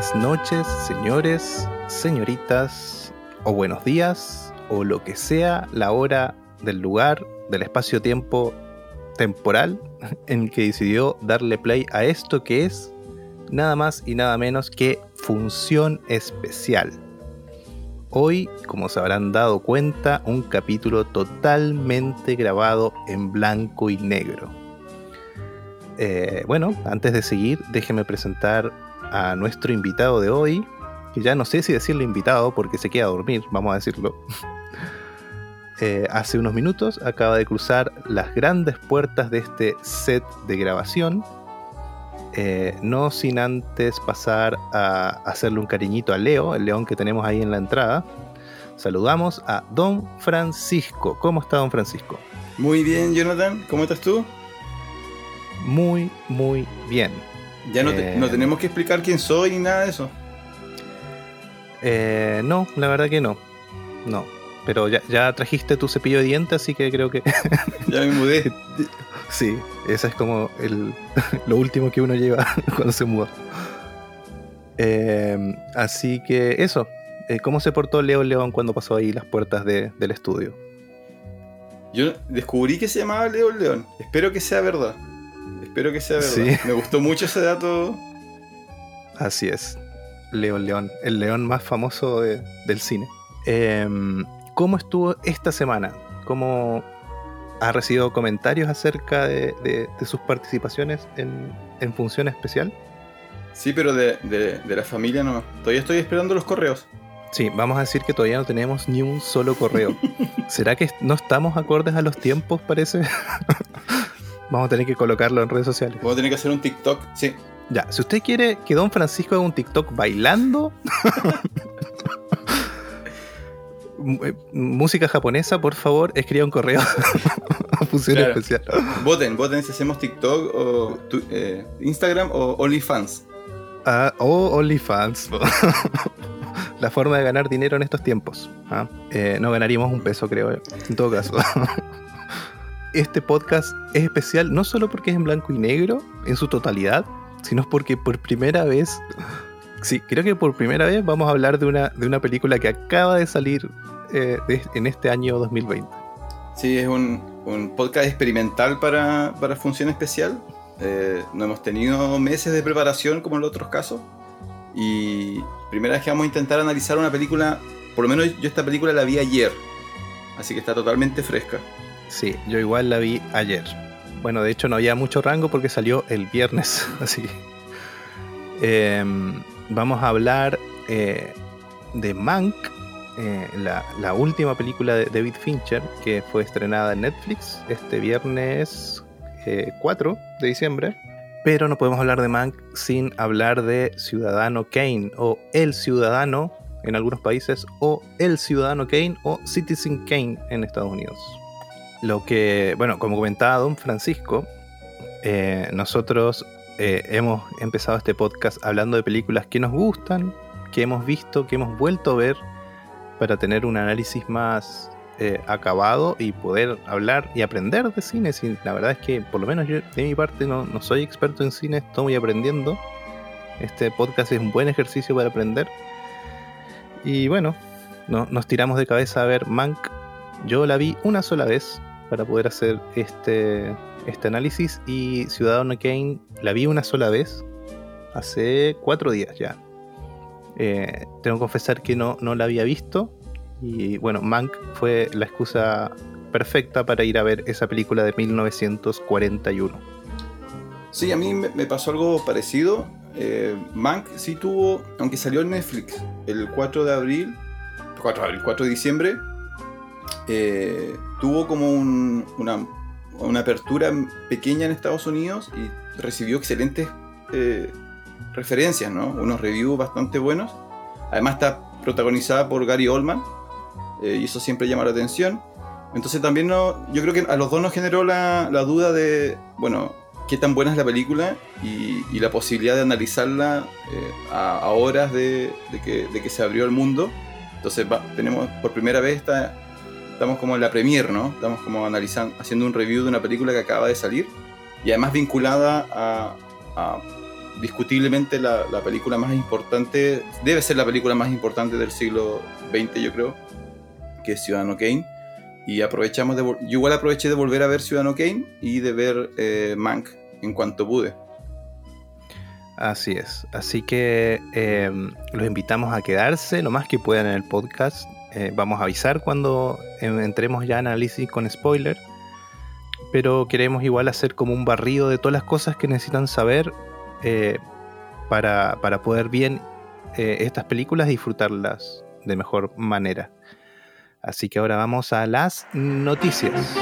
buenas noches, señores, señoritas, o buenos días, o lo que sea la hora del lugar, del espacio-tiempo temporal en que decidió darle play a esto que es nada más y nada menos que función especial. Hoy, como se habrán dado cuenta, un capítulo totalmente grabado en blanco y negro. Eh, bueno, antes de seguir, déjeme presentar a nuestro invitado de hoy, que ya no sé si decirle invitado porque se queda a dormir, vamos a decirlo. Eh, hace unos minutos acaba de cruzar las grandes puertas de este set de grabación, eh, no sin antes pasar a hacerle un cariñito a Leo, el león que tenemos ahí en la entrada. Saludamos a Don Francisco. ¿Cómo está Don Francisco? Muy bien, Jonathan. ¿Cómo estás tú? Muy, muy bien. Ya no, no Eh, tenemos que explicar quién soy ni nada de eso. Eh, no, la verdad que no. No. Pero ya, ya trajiste tu cepillo de dientes, así que creo que Ya me mudé. sí, esa es como el, lo último que uno lleva cuando se muda. Eh, así que eso. Eh, ¿Cómo se portó Leo León cuando pasó ahí las puertas de- del estudio? Yo descubrí que se llamaba Leo el León. Espero que sea verdad. Espero que sea verdad. Sí. Me gustó mucho ese dato. Así es. León León, el león más famoso de- del cine. Em, ¿Cómo estuvo esta semana? ¿Cómo ha recibido comentarios acerca de, de- de sus participaciones en, en función especial? Sí, pero de, de- de la familia no. Todavía estoy esperando los correos. Sí, vamos a decir que todavía no tenemos ni un solo correo. ¿Será que no estamos acordes a los tiempos, parece? vamos a tener que colocarlo en redes sociales. Vamos a tener que hacer un TikTok. Sí. Ya, si usted quiere que Don Francisco haga un TikTok bailando, eh, música japonesa, por favor, escriba un correo a Claro. especial. Voten, voten si hacemos TikTok o tu- eh, Instagram o OnlyFans. Ah, o OnlyFans. La forma de ganar dinero en estos tiempos. ¿ah? Eh, no ganaríamos un peso, creo, en todo caso. Este podcast es especial no solo porque es en blanco y negro en su totalidad, sino porque por primera vez, sí, creo que por primera vez vamos a hablar de una, de una película que acaba de salir eh, en este año 2020. Sí, es un, un podcast experimental para, para función especial. Eh, no hemos tenido meses de preparación como en los otros casos. Y primera vez que vamos a intentar analizar una película, por lo menos yo esta película la vi ayer. Así que está totalmente fresca. Sí, yo igual la vi ayer. Bueno, de hecho no había mucho rango porque salió el viernes, así. Em, vamos a hablar eh, de Mank, eh, la, la última película de David Fincher que fue estrenada en Netflix este viernes eh, 4 de diciembre. Pero no podemos hablar de Mank sin hablar de Ciudadano Kane o El Ciudadano en algunos países o El Ciudadano Kane o Citizen Kane en Estados Unidos. Lo que, bueno, como comentaba Don Francisco, eh, nosotros eh, hemos empezado este podcast hablando de películas que nos gustan, que hemos visto, que hemos vuelto a ver, para tener un análisis más eh, acabado y poder hablar y aprender de cine. Si la verdad es que, por lo menos yo, de mi parte, no, soy experto en cine, estoy aprendiendo. Este podcast es un buen ejercicio para aprender. Y bueno, no- nos tiramos de cabeza a ver Mank. Yo la vi una sola vez para poder hacer este, este análisis y Ciudadano Kane la vi una sola vez hace cuatro días ya. Eh, tengo que confesar que no, no la había visto y bueno, Mank fue la excusa perfecta para ir a ver esa película de 1941. Sí, a mí me, pasó algo parecido. Eh, Mank sí tuvo, aunque salió en Netflix el 4 de abril, 4 de abril, 4 de diciembre, eh, tuvo como un- una, una apertura pequeña en Estados Unidos y recibió excelentes eh, referencias, ¿no? Unos reviews bastante buenos. Además está protagonizada por Gary Oldman eh, y eso siempre llama la atención. Entonces también no, yo creo que a los dos nos generó la, la duda de, bueno, qué tan buena es la película y, y la posibilidad de analizarla eh, a, a horas de, de que, de que se abrió el mundo. Entonces va- tenemos por primera vez esta, estamos como en la premiere, ¿no? Estamos como analizando, haciendo un review de una película que acaba de salir y además vinculada a, discutiblemente la, la, película más importante, debe ser la película más importante del siglo XX, yo creo, que es Ciudadano Kane. Y aprovechamos de, yo igual aproveché de volver a ver Ciudadano Kane y de ver eh, Mank en cuanto pude. Así es. Así que em, los invitamos a quedarse lo más que puedan en el podcast. Eh, vamos a avisar cuando entremos ya en análisis con spoiler. Pero queremos igual hacer como un barrido de todas las cosas que necesitan saber eh, para, para, poder bien estas películas disfrutarlas de mejor manera. Así que ahora vamos a las noticias.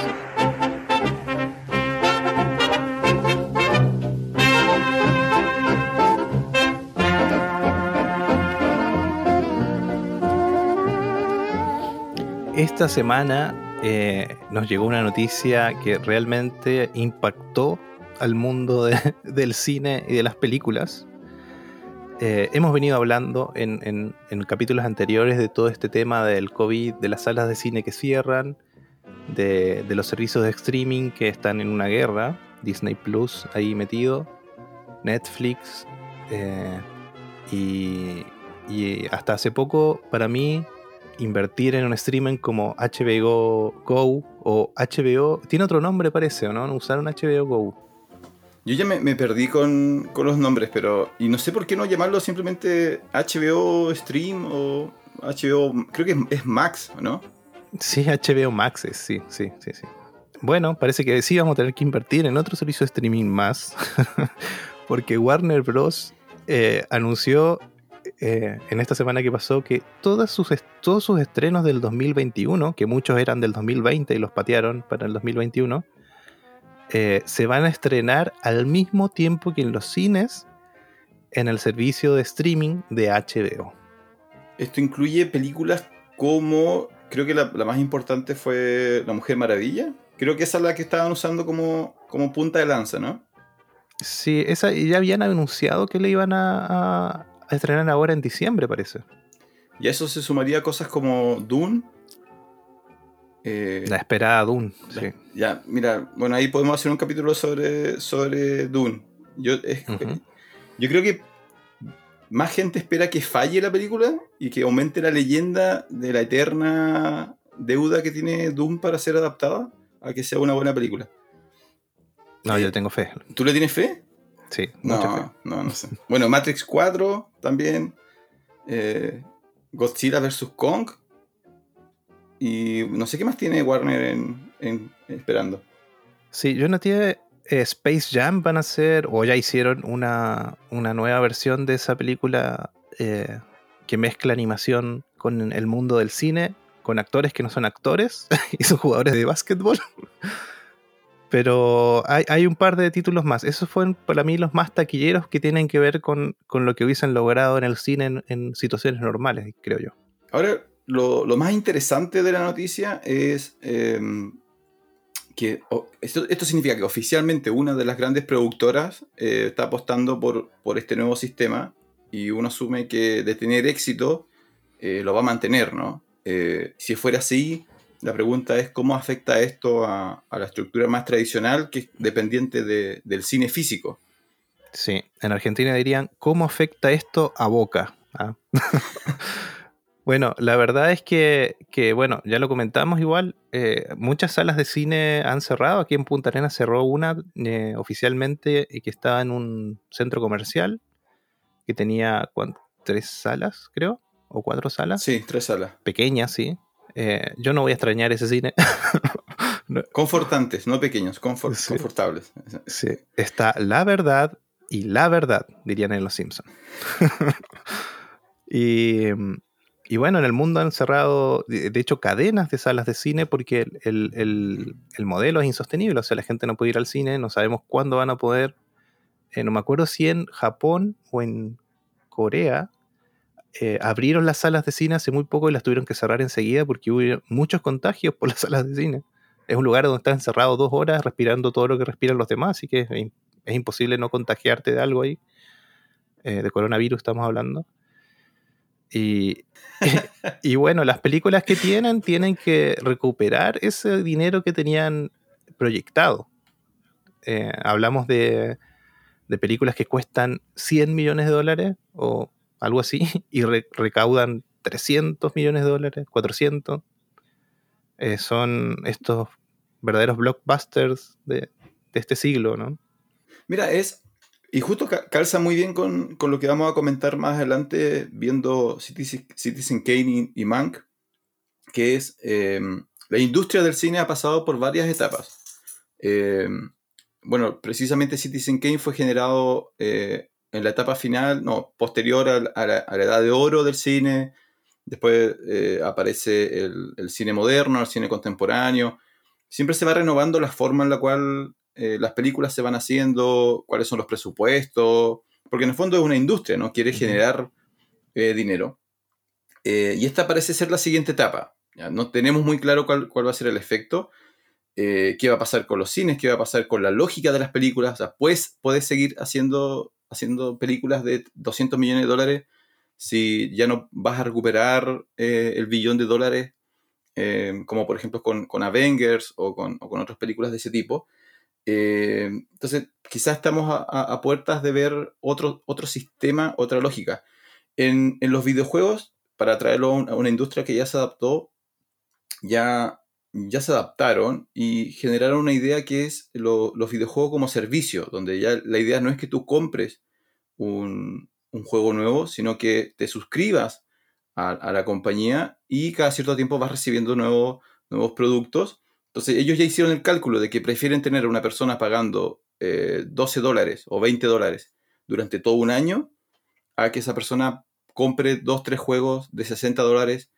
Esta semana eh, nos llegó una noticia que realmente impactó al mundo del cine y de las películas. Eh, hemos venido hablando en, capítulos anteriores de todo este tema del COVID, de las salas de cine que cierran, de, los servicios de streaming que están en una guerra, Disney Plus ahí metido, Netflix, eh, y, hasta hace poco, para mí, invertir en un streaming como HBO Go o HBO, tiene otro nombre parece, ¿o no? Usar un HBO Go. Yo ya me, perdí con, los nombres, pero. Y no sé por qué no llamarlo simplemente HBO Stream o HBO. Creo que es, Max, ¿no? Sí, HBO Max, sí, sí, sí, sí. Bueno, parece que sí vamos a tener que invertir en otro servicio de streaming más. porque Warner Bros. Eh, anunció eh, en esta semana que pasó que todas sus, todos sus estrenos del 2021, que muchos eran del 2020 y los patearon para el 2021 eh, se van a estrenar al mismo tiempo que en los cines en el servicio de streaming de HBO. Esto incluye películas como, creo que la, más importante fue La Mujer Maravilla. Creo que esa es la que estaban usando como, como punta de lanza, ¿no? Sí, esa ya habían anunciado que le iban a, a estrenar ahora en diciembre, parece. Y a eso se sumaría cosas como Dune, eh, la esperada Dune. sí. Ya, mira, bueno, ahí podemos hacer un capítulo sobre, sobre Dune. Yo, yo creo que más gente espera que falle la película y que aumente la leyenda de la eterna deuda que tiene Dune para ser adaptada a que sea una buena película. No, yo tengo fe. ¿Tú le tienes fe? Sí, fe. No, no sé. Bueno, Matrix 4 también. Eh, Godzilla vs. Kong y no sé qué más tiene Warner en, esperando. Sí, yo no tiene eh, Space Jam van a hacer, o ya hicieron una, nueva versión de esa película eh, que mezcla animación con el mundo del cine, con actores que no son actores y son jugadores de básquetbol. Pero hay, un par de títulos más. Esos fueron para mí los más taquilleros que tienen que ver con, lo que hubiesen logrado en el cine en, situaciones normales, creo yo. Ahora, lo, más interesante de la noticia es em, que esto, significa que oficialmente una de las grandes productoras eh, está apostando por, por, este nuevo sistema y uno asume que de tener éxito eh, lo va a mantener, ¿no? Eh, si fuera así, la pregunta es cómo afecta esto a, la estructura más tradicional que es dependiente del cine físico. Sí, en Argentina dirían, ¿cómo afecta esto a Boca? ¿Ah? Bueno, la verdad es que, bueno, ya lo comentamos igual, eh, muchas salas de cine han cerrado, aquí en Punta Arenas cerró una eh, oficialmente y que estaba en un centro comercial que tenía tres salas, creo, o cuatro salas. Sí, tres salas. Pequeñas, sí. Eh, yo no voy a extrañar ese cine. Confortantes, no pequeños, confortables. Sí, está la verdad y la verdad, dirían en Los Simpsons. y y bueno, en el mundo han cerrado, de hecho, cadenas de salas de cine porque el, modelo es insostenible. O sea, la gente no puede ir al cine, no sabemos cuándo van a poder. Eh, no me acuerdo si en Japón o en Corea eh, abrieron las salas de cine hace muy poco y las tuvieron que cerrar enseguida porque hubo muchos contagios por las salas de cine. Es un lugar donde estás encerrado dos horas respirando todo lo que respiran los demás, así que es, imposible no contagiarte de algo ahí. Eh, de coronavirus estamos hablando. Y, bueno, las películas que tienen tienen que recuperar ese dinero que tenían proyectado. Eh, hablamos de, de películas que cuestan 100 millones de dólares o algo así y recaudan 300 millones de dólares, 400. Eh, son estos verdaderos blockbusters de, este siglo, ¿no? Mira, es. Y justo calza muy bien con, lo que vamos a comentar más adelante, viendo Citizen, Kane y, Mank, que es. Em, la industria del cine ha pasado por varias etapas. Em, bueno, precisamente Citizen Kane fue generado eh, en la etapa final, no, posterior a, la, edad de oro del cine. Después eh, aparece el, el, cine moderno, el cine contemporáneo. Siempre se va renovando la forma en la cual eh, las películas se van haciendo, cuáles son los presupuestos, porque en el fondo es una industria, ¿no? Quiere generar dinero. y esta parece ser la siguiente etapa. ¿ya? No tenemos muy claro cuál, cuál va a ser el efecto, eh, qué va a pasar con los cines, qué va a pasar con la lógica de las películas. O sea, pues puedes seguir haciendo, haciendo películas de 200 millones de dólares si ya no vas a recuperar eh, el billón de dólares, eh, como por ejemplo con, Avengers o con, otras películas de ese tipo. entonces, quizás estamos a, puertas de ver otro, otro sistema, otra lógica. En, los videojuegos, para traerlo a una industria que ya se adaptó, ya ya se adaptaron y generaron una idea que es los videojuegos como servicio, donde ya la idea no es que tú compres un, juego nuevo, sino que te suscribas a, la compañía y cada cierto tiempo vas recibiendo nuevos, productos. Entonces ellos ya hicieron el cálculo de que prefieren tener a una persona pagando 12 eh, dólares o 20 dólares durante todo un año a que esa persona compre 2, 3 juegos de 60 dólares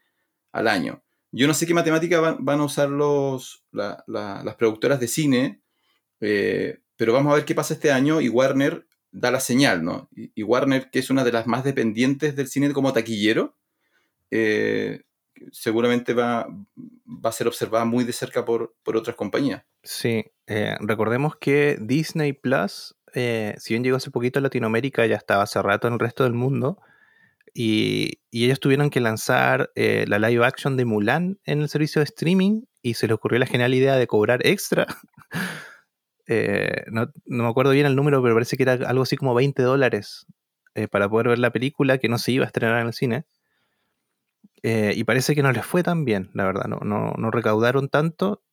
al año. Yo no sé qué matemática van, a usar los, las productoras de cine, eh, pero vamos a ver qué pasa este año y Warner da la señal, ¿no? Y, Warner, que es una de las más dependientes del cine como taquillero, eh, seguramente va, va, a ser observada muy de cerca por, otras compañías. Sí, eh, recordemos que Disney Plus, si bien llegó hace poquito a Latinoamérica, ya estaba hace rato en el resto del mundo, y, ellos tuvieron que lanzar eh, la live action de Mulan en el servicio de streaming y se les ocurrió la genial idea de cobrar extra. Eh, no, me acuerdo bien el número, pero parece que era algo así como 20 dólares eh, para poder ver la película que no se iba a estrenar en el cine. y parece que no les fue tan bien, la verdad, no, recaudaron tanto.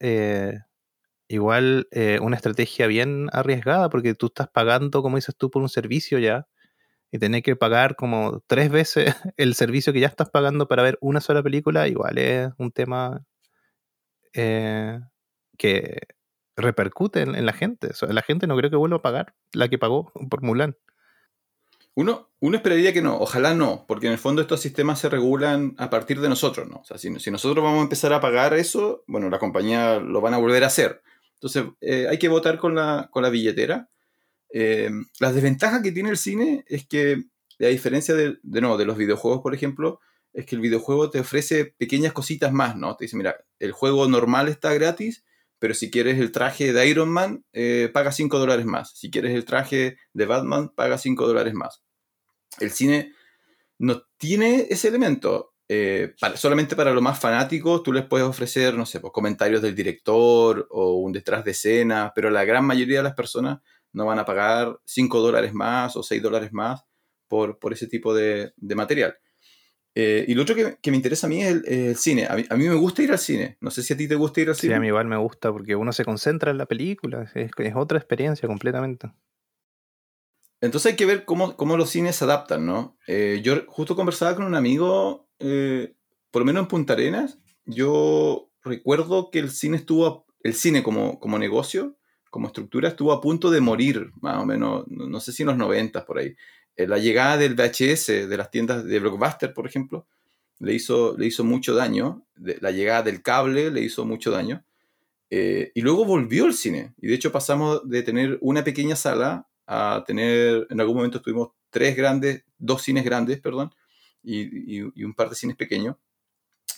igual una estrategia bien arriesgada porque tú estás pagando, como dices tú, por un servicio ya y tener que pagar como tres veces el servicio que ya estás pagando para ver una sola película, igual es un tema eh, que repercute en, la gente. la gente no creo que vuelva a pagar la que pagó por Mulan. Uno, uno esperaría que no, ojalá no, porque en el fondo estos sistemas se regulan a partir de nosotros, ¿no? O sea, si, nosotros vamos a empezar a pagar eso, bueno, la compañía lo van a volver a hacer. Entonces, eh, hay que votar con la, con la billetera eh, la desventaja que tiene el cine es que, a diferencia de, de, no, de los videojuegos, por ejemplo, es que el videojuego te ofrece pequeñas cositas más, ¿no? Te dice, mira, el juego normal está gratis, pero si quieres el traje de Iron Man, eh, paga 5 dólares más. Si quieres el traje de Batman, paga 5 dólares más. El cine no tiene ese elemento. Eh, solamente para los más fanáticos tú les puedes ofrecer, no sé, pues, comentarios del director o un detrás de escena, pero la gran mayoría de las personas no van a pagar 5 dólares más o 6 dólares más por, por ese tipo de, material. Eh, y lo otro que, me interesa a mí es el, cine. A mí, me gusta ir al cine. No sé si a ti te gusta ir al cine. Sí, a mí igual me gusta porque uno se concentra en la película. Es, otra experiencia completamente. Entonces hay que ver cómo, los cines se adaptan, ¿no? Eh, yo justo conversaba con un amigo, eh, por lo menos en Punta Arenas, yo recuerdo que el cine estuvo, el cine como, como negocio, como estructura estuvo a punto de morir, más o menos, no, sé si en los 90 por ahí. Eh, la llegada del VHS, de las tiendas de Blockbuster, por ejemplo, le hizo, le hizo mucho daño. la llegada del cable le hizo mucho daño. Eh, y luego volvió el cine. Y de hecho pasamos de tener una pequeña sala a tener, en algún momento tuvimos tres grandes, dos cines grandes, perdón, y, un par de cines pequeños.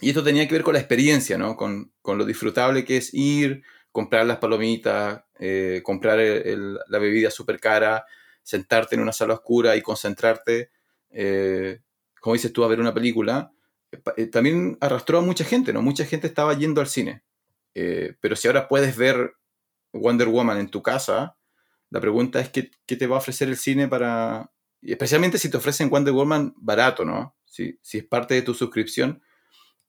Y esto tenía que ver con la experiencia, ¿no? Con, con lo disfrutable que es ir, comprar las palomitas, eh, comprar la bebida súper cara, sentarte en una sala oscura y concentrarte, eh, como dices tú, a ver una película, eh, también arrastró a mucha gente, ¿no? Mucha gente estaba yendo al cine. pero si ahora puedes ver Wonder Woman en tu casa, La pregunta es qué, qué te va a ofrecer el cine para... especialmente si te ofrecen Wonder Woman barato, ¿no? Si, si es parte de tu suscripción,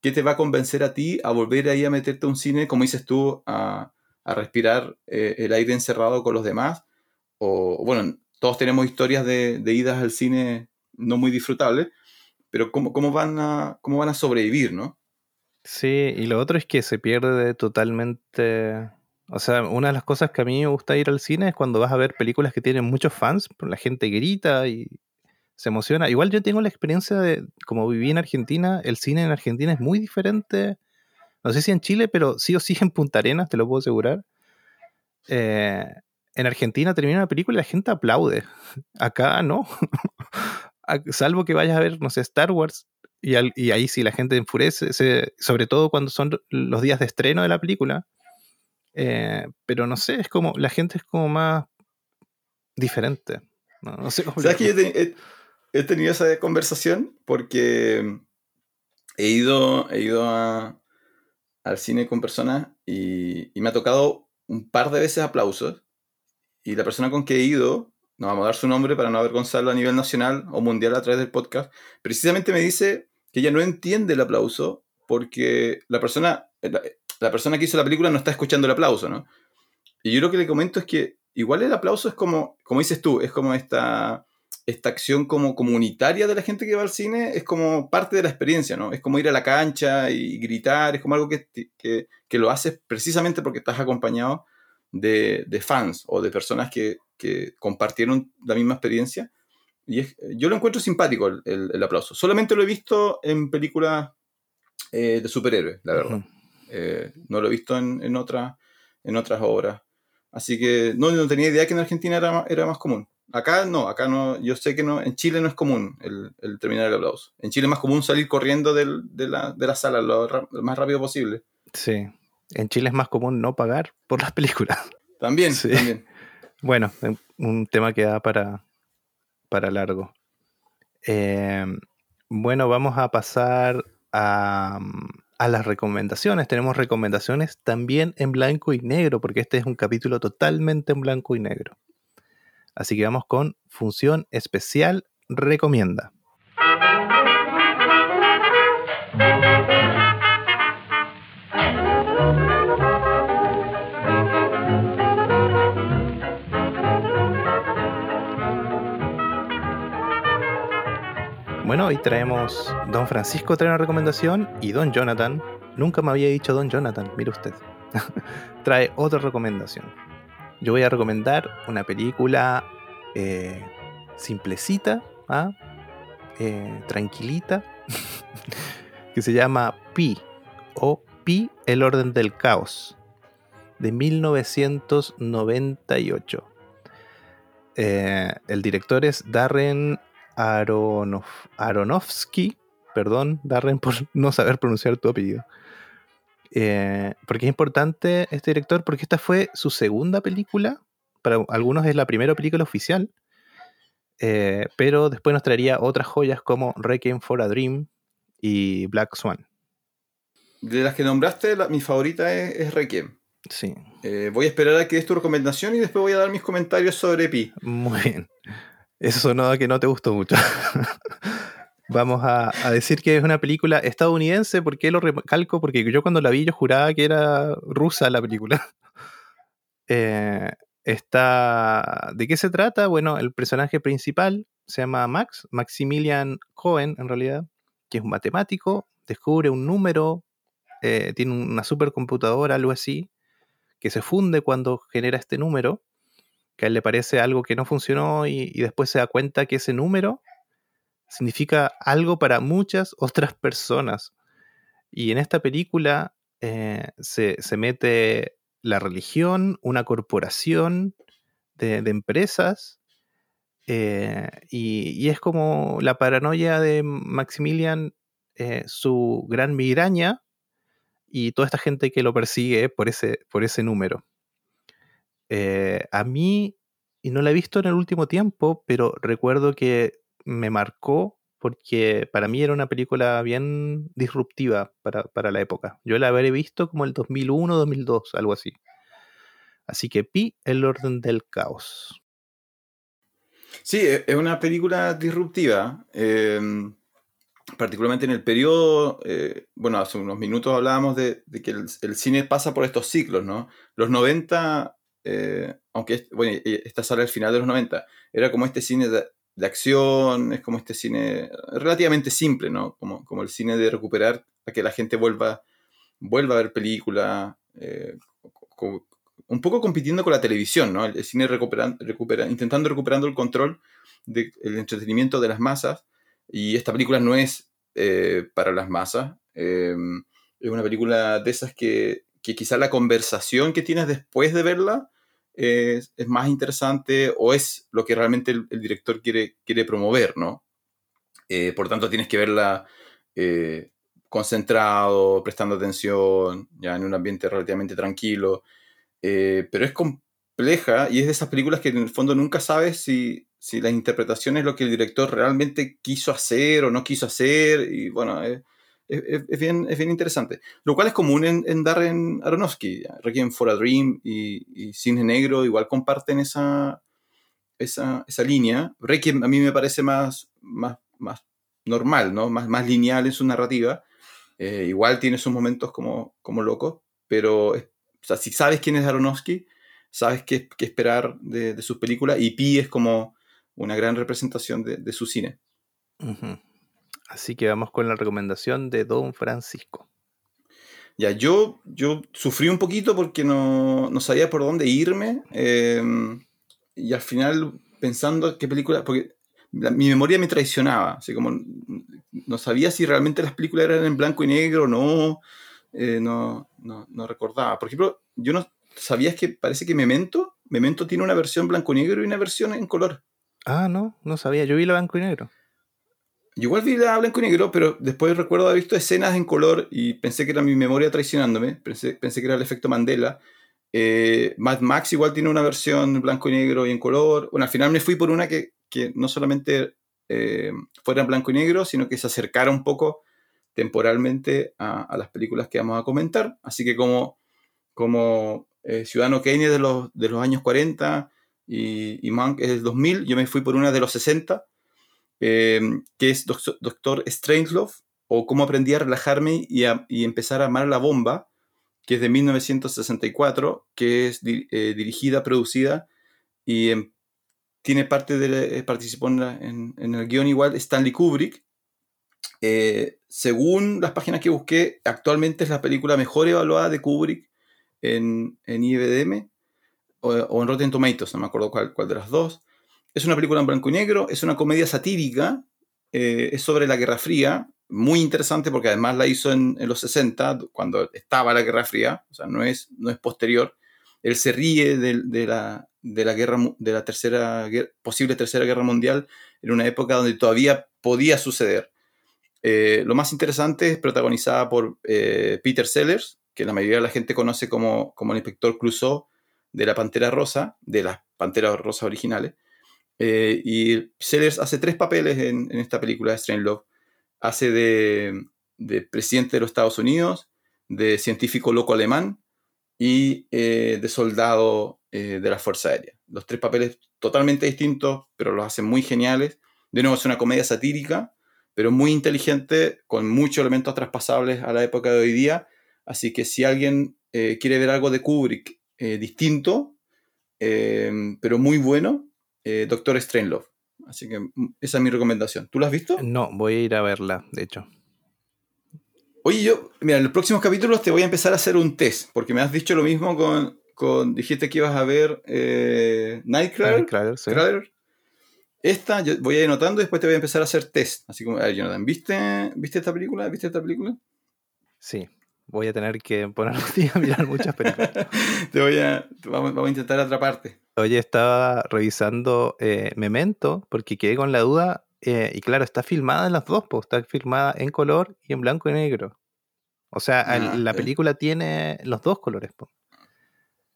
¿qué te va a convencer a ti a volver ahí a meterte a un cine, como dices tú, a, a respirar eh, el aire encerrado con los demás? O, bueno, todos tenemos historias de, idas al cine no muy disfrutables, pero ¿cómo, cómo, van a, ¿cómo van a sobrevivir, no? Sí, y lo otro es que se pierde totalmente. O sea, una de las cosas que a mí me gusta ir al cine es cuando vas a ver películas que tienen muchos fans, la gente grita y se emociona. Igual yo tengo la experiencia de, como viví en Argentina, el cine en Argentina es muy diferente. No sé si en Chile, pero sí o sí en Punta Arenas, te lo puedo asegurar. Eh, en Argentina termina una película y la gente aplaude. Acá no. Salvo que vayas a ver, no sé, Star Wars, y, ahí sí la gente enfurece, sobre todo cuando son los días de estreno de la película. Eh, pero no sé, es como, la gente es como más diferente. No, sé ¿Sabes que he, tenido esa conversación? Porque he ido, he ido al cine con personas y, me ha tocado un par de veces aplausos. Y la persona con que he ido, no vamos a dar su nombre para no avergonzarlo a nivel nacional o mundial a través del podcast, precisamente me dice que ella no entiende el aplauso porque la persona, la, persona que hizo la película no está escuchando el aplauso, ¿no? Y yo lo que le comento es que igual el aplauso es como, como dices tú, es como esta, esta acción como comunitaria de la gente que va al cine, es como parte de la experiencia, ¿no? Es como ir a la cancha y gritar, es como algo que, que, que lo haces precisamente porque estás acompañado de, de fans o de personas que, que compartieron la misma experiencia y yo lo encuentro simpático el, aplauso. Solamente lo he visto en películas eh, de superhéroes, la verdad. Eh, no lo he visto en, en, en otras obras. Así que no, no tenía idea que en Argentina era, era más común. Acá no, acá no, yo sé que no, en Chile no es común el, el terminar el aplauso. En Chile es más común salir corriendo del, de, la, de, la, sala lo, más rápido posible. Sí, en Chile es más común no pagar por las películas. También, sí. también. Bueno, un tema que da para, para largo. Eh, bueno, vamos a pasar a, a, las recomendaciones. Tenemos recomendaciones también en blanco y negro, porque este es un capítulo totalmente en blanco y negro. Así que vamos con función especial recomienda. Bueno, hoy traemos. Don Francisco trae una recomendación y Don Jonathan. Nunca me había dicho Don Jonathan, mire usted. trae otra recomendación. Yo voy a recomendar una película eh, simplecita, ¿ah? eh, tranquilita, que se llama Pi o Pi, el orden del caos, de 1998. Eh, el director es Darren Aronofsky, perdón, Darren, por no saber pronunciar tu apellido. Eh, porque es importante este director, porque esta fue su segunda película. Para algunos es la primera película oficial. Eh, pero después nos traería otras joyas como Requiem for a Dream y Black Swan. De las que nombraste, mi favorita es, Requiem. Sí. Eh, voy a esperar a que des tu recomendación y después voy a dar mis comentarios sobre Pi. Muy bien. Eso sonó a que no te gustó mucho. Vamos a, decir que es una película estadounidense. ¿Por qué lo recalco? Porque yo cuando la vi yo juraba que era rusa la película. Eh, está... ¿De qué se trata? Bueno, el personaje principal se llama Max, Maximilian Cohen en realidad, que es un matemático, descubre un número, eh, tiene una supercomputadora, algo así, que se funde cuando genera este número que a él le parece algo que no funcionó y, después se da cuenta que ese número significa algo para muchas otras personas. Y en esta película eh, se, mete la religión, una corporación de, empresas, eh, y, es como la paranoia de Maximilian, eh, su gran migraña, y toda esta gente que lo persigue por ese, por ese número. A mí, y no la he visto en el último tiempo, pero recuerdo que me marcó porque para mí era una película bien disruptiva para, la época. Yo la habré visto como el 2001, 2002, algo así. Así que Pi, el orden del caos. Sí, e, es una película disruptiva. Em, particularmente en el periodo, eh, bueno, hace unos minutos hablábamos de, que el, cine pasa por estos ciclos, ¿no? Los 90, eh, aunque bueno, esta sale al final de los 90, era como este cine de, acción, es como este cine relativamente simple, ¿no? Como, como el cine de recuperar a que la gente vuelva, vuelva a ver películas, eh, un poco compitiendo con la televisión, ¿no? El, cine recupera, intentando recuperando el control del entretenimiento de las masas y esta película no es eh, para las masas. Em, es una película de esas que, que quizá la conversación que tienes después de verla es, más interesante o es lo que realmente el, director quiere, quiere promover, ¿no? Eh, por tanto, tienes que verla eh, concentrado, prestando atención, ya en un ambiente relativamente tranquilo. pero es compleja y es de esas películas que en el fondo nunca sabes si, si la interpretación es lo que el director realmente quiso hacer o no quiso hacer, y bueno, es, bien, es bien interesante. Lo cual es común en, en Darren Aronofsky. Requiem for a Dream y, Cine Negro igual comparten esa, esa, esa, línea. Requiem a mí me parece más, más, más normal, ¿no? más, más lineal en su narrativa. Eh, igual tiene sus momentos como, como locos, pero si sabes quién es Aronofsky, sabes qué, qué esperar de, de sus películas, y Pi es como una gran representación de, su cine. Así que vamos con la recomendación de Don Francisco. Ya, yo, yo sufrí un poquito porque no, sabía por dónde irme. Em, y al final, pensando qué película. Porque mi memoria me traicionaba. Así como no sabía si realmente las películas eran en blanco y negro o no, eh, no, no. recordaba. Por ejemplo, yo no. ¿Sabías que parece que Memento? Memento tiene una versión blanco y negro y una versión en color. Ah, no, no sabía. Yo vi la blanco y negro. Yo igual vi la blanco y negro, pero después recuerdo haber visto escenas en color y pensé que era mi memoria traicionándome. Pensé, pensé que era el efecto Mandela. Eh, Mad Max igual tiene una versión blanco y negro y en color. Bueno, al final me fui por una que, que no solamente eh, fuera en blanco y negro, sino que se acercara un poco temporalmente a, las películas que vamos a comentar. Así que como, como eh, Ciudadano Kane de los, de los años 40, y, y Monk es del 2000, yo me fui por una de los 60, em, que es Doctor Strangelove, o Cómo aprendí a relajarme y, empezar a amar la bomba, que es de 1964, que es eh, dirigida, producida y em, tiene parte de, eh, participó en, el guion igual Stanley Kubrick. Eh, según las páginas que busqué, actualmente es la película mejor evaluada de Kubrick en, en IBDM o, en Rotten Tomatoes, no me acuerdo cuál, cuál, de las dos. Es una película en blanco y negro, es una comedia satírica, eh, es sobre la Guerra Fría, muy interesante porque además la hizo en, en, los 60, cuando estaba la Guerra Fría, o sea, no es, no es posterior. Él se ríe de, de la, de la guerra, de la tercera, posible tercera guerra mundial en una época donde todavía podía suceder. Eh, lo más interesante es protagonizada por eh, Peter Sellers, que la mayoría de la gente conoce como, como el inspector Clouseau de la Pantera Rosa, de las Panteras Rosas originales. Eh, y Sellers hace tres papeles en, esta película de Strange. Hace de, presidente de los Estados Unidos, de científico loco alemán y eh, de soldado eh, de la Fuerza Aérea. Los tres papeles totalmente distintos, pero los hacen muy geniales. De nuevo, es una comedia satírica, pero muy inteligente, con muchos elementos traspasables a la época de hoy día. Así que si alguien quiere ver algo de Kubrick distinto, pero muy bueno, eh, Doctor Strangelove. Así que mm, esa es mi recomendación. ¿Tú la has visto? No, voy a ir a verla, de hecho. Oye, yo, mira, en los próximos capítulos te voy a empezar a hacer un test, porque me has dicho lo mismo con, con dijiste que ibas a ver Nightcrawler. sí. Esta yo voy a ir anotando y después te voy a empezar a hacer test. Así como, a ver, Jonathan, ¿viste, ¿viste esta película? ¿Viste esta película? Sí, voy a tener que poner a mirar muchas películas. Te voy a, vamos, a intentar atraparte. Oye, estaba revisando eh, Memento porque quedé con la duda. Eh, y claro, está filmada en las dos, pues, está filmada en color y en blanco y negro. O sea, ah, la película tiene los dos colores.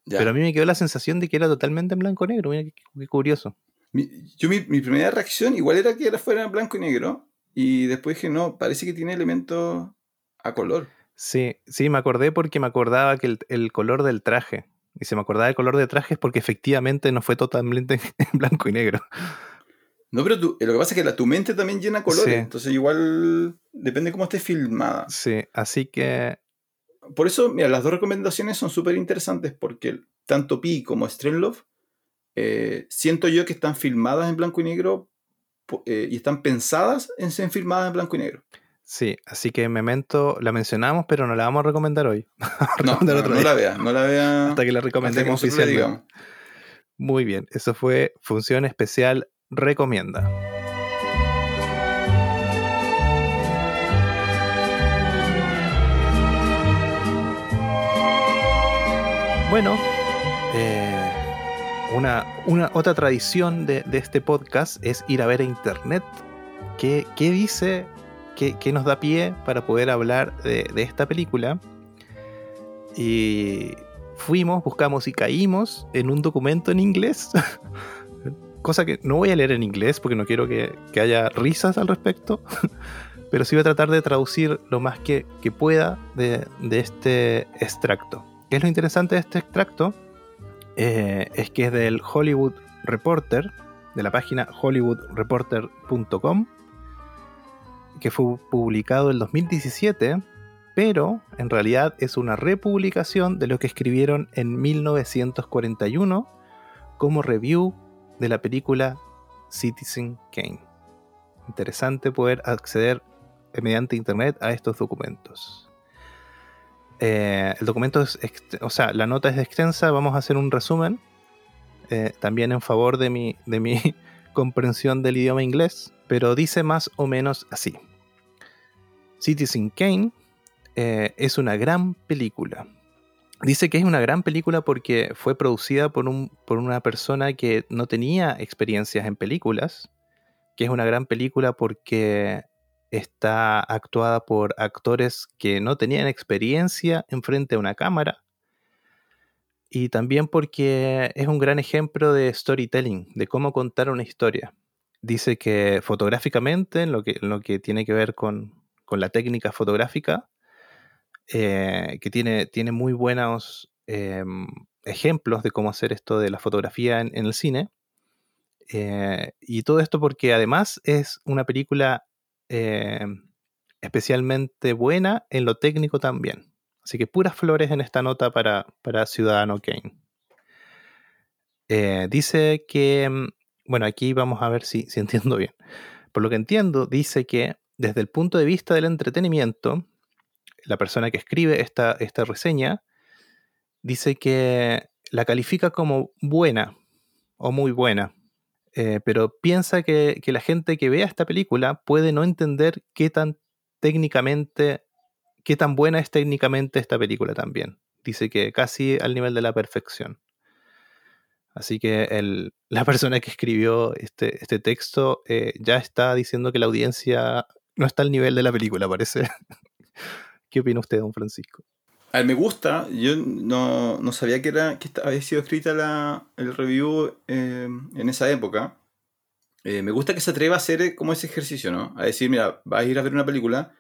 Pero a mí me quedó la sensación de que era totalmente en blanco y negro. Mira qué, curioso. Mi, yo mi, primera reacción igual era que era fuera en blanco y negro. Y después dije, no, parece que tiene elementos a color. Sí, sí, me acordé porque me acordaba que el, color del traje Y se me acordaba del color de trajes porque efectivamente no fue totalmente en blanco y negro. No, pero tú, lo que pasa es que la, tu mente también llena colores. Entonces, igual depende cómo esté filmada. Sí, así que. Por eso, mira, las dos recomendaciones son súper interesantes porque tanto Pi como Strenlove eh, siento yo que están filmadas en blanco y negro eh, y están pensadas en ser filmadas en blanco y negro. Sí, así que Memento la mencionamos, pero no la vamos a recomendar hoy. no, no, la vea, no la vea. Hasta que la recomendemos oficialmente. Muy bien, eso fue Función Especial Recomienda. Bueno, eh, una, una, otra tradición de, este podcast es ir a ver a internet qué, qué dice que, nos da pie para poder hablar de, esta película. Y fuimos, buscamos y caímos en un documento en inglés. Cosa que no voy a leer en inglés porque no quiero que, haya risas al respecto. Pero sí voy a tratar de traducir lo más que, pueda de, este extracto. ¿Qué es lo interesante de este extracto? Eh, es que es del Hollywood Reporter, de la página hollywoodreporter.com que fue publicado en 2017, pero en realidad es una republicación de lo que escribieron en 1941 como review de la película Citizen Kane. Interesante poder acceder mediante internet a estos documentos. Eh, el documento es, o sea, la nota es extensa, vamos a hacer un resumen, eh, también en favor de mi, de mi comprensión del idioma inglés, pero dice más o menos así. Citizen Kane eh, es una gran película. Dice que es una gran película porque fue producida por, un, por una persona que no tenía experiencias en películas, que es una gran película porque está actuada por actores que no tenían experiencia en frente a una cámara y también porque es un gran ejemplo de storytelling, de cómo contar una historia. Dice que fotográficamente, en lo que, lo que tiene que ver con, con la técnica fotográfica, eh, que tiene, tiene muy buenos em, ejemplos de cómo hacer esto de la fotografía en, el cine. Eh, y todo esto porque además es una película em, especialmente buena en lo técnico también. Así que puras flores en esta nota para, para Ciudadano Kane. Eh, dice que, em, bueno, aquí vamos a ver si, entiendo bien. Por lo que entiendo, dice que desde el punto de vista del entretenimiento, la persona que escribe esta, esta reseña dice que la califica como buena o muy buena, eh, pero piensa que, la gente que vea esta película puede no entender qué tan técnicamente, qué tan buena es técnicamente esta película también. Dice que casi al nivel de la perfección. Así que la persona que escribió este, este texto eh, ya está diciendo que la audiencia no está al nivel de la película, parece. ¿Qué opina usted, don Francisco? A mí me gusta, yo no, sabía que, era, había sido escrita la, el review eh, en esa época. Eh, me gusta que se atreva a hacer como ese ejercicio, ¿no? A decir, mira, vas a ir a ver una película,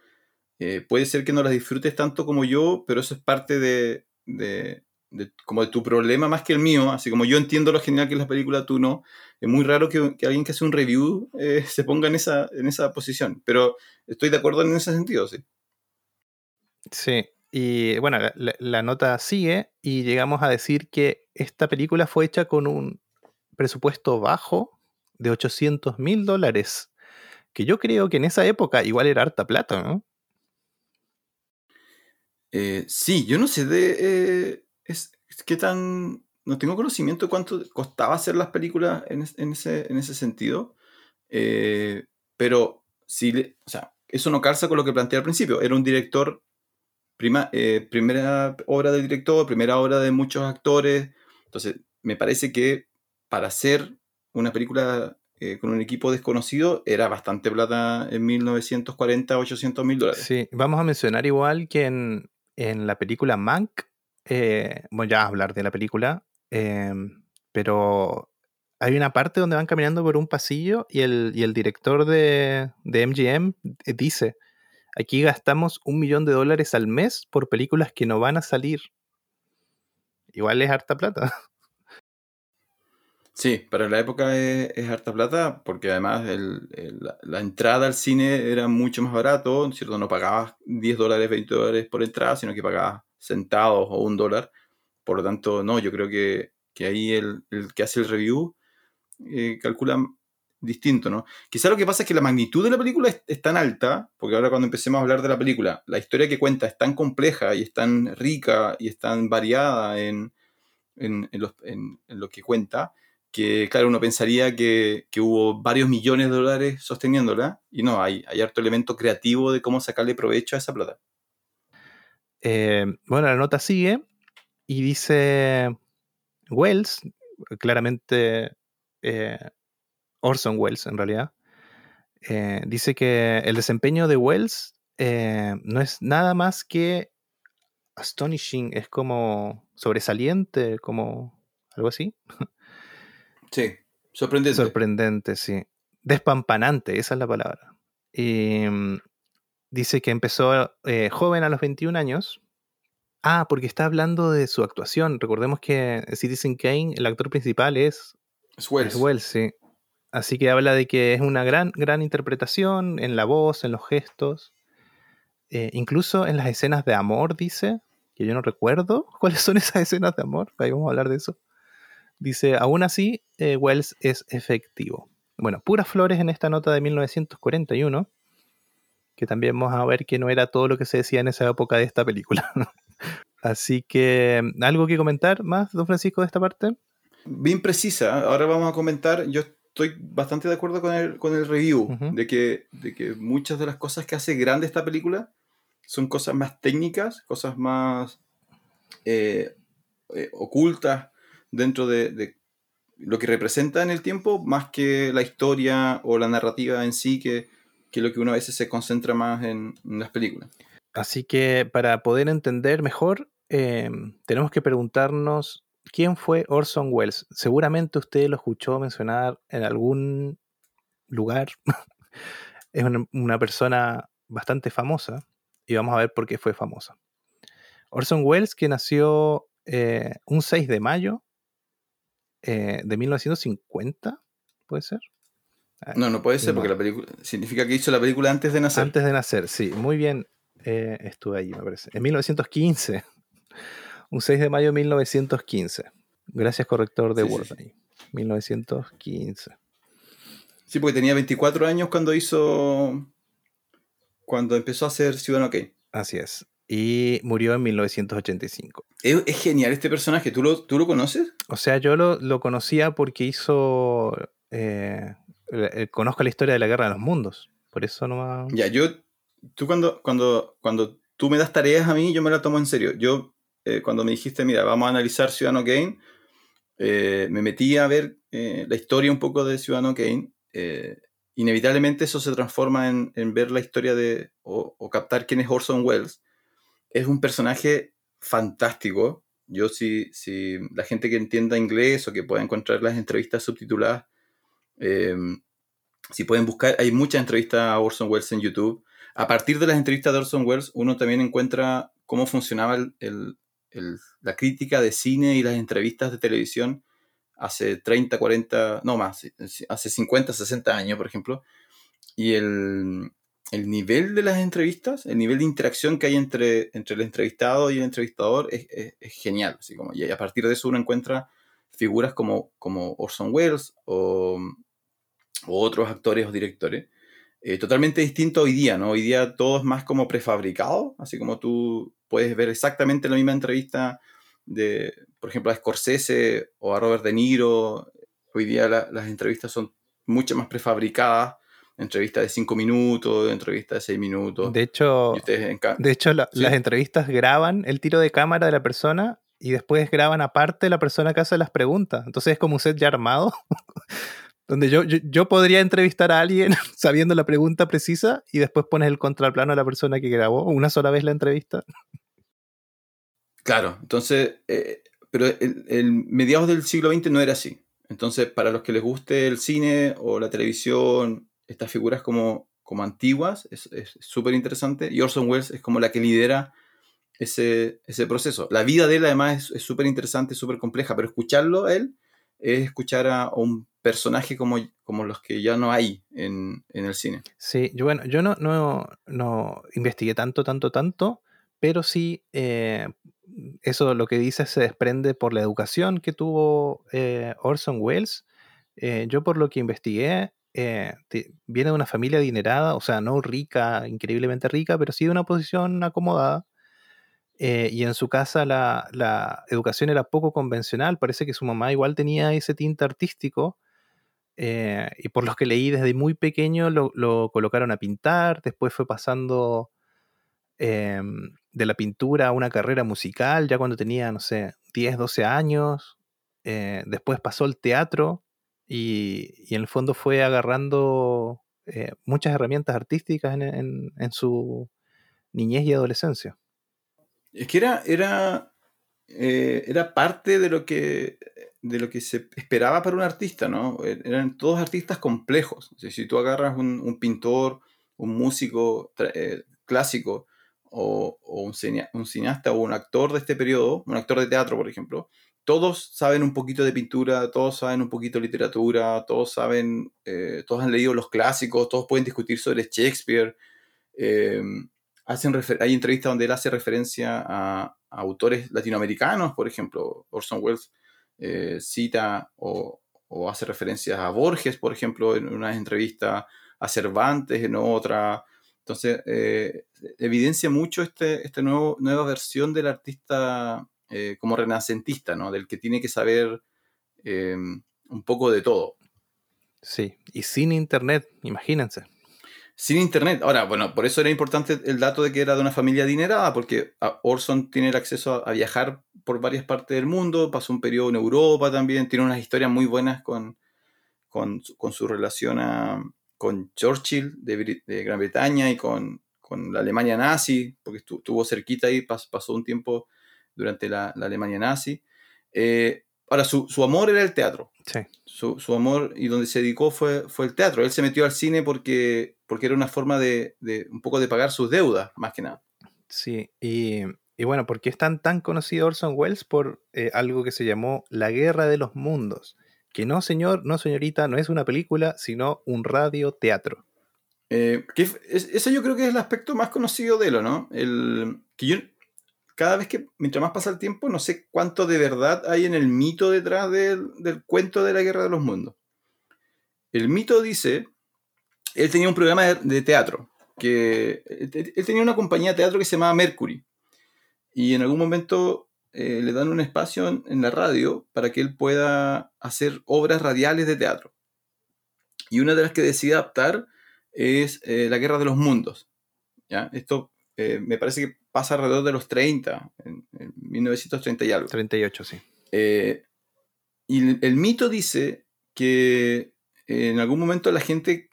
eh, puede ser que no la disfrutes tanto como yo, pero eso es parte de, como de tu problema más que el mío, así como yo entiendo lo genial que es la película, tú no. Es muy raro que, alguien que hace un review eh, se ponga en esa, en esa posición, pero estoy de acuerdo en ese sentido, sí. Sí, y bueno, la, nota sigue y llegamos a decir que esta película fue hecha con un presupuesto bajo de 800 mil dólares, que yo creo que en esa época igual era harta plata, ¿no? Eh, sí, yo no sé de... Eh, qué tan... No tengo conocimiento de cuánto costaba hacer las películas en, ese, en ese sentido, eh, pero sí, o sea, eso no calza con lo que planteé al principio. Era un director, prima, primera obra del director, primera obra de muchos actores. Entonces, me parece que para hacer una película con un equipo desconocido era bastante plata en 1940, 800 mil dólares. Sí, vamos a mencionar igual que en, en la película Mank eh, voy a hablar de la película, em, pero hay una parte donde van caminando por un pasillo y el, director de, de, MGM dice, aquí gastamos un millón de dólares al mes por películas que no van a salir. igual es harta plata. Sí, para la época es, harta plata porque además la, entrada al cine era mucho más barato, ¿cierto? No pagabas 10 dólares, 20 dólares por entrada, sino que pagabas centavos o un dólar. Por lo tanto, no, yo creo que, ahí el, que hace el review eh, calcula distinto, ¿no? Quizá lo que pasa es que la magnitud de la película es, tan alta, porque ahora cuando empecemos a hablar de la película, la historia que cuenta es tan compleja y es tan rica y es tan variada en, en lo que cuenta, que claro, uno pensaría que, hubo varios millones de dólares sosteniéndola, y no, hay, hay harto elemento creativo de cómo sacarle provecho a esa plata. Eh, bueno, la nota sigue y dice Wells, claramente eh, Orson Wells en realidad, eh, dice que el desempeño de Wells no es nada más que astonishing, es como sobresaliente, como algo así. Sí, sorprendente. Sorprendente, sí. Despampanante, esa es la palabra. Y, mm, dice que empezó eh, joven a los 21 años. Ah, porque está hablando de su actuación. Recordemos que Citizen Kane, el actor principal es, es Wells. sí. Así que habla de que es una gran, gran interpretación en la voz, en los gestos. Eh, incluso en las escenas de amor, dice, que yo no recuerdo cuáles son esas escenas de amor. Ahí vamos a hablar de eso. Dice, aún así, eh, Wells es efectivo. Bueno, puras flores en esta nota de 1941, que también vamos a ver que no era todo lo que se decía en esa época de esta película. así que, ¿algo que comentar más, don Francisco, de esta parte? Bien precisa. Ahora vamos a comentar, yo estoy bastante de acuerdo con el, con el review, de, que, de que muchas de las cosas que hace grande esta película son cosas más técnicas, cosas más eh, eh, ocultas, dentro de, lo que representa en el tiempo, más que la historia o la narrativa en sí, que, que lo que uno a veces se concentra más en, las películas. Así que para poder entender mejor, eh, tenemos que preguntarnos quién fue Orson Welles. Seguramente usted lo escuchó mencionar en algún lugar. es una, persona bastante famosa y vamos a ver por qué fue famosa. Orson Welles, que nació eh, un 6 de mayo eh, de 1950, ¿puede ser? No, no puede ser porque la película significa que hizo la película antes de nacer. Antes de nacer, sí, muy bien. Eh, estuve ahí, me parece. En 1915. Un 6 de mayo de 1915. Gracias, corrector de Word. 1915. Sí, porque tenía 24 años cuando hizo. Cuando empezó a ser Ciudadano Kane. Así es y murió en 1985. Es, genial este personaje, ¿Tú lo, ¿tú lo conoces? O sea, yo lo, conocía porque hizo... Eh, conozco la historia de la Guerra de los Mundos, por eso no Ya, yo... Tú cuando, cuando, cuando tú me das tareas a mí, yo me la tomo en serio. Yo, eh, cuando me dijiste, mira, vamos a analizar Ciudadano Kane, eh, me metí a ver la historia un poco de Ciudadano Kane. inevitablemente eso se transforma en, ver la historia de, o, o, captar quién es Orson Welles es un personaje fantástico. Yo si, si la gente que entienda inglés o que pueda encontrar las entrevistas subtituladas, em, si pueden buscar, hay muchas entrevistas a Orson Welles en YouTube. A partir de las entrevistas de Orson Welles, uno también encuentra cómo funcionaba la crítica de cine y las entrevistas de televisión hace 30, 40, no más, hace 50, 60 años, por ejemplo. Y el, el nivel de las entrevistas, el nivel de interacción que hay entre, entre el entrevistado y el entrevistador es, genial. Así como, y a partir de eso uno encuentra figuras como, como Orson Welles o, otros actores o directores. Eh, totalmente distinto hoy día, ¿no? Hoy día todo es más como prefabricado, así como tú puedes ver exactamente la misma entrevista de, por ejemplo, a Scorsese o a Robert De Niro. Hoy día las entrevistas son mucho más prefabricadas entrevista de 5 minutos, entrevista de 6 minutos. De hecho, de hecho las entrevistas graban el tiro de cámara de la persona y después graban aparte la persona que hace las preguntas. Entonces es como un set ya armado, donde yo, yo, podría entrevistar a alguien sabiendo la pregunta precisa y después pones el contraplano a la persona que grabó una sola vez la entrevista. Claro, entonces, eh, pero el, el mediados del siglo XX no era así. Entonces, para los que les guste el cine o la televisión estas figuras como, como antiguas, es súper interesante. Y Orson Welles es como la que lidera ese, ese proceso. La vida de él además es súper interesante, súper compleja, pero escucharlo a él es escuchar a un personaje como, como los que ya no hay en, el cine. Sí, yo, bueno, yo no, no, no investigué tanto, tanto, tanto, pero sí, eh, eso lo que dice se desprende por la educación que tuvo eh, Orson Welles. Eh, yo por lo que investigué, viene de una familia adinerada, o sea, no rica, increíblemente rica, pero sí de una posición acomodada. y en su casa la, educación era poco convencional, parece que su mamá igual tenía ese tinte artístico, y por lo que leí desde muy pequeño lo, lo colocaron a pintar, después fue pasando Em, de la pintura a una carrera musical ya cuando tenía, no sé, 10, 12 años. Eh, después pasó al teatro y, en el fondo fue agarrando eh, muchas herramientas artísticas en, su niñez y adolescencia. Es que era, era, eh, era parte de lo, que, de lo que se esperaba para un artista, ¿no? E, eran todos artistas complejos. si tú agarras un, pintor, un músico clásico, o, un, cineasta o un actor de este periodo, un actor de teatro, por ejemplo, todos saben un poquito de pintura, todos saben un poquito de literatura, todos saben, eh, todos han leído los clásicos, todos pueden discutir sobre Shakespeare. Hacen hay entrevistas donde él hace referencia a, autores latinoamericanos, por ejemplo, Orson Welles eh, cita o, o, hace referencias a Borges, por ejemplo, en una entrevista, a Cervantes en otra, entonces, eh, evidencia mucho este, esta nueva versión del artista eh, como renacentista, ¿no? Del que tiene que saber eh, un poco de todo. Sí, y sin internet, imagínense. Sin internet. Ahora, bueno, por eso era importante el dato de que era de una familia adinerada, porque Orson tiene el acceso a, viajar por varias partes del mundo, pasó un periodo en Europa también, tiene unas historias muy buenas con, con su relación a, con Churchill de, Gran Bretaña y con, la Alemania nazi, porque estuvo cerquita ahí, pasó un tiempo durante la, Alemania nazi. Eh, ahora, su, amor era el teatro. Sí. Su, amor y donde se dedicó fue, fue el teatro. Él se metió al cine porque, porque era una forma de, un poco de pagar sus deudas, más que nada. Sí, y, bueno, ¿por qué es tan, tan conocido Orson Welles? Por eh, algo que se llamó La Guerra de los Mundos que no, señor, no, señorita, no es una película, sino un radioteatro. Eh, que eso yo creo que es el aspecto más conocido de lo, ¿no? El, que yo, cada vez que, mientras más pasa el tiempo, no sé cuánto de verdad hay en el mito detrás del, cuento de la Guerra de los Mundos. El mito dice, él tenía un programa de, teatro, que él tenía una compañía de teatro que se llamaba Mercury. Y en algún momento eh, le dan un espacio en, la radio para que él pueda hacer obras radiales de teatro. Y una de las que decide adaptar es eh, La Guerra de los Mundos. ¿ya? Esto eh, me parece que pasa alrededor de los 30, en, 1930 y algo. 38, sí. y el mito dice que en algún momento la gente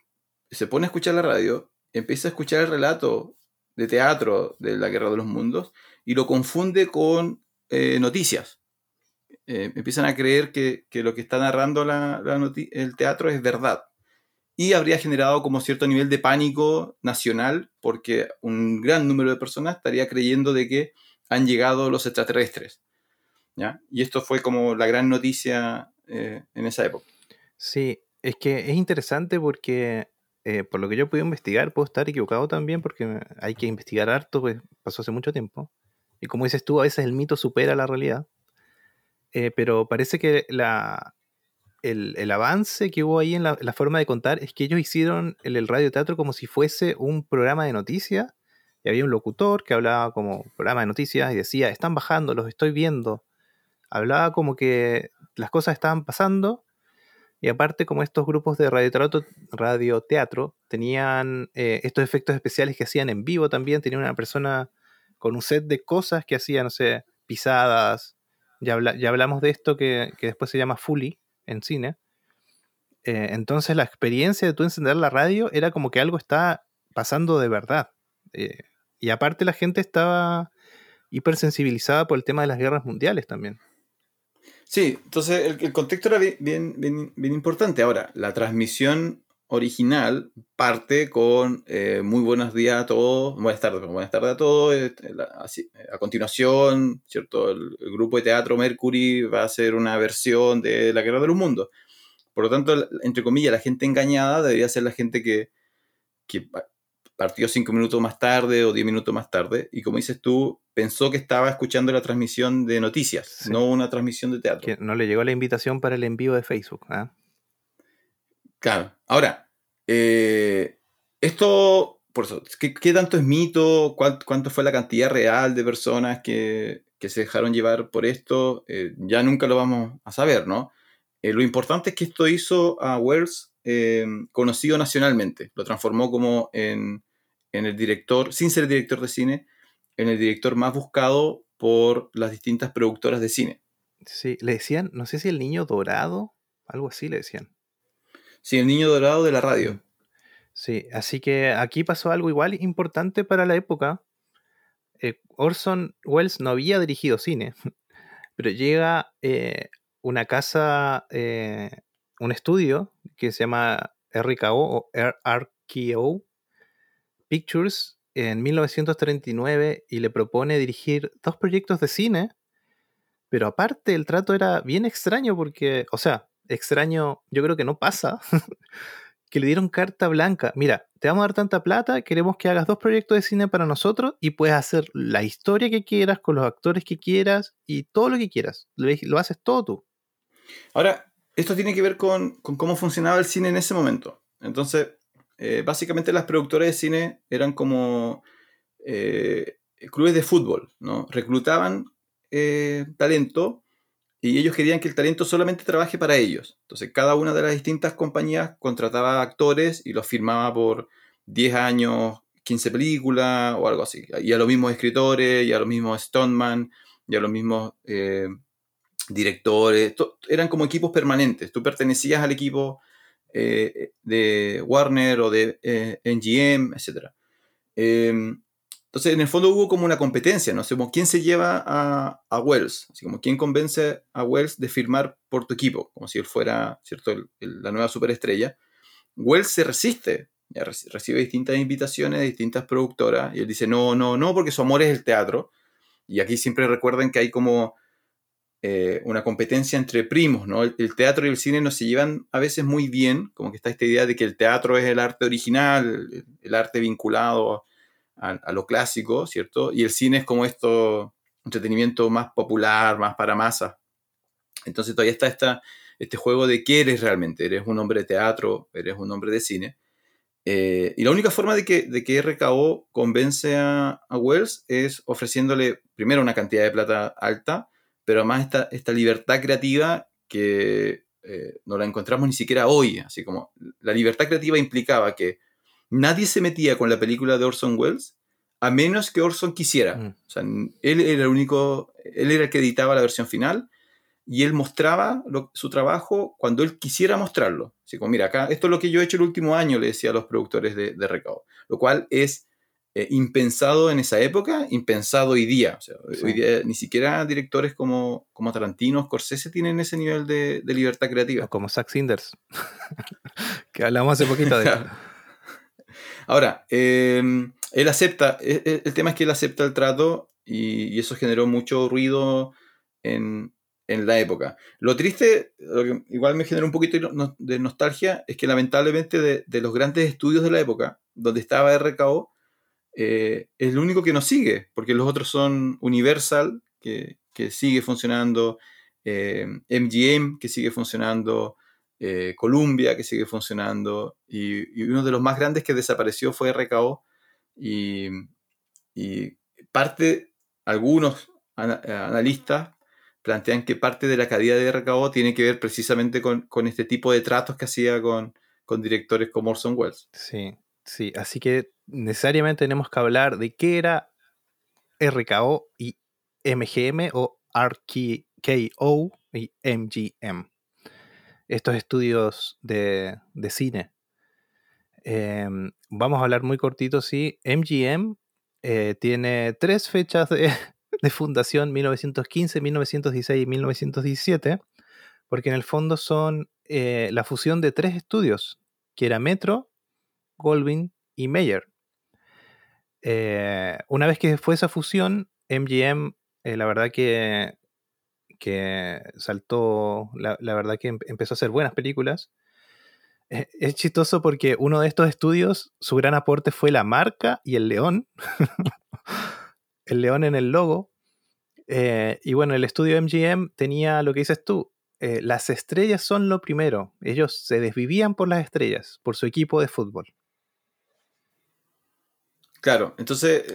se pone a escuchar la radio, empieza a escuchar el relato de teatro de la Guerra de los Mundos y lo confunde con eh, noticias. Eh, empiezan a creer que, lo que está narrando la, el teatro es verdad. Y habría generado como cierto nivel de pánico nacional porque un gran número de personas estaría creyendo de que han llegado los extraterrestres. ¿ya? Y esto fue como la gran noticia eh, en esa época. Sí, es que es interesante porque por lo que yo pude investigar, puedo estar equivocado también porque hay que investigar harto, pues pasó hace mucho tiempo. Y como dices tú, a veces el mito supera la realidad. Eh, pero parece que la, el, avance que hubo ahí en la, forma de contar es que ellos hicieron el, radioteatro como si fuese un programa de noticias. Y había un locutor que hablaba como programa de noticias y decía, están bajando, los estoy viendo. Hablaba como que las cosas estaban pasando. Y aparte, como estos grupos de radioteatro, radioteatro tenían eh, estos efectos especiales que hacían en vivo también, tenían una persona con un set de cosas que hacía, no sé, pisadas. Ya, ya hablamos de esto que, después se llama Fully en cine. Eh, entonces la experiencia de tú encender la radio era como que algo está pasando de verdad. Eh, y aparte la gente estaba hipersensibilizada por el tema de las guerras mundiales también. Sí, entonces el, contexto era bien, bien, bien, importante. Ahora, la transmisión original parte con eh, muy buenos días a todos, buenas tardes, buenas tardes a todos. Eh, a continuación, ¿cierto? El, grupo de teatro Mercury va a hacer una versión de La Guerra de los Mundos. Por lo tanto, entre comillas, la gente engañada debería ser la gente que, que partió cinco minutos más tarde o diez minutos más tarde y como dices tú, pensó que estaba escuchando la transmisión de noticias, no una transmisión de teatro. Que no le llegó la invitación para el envío de Facebook. ¿ah? Claro. Ahora, eh, esto, por eso, ¿qué, tanto es mito? ¿Cuánto, fue la cantidad real de personas que, se dejaron llevar por esto? Eh, ya nunca lo vamos a saber, ¿no? Eh, lo importante es que esto hizo a Wells conocido nacionalmente. Lo transformó como en, en el director, sin ser director de cine, en el director más buscado por las distintas productoras de cine. Sí, le decían, no sé si el niño dorado, algo así le decían. Sí, el niño dorado de la radio. Sí, así que aquí pasó algo igual importante para la época. Eh, Orson Welles no había dirigido cine, pero llega eh, una casa, eh, un estudio que se llama RKO o RKO Pictures en 1939 y le propone dirigir dos proyectos de cine, pero aparte el trato era bien extraño porque, o sea, extraño, yo creo que no pasa, que le dieron carta blanca. Mira, te vamos a dar tanta plata, queremos que hagas dos proyectos de cine para nosotros y puedes hacer la historia que quieras, con los actores que quieras y todo lo que quieras. Lo, haces todo tú. Ahora, esto tiene que ver con, cómo funcionaba el cine en ese momento. Entonces, eh, básicamente las productoras de cine eran como eh, clubes de fútbol, ¿no? Reclutaban eh, talento y ellos querían que el talento solamente trabaje para ellos. Entonces, cada una de las distintas compañías contrataba actores y los firmaba por 10 años, 15 películas o algo así. Y a los mismos escritores, y a los mismos Stoneman, y a los mismos eh, directores. Eran como equipos permanentes. Tú pertenecías al equipo eh, de Warner o de eh, NGM, etc. Entonces, en el fondo hubo como una competencia, ¿no? como quién se lleva a, a, Wells, así como quién convence a Wells de firmar por tu equipo, como si él fuera, ¿cierto?, la nueva superestrella. Wells se resiste, recibe distintas invitaciones de distintas productoras y él dice, no, no, no, porque su amor es el teatro. Y aquí siempre recuerden que hay como eh, una competencia entre primos, ¿no? El, el, teatro y el cine no se llevan a veces muy bien, como que está esta idea de que el teatro es el arte original, el, el arte vinculado a, lo clásico, ¿cierto? Y el cine es como esto, entretenimiento más popular, más para masa. Entonces todavía está este juego de qué eres realmente. ¿Eres un hombre de teatro? ¿Eres un hombre de cine? Eh, y la única forma de que, de que RKO convence a, Wells es ofreciéndole primero una cantidad de plata alta, pero además esta, esta libertad creativa que eh, no la encontramos ni siquiera hoy. Así como la libertad creativa implicaba que nadie se metía con la película de Orson Welles a menos que Orson quisiera. Mm. O sea, él era el único, él era el que editaba la versión final y él mostraba su trabajo cuando él quisiera mostrarlo. Así como, mira, acá, esto es lo que yo he hecho el último año, le decía a los productores de, de Recao. Lo cual es eh, impensado en esa época, impensado hoy día. O sea, hoy día ni siquiera directores como, como Tarantino, Scorsese tienen ese nivel de, libertad creativa. como Zack Sinders, que hablamos hace poquito de Ahora, em, él acepta, e, e, el, tema es que él acepta el trato y, eso generó mucho ruido en, la época. Lo triste, lo que igual me generó un poquito de nostalgia, es que lamentablemente de, los grandes estudios de la época, donde estaba RKO, eh, es el único que nos sigue, porque los otros son Universal, que, sigue funcionando, MGM, eh, que sigue funcionando, eh, Columbia, que sigue funcionando, y, uno de los más grandes que desapareció fue RKO, y, parte, algunos analistas plantean que parte de la caída de RKO tiene que ver precisamente con, este tipo de tratos que hacía con, directores como Orson Welles. Sí, sí, así que necesariamente tenemos que hablar de qué era RKO y MGM o RKO y MGM estos estudios de, cine. Em, vamos a hablar muy cortito, sí. MGM eh, tiene tres fechas de, fundación, 1915, 1916 y 1917, porque en el fondo son eh, la fusión de tres estudios. que era Metro, Goldwyn y Meyer. Eh, una vez que fue esa fusión, MGM, la verdad que, que saltó, la, verdad que em, empezó a hacer buenas películas. Eh, es chistoso porque uno de estos estudios, su gran aporte fue la marca y el león. el león en el logo. y bueno, el estudio MGM tenía lo que dices tú, las estrellas son lo primero. Ellos se desvivían por las estrellas, por su equipo de fútbol. Claro, entonces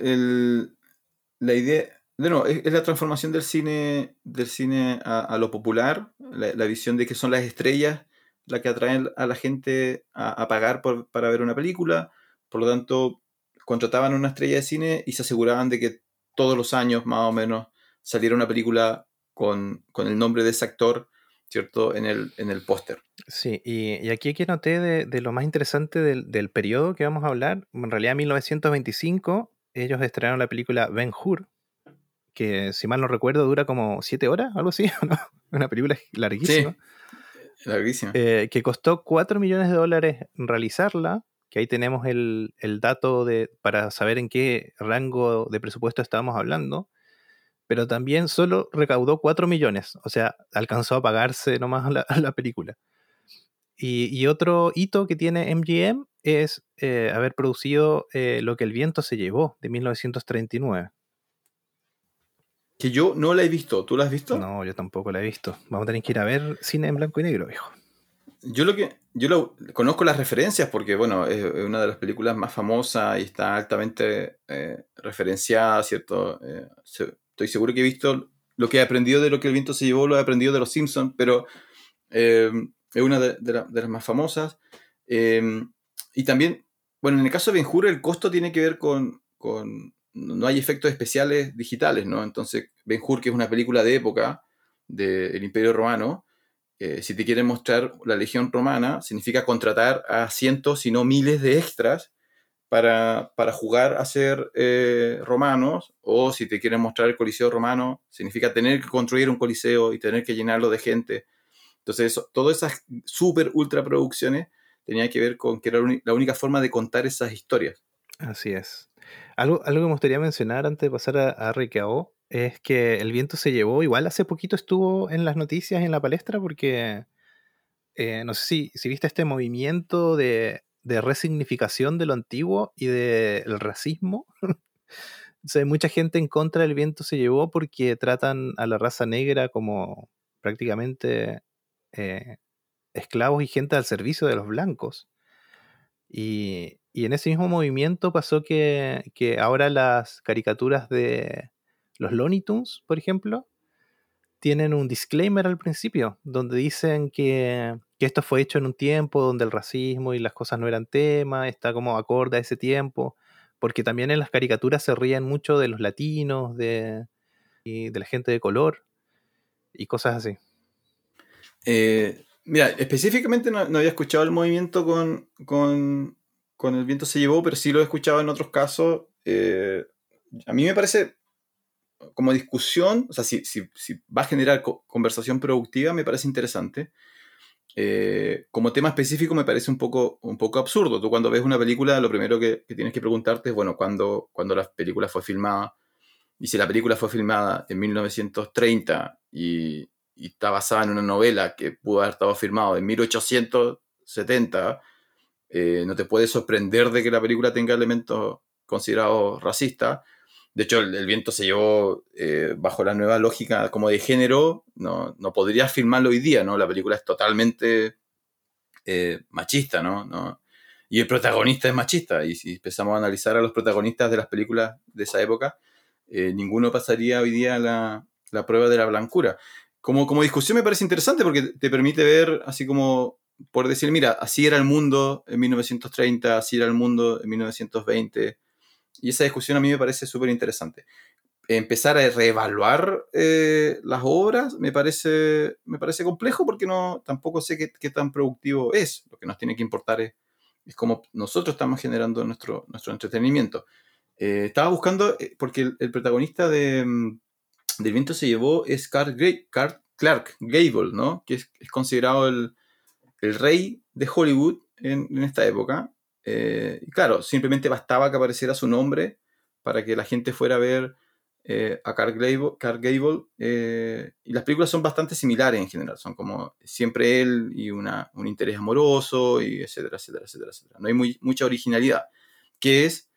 la idea, de nuevo, es, la transformación del cine, del cine a, lo popular, la, visión de que son las estrellas las que atraen a la gente a, pagar para ver una película, por lo tanto contrataban una estrella de cine y se aseguraban de que todos los años más o menos saliera una película con, con el nombre de ese actor ¿cierto? En el, en el póster. Sí, y, aquí que noté de, lo más interesante del, del, periodo que vamos a hablar, en realidad en 1925 ellos estrenaron la película Ben Hur, que si mal no recuerdo dura como siete horas, algo así, ¿no? Una película larguísima. Sí, larguísima. Eh, que costó 4 millones de dólares realizarla, que ahí tenemos el, el dato de, para saber en qué rango de presupuesto estábamos hablando pero también solo recaudó 4 millones, o sea, alcanzó a pagarse nomás la, la película. Y, otro hito que tiene MGM es eh, haber producido eh, Lo que el viento se llevó, de 1939. Que yo no la he visto, ¿tú la has visto? No, yo tampoco la he visto. Vamos a tener que ir a ver cine en blanco y negro, viejo. Yo lo que yo lo, conozco las referencias porque bueno es una de las películas más famosas y está altamente eh, referenciada, cierto. Estoy seguro que he visto lo que he aprendido de lo que el viento se llevó, lo he aprendido de los Simpsons, pero eh, es una de, las más famosas. Eh, y también, bueno, en el caso de Ben Hur, el costo tiene que ver con, no hay efectos especiales digitales, ¿no? Entonces, Ben Hur, que es una película de época del Imperio Romano, eh, si te quieren mostrar la Legión Romana, significa contratar a cientos, si no miles de extras para, jugar a ser eh, romanos, o si te quieren mostrar el Coliseo romano, significa tener que construir un coliseo y tener que llenarlo de gente. Entonces, todas esas super ultra producciones tenían que ver con que era la única forma de contar esas historias. Así es. Algo, algo que me gustaría mencionar antes de pasar a, a es que el viento se llevó, igual hace poquito estuvo en las noticias, en la palestra, porque eh, no sé si, si viste este movimiento de de resignificación de lo antiguo y del racismo. mucha gente en contra del viento se llevó porque tratan a la raza negra como prácticamente eh, esclavos y gente al servicio de los blancos. Y, en ese mismo movimiento pasó que, que, ahora las caricaturas de los Looney Tunes, por ejemplo, tienen un disclaimer al principio, donde dicen que que esto fue hecho en un tiempo donde el racismo y las cosas no eran tema, está como acorde a ese tiempo, porque también en las caricaturas se ríen mucho de los latinos, de, y de la gente de color y cosas así. Eh, mira, específicamente no, había escuchado el movimiento con, con, El viento se llevó, pero sí lo he escuchado en otros casos. Eh, a mí me parece como discusión, o sea, si, si, si va a generar conversación productiva, me parece interesante. Eh, como tema específico me parece un poco, un poco absurdo. Tú cuando ves una película, lo primero que, tienes que preguntarte es, bueno, ¿cuándo, cuando la película fue filmada? Y si la película fue filmada en 1930 y, está basada en una novela que pudo haber estado filmada en 1870, eh, no te puede sorprender de que la película tenga elementos considerados racistas. De hecho, el, viento se llevó eh, bajo la nueva lógica como de género, no, no podrías filmarlo hoy día, ¿no? La película es totalmente eh, machista, ¿no? Y el protagonista es machista. Y si empezamos a analizar a los protagonistas de las películas de esa época, ninguno pasaría hoy día la, la, prueba de la blancura. Como, como discusión me parece interesante porque te permite ver así como, por decir, mira, así era el mundo en 1930, así era el mundo en 1920 y esa discusión a mí me parece súper interesante. Empezar a reevaluar eh, las obras me parece, me parece complejo porque no, tampoco sé qué, tan productivo es. Lo que nos tiene que importar es, es cómo nosotros estamos generando nuestro, nuestro entretenimiento. Eh, estaba buscando, eh, porque el, protagonista de, mm, del viento se llevó es Clark Gable, ¿no? que es, es considerado el, el, rey de Hollywood en, esta época. Eh, claro, simplemente bastaba que apareciera su nombre para que la gente fuera a ver eh, a Carl Gable. Eh, y las películas son bastante similares en general, son como siempre él y una, un interés amoroso, y etcétera, etcétera, etcétera, etcétera. No hay mucha originalidad, que es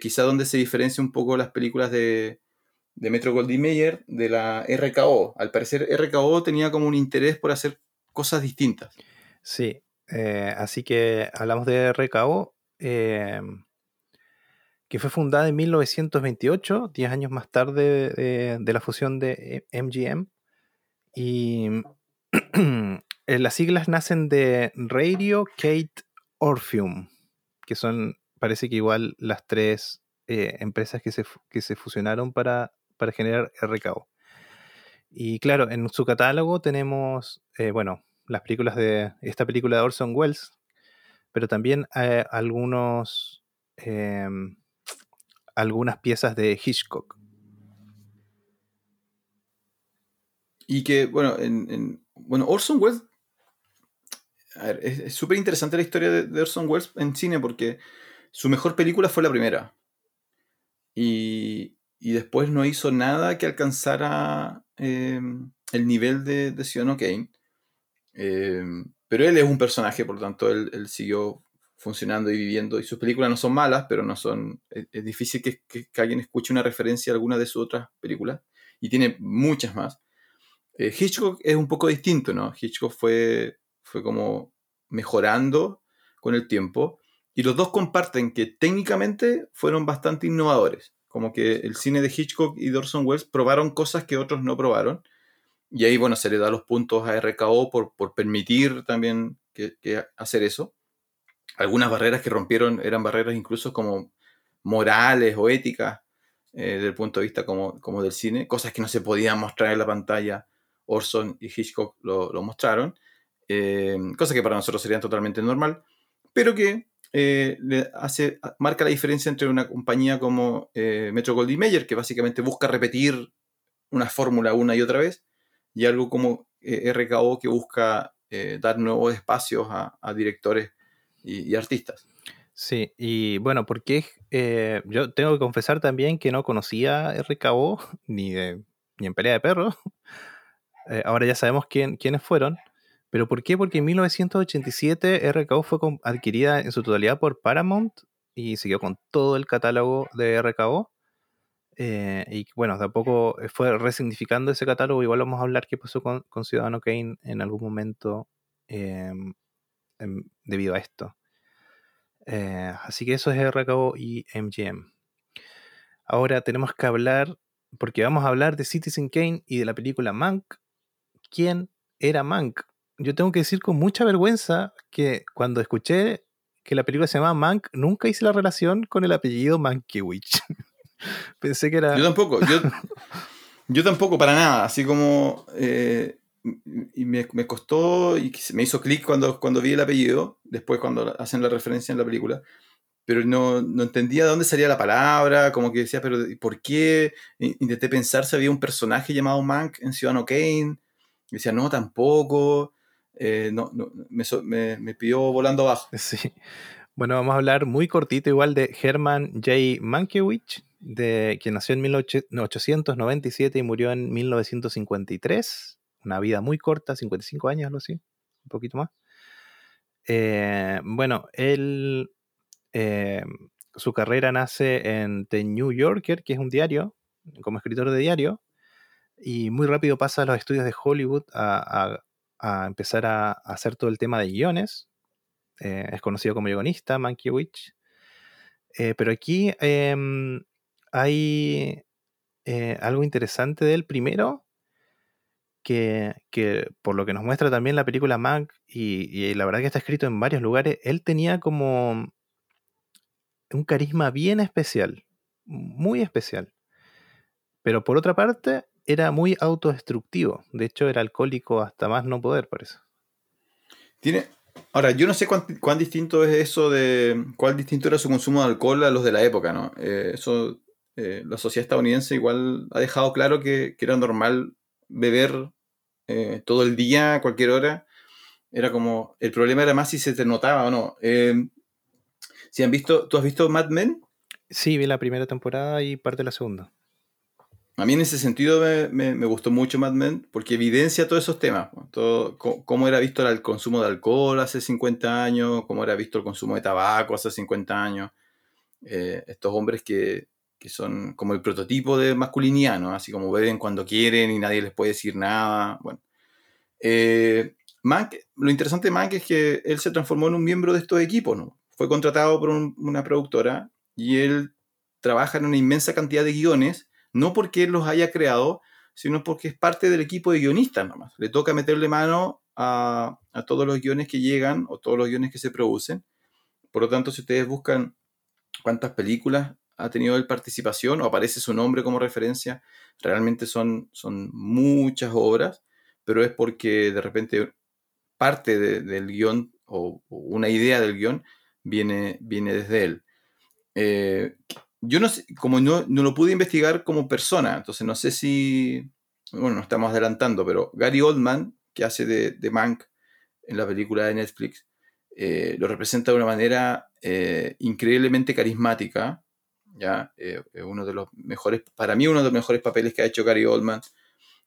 quizá donde se diferencia un poco las películas de, de Metro Goldie Mayer de la RKO. Al parecer RKO tenía como un interés por hacer cosas distintas. Sí, eh, así que hablamos de RKO, eh, que fue fundada en 1928, 10 años más tarde de, la fusión de MGM. Y eh, las siglas nacen de Radio Kate Orpheum, que son, parece que igual las tres empresas que se, que se fusionaron para para generar RKO. Y claro, en su catálogo tenemos, eh, bueno, las películas de esta película de Orson Welles, pero también eh, algunos, em, algunas piezas de Hitchcock. Y que, bueno, en, bueno Orson Welles, es súper interesante la historia de Orson Welles en cine porque su mejor película fue la primera. Y, y después no hizo nada que alcanzara em, el nivel de, de Ciudadano Kane. Em, pero él es un personaje, por lo tanto, él, siguió funcionando y viviendo. Y sus películas no son malas, pero no son. Es, difícil que, alguien escuche una referencia a alguna de sus otras películas. Y tiene muchas más. Eh, Hitchcock es un poco distinto, ¿no? Hitchcock fue, fue como mejorando con el tiempo. Y los dos comparten que técnicamente fueron bastante innovadores. Como que el cine de Hitchcock y Dorson Welles probaron cosas que otros no probaron. Y ahí, bueno, se le da los puntos a RKO por, por permitir también que, hacer eso. Algunas barreras que rompieron eran barreras incluso como morales o éticas eh, desde el punto de vista como, como, del cine, cosas que no se podían mostrar en la pantalla. Orson y Hitchcock lo, mostraron, eh, cosas que para nosotros serían totalmente normal, pero que eh, le hace, marca la diferencia entre una compañía como eh, Metro Goldie Mayer, que básicamente busca repetir una fórmula una y otra vez, y algo como eh, RKO, que busca dar nuevos espacios a, directores y, artistas. Sí, y bueno, porque yo tengo que confesar también que no conocía RKO ni, ni en pelea de perros. ahora ya sabemos quién, quiénes fueron. ¿Pero por qué? Porque en 1987 RKO fue adquirida en su totalidad por Paramount y siguió con todo el catálogo de RKO. Eh, y bueno, tampoco fue resignificando ese catálogo. Igual vamos a hablar qué pasó con, Ciudadano Kane en algún momento em, em, debido a esto. Eh, así que eso es RKO y MGM. Ahora tenemos que hablar, porque vamos a hablar de Citizen Kane y de la película Mank. ¿Quién era Mank? yo tengo que decir con mucha vergüenza que cuando escuché que la película se llamaba Mank, nunca hice la relación con el apellido Mankiewicz. Pensé que era. Yo tampoco, yo, tampoco, para nada. Así como. Eh, y me, costó y me hizo clic cuando, cuando vi el apellido, después cuando hacen la referencia en la película, pero no, no, entendía de dónde salía la palabra, como que decía, pero ¿por qué? Intenté pensar si había un personaje llamado Mank en Ciudadano Kane, y decía, no, tampoco. Eh, no, me, me, pidió volando abajo. Sí. Bueno, vamos a hablar muy cortito igual de Herman J. Mankiewicz, de, quien nació en 1897 y murió en 1953. Una vida muy corta, 55 años, algo así, un poquito más. Eh, bueno, él, eh, su carrera nace en The New Yorker, que es un diario, como escritor de diario, y muy rápido pasa a los estudios de Hollywood a, a empezar a, hacer todo el tema de guiones. Eh, es conocido como guionista, Mankiewicz. Eh, pero aquí em, hay eh, algo interesante de él primero, que, por lo que nos muestra también la película Mank, y, la verdad que está escrito en varios lugares, él tenía como un carisma bien especial, muy especial. Pero por otra parte, era muy autodestructivo. De hecho, era alcohólico hasta más no poder, por eso. Tiene. Ahora, yo no sé cuán, distinto es eso de. cuál distinto era su consumo de alcohol a los de la época, ¿no? Eh, eso. Eh, la sociedad estadounidense igual ha dejado claro que, era normal beber eh, todo el día, a cualquier hora. Era como, el problema era más si se te notaba o no. Si han visto, ¿Tú has visto Mad Men? Sí, vi la primera temporada y parte de la segunda. A mí en ese sentido me, gustó mucho Mad Men porque evidencia todos esos temas. Todo, cómo era visto el consumo de alcohol hace 50 años, cómo era visto el consumo de tabaco hace 50 años. Eh, estos hombres que, son como el prototipo de masculinidad, ¿no? Así como beben cuando quieren y nadie les puede decir nada. Bueno. Eh, lo interesante de Mank es que él se transformó en un miembro de estos equipos, ¿no? Fue contratado por una productora y él trabaja en una inmensa cantidad de guiones no porque él los haya creado, sino porque es parte del equipo de guionistas nomás. Le toca meterle mano a, todos los guiones que llegan o todos los guiones que se producen. Por lo tanto, si ustedes buscan cuántas películas ha tenido él participación o aparece su nombre como referencia, realmente son, son muchas obras, pero es porque de repente parte del guion o, una idea del guion viene, viene desde él. Eh, yo no sé, como no, no, lo pude investigar como persona, entonces no sé si, bueno, nos estamos adelantando, pero Gary Oldman, que hace de, de Mank en la película de Netflix, eh, lo representa de una manera eh, increíblemente carismática, ¿ya? Eh, uno de los mejores, para mí uno de los mejores papeles que ha hecho Gary Oldman,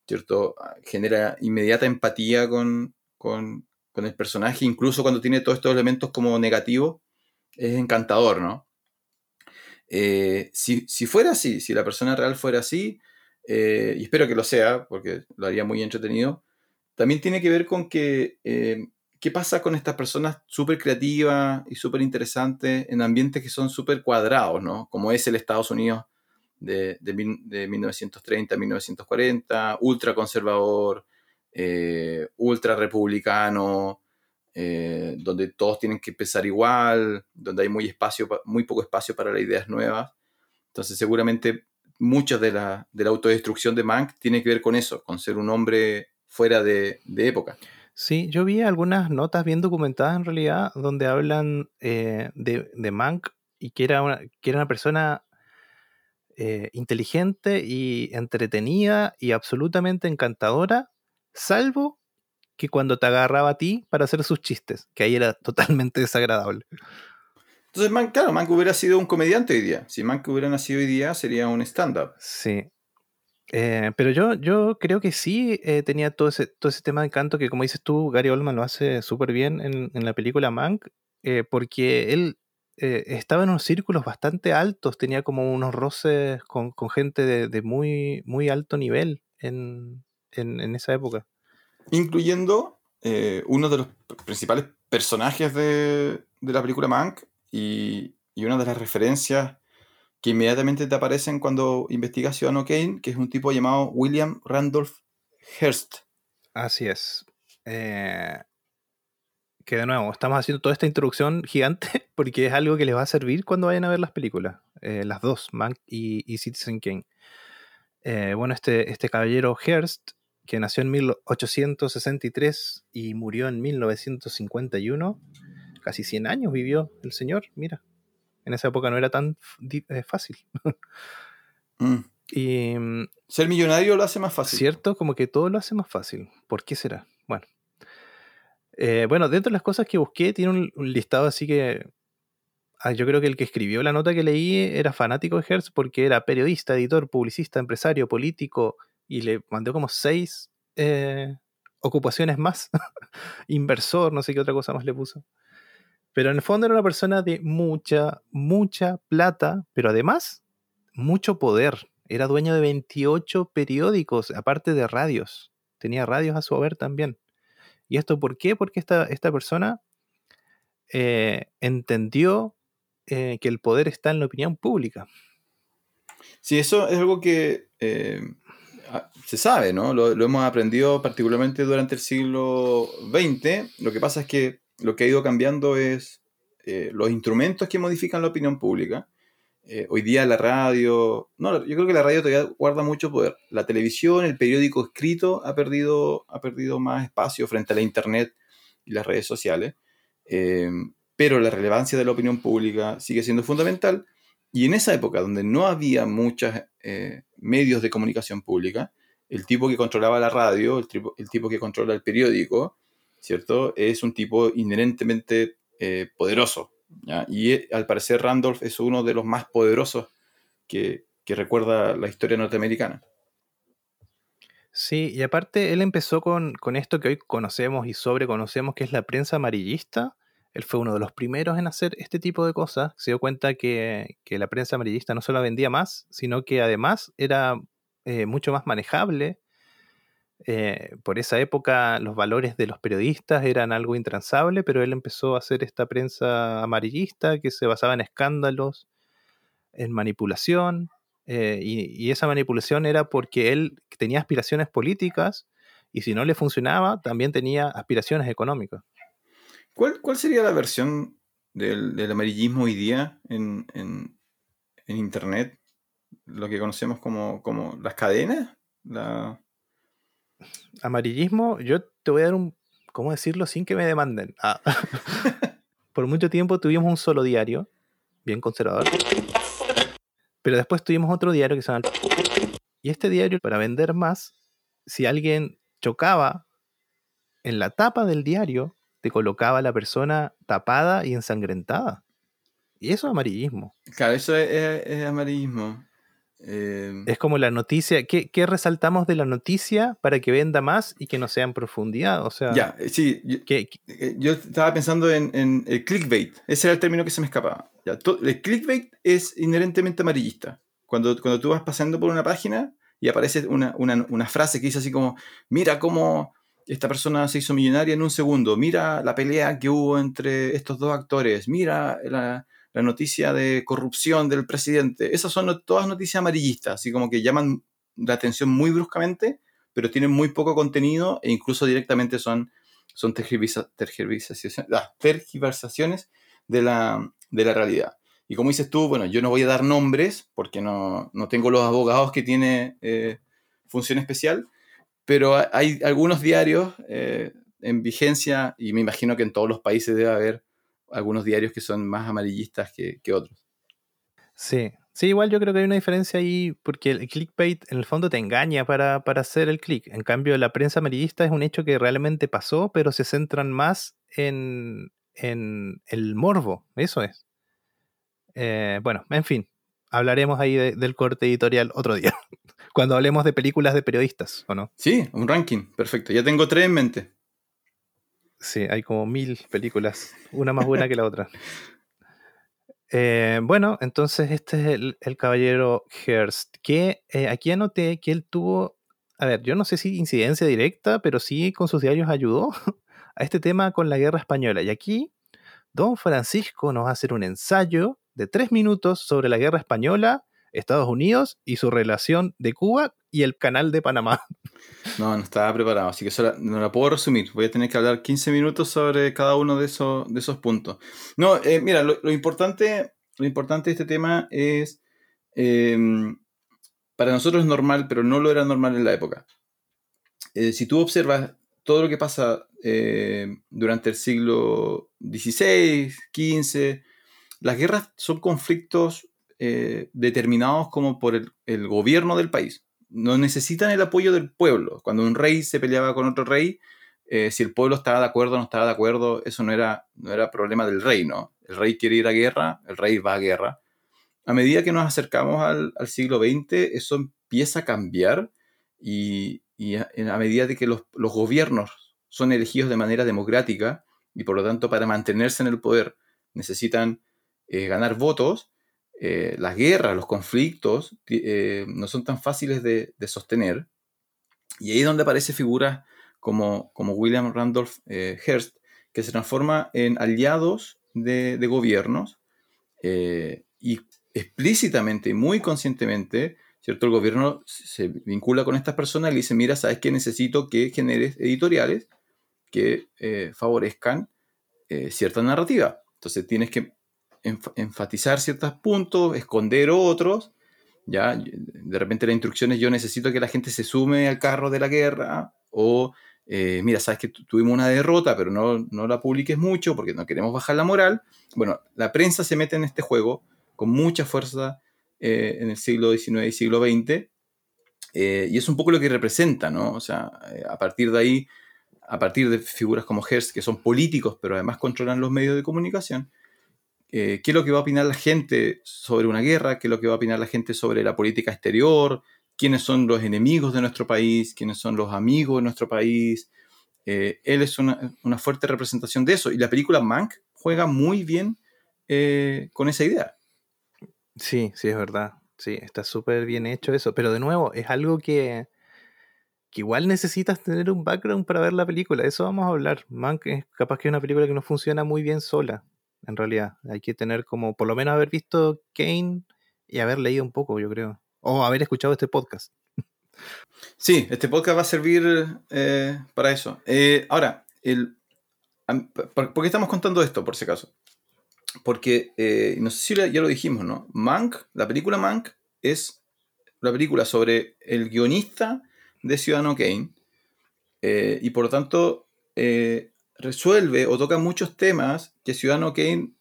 ¿cierto? Genera inmediata empatía con, con, con el personaje, incluso cuando tiene todos estos elementos como negativos, es encantador, ¿no? Eh, si, fuera así, si la persona real fuera así, eh, y espero que lo sea, porque lo haría muy entretenido, también tiene que ver con eh, qué pasa con estas personas súper creativas y súper interesantes en ambientes que son súper cuadrados, ¿no? Como es el Estados Unidos de, de, de 1930 1940, ultra conservador, ultra republicano, eh, donde todos tienen que empezar igual, donde hay muy, poco espacio para las ideas nuevas. Entonces seguramente mucha de la, de la autodestrucción de Mank tiene que ver con eso, con ser un hombre fuera de, época. Sí, yo vi algunas notas bien documentadas en realidad donde hablan eh, de, de, Mank y que era una, que era una persona eh, inteligente y entretenida y absolutamente encantadora, salvo que cuando te agarraba a ti para hacer sus chistes, que ahí era totalmente desagradable. Entonces, Man, claro, Mank hubiera sido un comediante hoy día. Si Mank hubiera nacido hoy día, sería un stand-up. Sí. Eh, pero yo, yo creo que sí eh, tenía todo ese, todo ese tema de canto que, como dices tú, Gary Oldman lo hace súper bien en, la película Mank, eh, porque él estaba en unos círculos bastante altos, tenía como unos roces con, gente de, muy, muy alto nivel en, en esa época incluyendo eh, uno de los principales personajes de, la película Mank y, una de las referencias que inmediatamente te aparecen cuando investigas Ciudadano Kane, que es un tipo llamado William Randolph Hearst. Así es. Eh, que de nuevo, estamos haciendo toda esta introducción gigante porque es algo que les va a servir cuando vayan a ver las películas, eh, las dos, Mank y, Citizen Kane. bueno, este, este caballero Hearst que nació en 1863 y murió en 1951. Casi 100 años vivió el señor, mira. En esa época no era tan eh, fácil. Mm. Y, mm, Ser millonario lo hace más fácil. Cierto, como que todo lo hace más fácil. ¿Por qué será? Bueno. Eh, bueno, dentro de las cosas que busqué, tiene un, listado así que ah, yo creo que el que escribió la nota que leí era fanático de Hertz porque era periodista, editor, publicista, empresario, político, y le mandó como seis eh, ocupaciones más. Inversor, no sé qué otra cosa más le puso. Pero en el fondo era una persona de mucha, mucha plata, pero además mucho poder. Era dueño de 28 periódicos, aparte de radios. Tenía radios a su haber también. ¿Y esto por qué? Porque esta, esta persona eh, entendió eh, que el poder está en la opinión pública. Sí, eso es algo que se sabe, ¿no? Lo, hemos aprendido particularmente durante el siglo XX. Lo que pasa es que lo que ha ido cambiando es eh, los instrumentos que modifican la opinión pública. Eh, hoy día la radio, no, yo creo que la radio todavía guarda mucho poder. La televisión, el periódico escrito ha perdido, ha perdido más espacio frente a la internet y las redes sociales. Eh, pero la relevancia de la opinión pública sigue siendo fundamental. Y en esa época, donde no había muchos eh, medios de comunicación pública, el tipo que controlaba la radio, el tipo, el tipo que controla el periódico, ¿cierto? Es un tipo inherentemente eh, poderoso. Y eh, al parecer Randolph es uno de los más poderosos que, recuerda la historia norteamericana. Sí, y aparte él empezó con, esto que hoy conocemos y sobreconocemos, que es la prensa amarillista. Él fue uno de los primeros en hacer este tipo de cosas. Se dio cuenta que, la prensa amarillista no solo vendía más, sino que además era eh, mucho más manejable. Eh, por esa época los valores de los periodistas eran algo intransable, pero él empezó a hacer esta prensa amarillista que se basaba en escándalos, en manipulación, eh, y, esa manipulación era porque él tenía aspiraciones políticas y si no le funcionaba, también tenía aspiraciones económicas. ¿Cuál, sería la versión del, amarillismo hoy día en, Internet? Lo que conocemos como, como las cadenas. La... Amarillismo, yo te voy a dar un, ¿cómo decirlo sin que me demanden? Ah. Por mucho tiempo tuvimos un solo diario, bien conservador. Pero después tuvimos otro diario que se llama... Y este diario, para vender más, si alguien chocaba en la tapa del diario, te colocaba a la persona tapada y ensangrentada. Y eso es amarillismo. Claro, eso es, amarillismo. Eh, es como la noticia. ¿qué, resaltamos de la noticia para que venda más y que no sea en profundidad? O sea. Ya, sí. Eh, yo, estaba pensando en, el clickbait. Ese era el término que se me escapaba el clickbait es inherentemente amarillista. Cuando, cuando tú vas pasando por una página y aparece una, frase que dice así como, mira cómo esta persona se hizo millonaria en un segundo, mira la pelea que hubo entre estos dos actores, mira la, noticia de corrupción del presidente. Esas son todas noticias amarillistas, así como que llaman la atención muy bruscamente, pero tienen muy poco contenido e incluso directamente son, son tergiversaciones, ah, tergiversaciones de la, de la realidad. Y como dices tú, bueno, yo no voy a dar nombres porque no, tengo los abogados que tiene eh, función especial, pero hay algunos diarios eh, en vigencia y me imagino que en todos los países debe haber algunos diarios que son más amarillistas que, otros. Sí, sí, igual yo creo que hay una diferencia ahí porque el clickbait en el fondo te engaña para, para hacer el click. En cambio, la prensa amarillista es un hecho que realmente pasó, pero se centran más en, en el morbo, eso es. Eh, bueno, en fin, hablaremos ahí del corte editorial otro día, cuando hablemos de películas de periodistas, ¿o no? Sí, un ranking, perfecto. Ya tengo tres en mente. Sí, hay como mil películas, una más buena que la otra. Eh, bueno, entonces este es el, caballero Hearst, que eh, aquí anoté que él tuvo, a ver, yo no sé si incidencia directa, pero sí con sus diarios ayudó a este tema con la guerra española. Y aquí, don Francisco nos va a hacer un ensayo de tres minutos sobre la guerra española, Estados Unidos y su relación de Cuba y el canal de Panamá. No, no estaba preparado, así que no la puedo resumir. Voy a tener que hablar 15 minutos sobre cada uno de esos, de esos puntos. No, eh, mira, lo, importante, lo importante de este tema es, em, para nosotros es normal, pero no lo era normal en la época. Eh, si tú observas todo lo que pasa eh, durante el siglo XVI, XV, las guerras son conflictos eh, determinados como por el, gobierno del país. No necesitan el apoyo del pueblo. Cuando un rey se peleaba con otro rey, eh, si el pueblo estaba de acuerdo o no estaba de acuerdo, eso no era, no era problema del rey, ¿no? El rey quiere ir a guerra, el rey va a guerra. A medida que nos acercamos al, siglo XX, eso empieza a cambiar y, a, medida de que los, gobiernos son elegidos de manera democrática y por lo tanto para mantenerse en el poder necesitan eh, ganar votos, eh, las guerras, los conflictos eh, no son tan fáciles de, sostener. Y ahí es donde aparece figuras como, William Randolph Hearst, que se transforma en aliados de, gobiernos y explícitamente muy conscientemente, ¿cierto? El gobierno se vincula con estas personas y le dice, mira, ¿sabes que necesito que generes editoriales que favorezcan cierta narrativa? Entonces tienes que enfatizar ciertos puntos, esconder otros. ¿ya? De repente las instrucciones, yo necesito que la gente se sume al carro de la guerra, o eh, mira, sabes que tuvimos una derrota, pero no, no la publiques mucho porque no queremos bajar la moral. Bueno, la prensa se mete en este juego con mucha fuerza eh, en el siglo XIX y siglo XX, eh, y es un poco lo que representa, ¿no? O sea, a partir de ahí a partir de figuras como Hearst, que son políticos, pero además controlan los medios de comunicación, eh, qué es lo que va a opinar la gente sobre una guerra, qué es lo que va a opinar la gente sobre la política exterior, quiénes son los enemigos de nuestro país, quiénes son los amigos de nuestro país. Eh, él es una, fuerte representación de eso. Y la película Mank juega muy bien eh, con esa idea. Sí, sí, es verdad. Sí, está súper bien hecho eso. Pero de nuevo, es algo que, que igual necesitas tener un background para ver la película. Eso vamos a hablar. Mank es capaz que es una película que no funciona muy bien sola en realidad. Hay que tener como, por lo menos haber visto Kane y haber leído un poco, yo creo. O haber escuchado este podcast. Sí, este podcast va a servir eh, para eso. Eh, ahora, el, ¿por qué estamos contando esto, por si acaso? Porque, eh, no sé si ya lo dijimos, ¿no? Mank, la película Mank es la película sobre el guionista de Ciudadano Kane. y por lo tanto, resuelve o toca muchos temas que Ciudadano Kane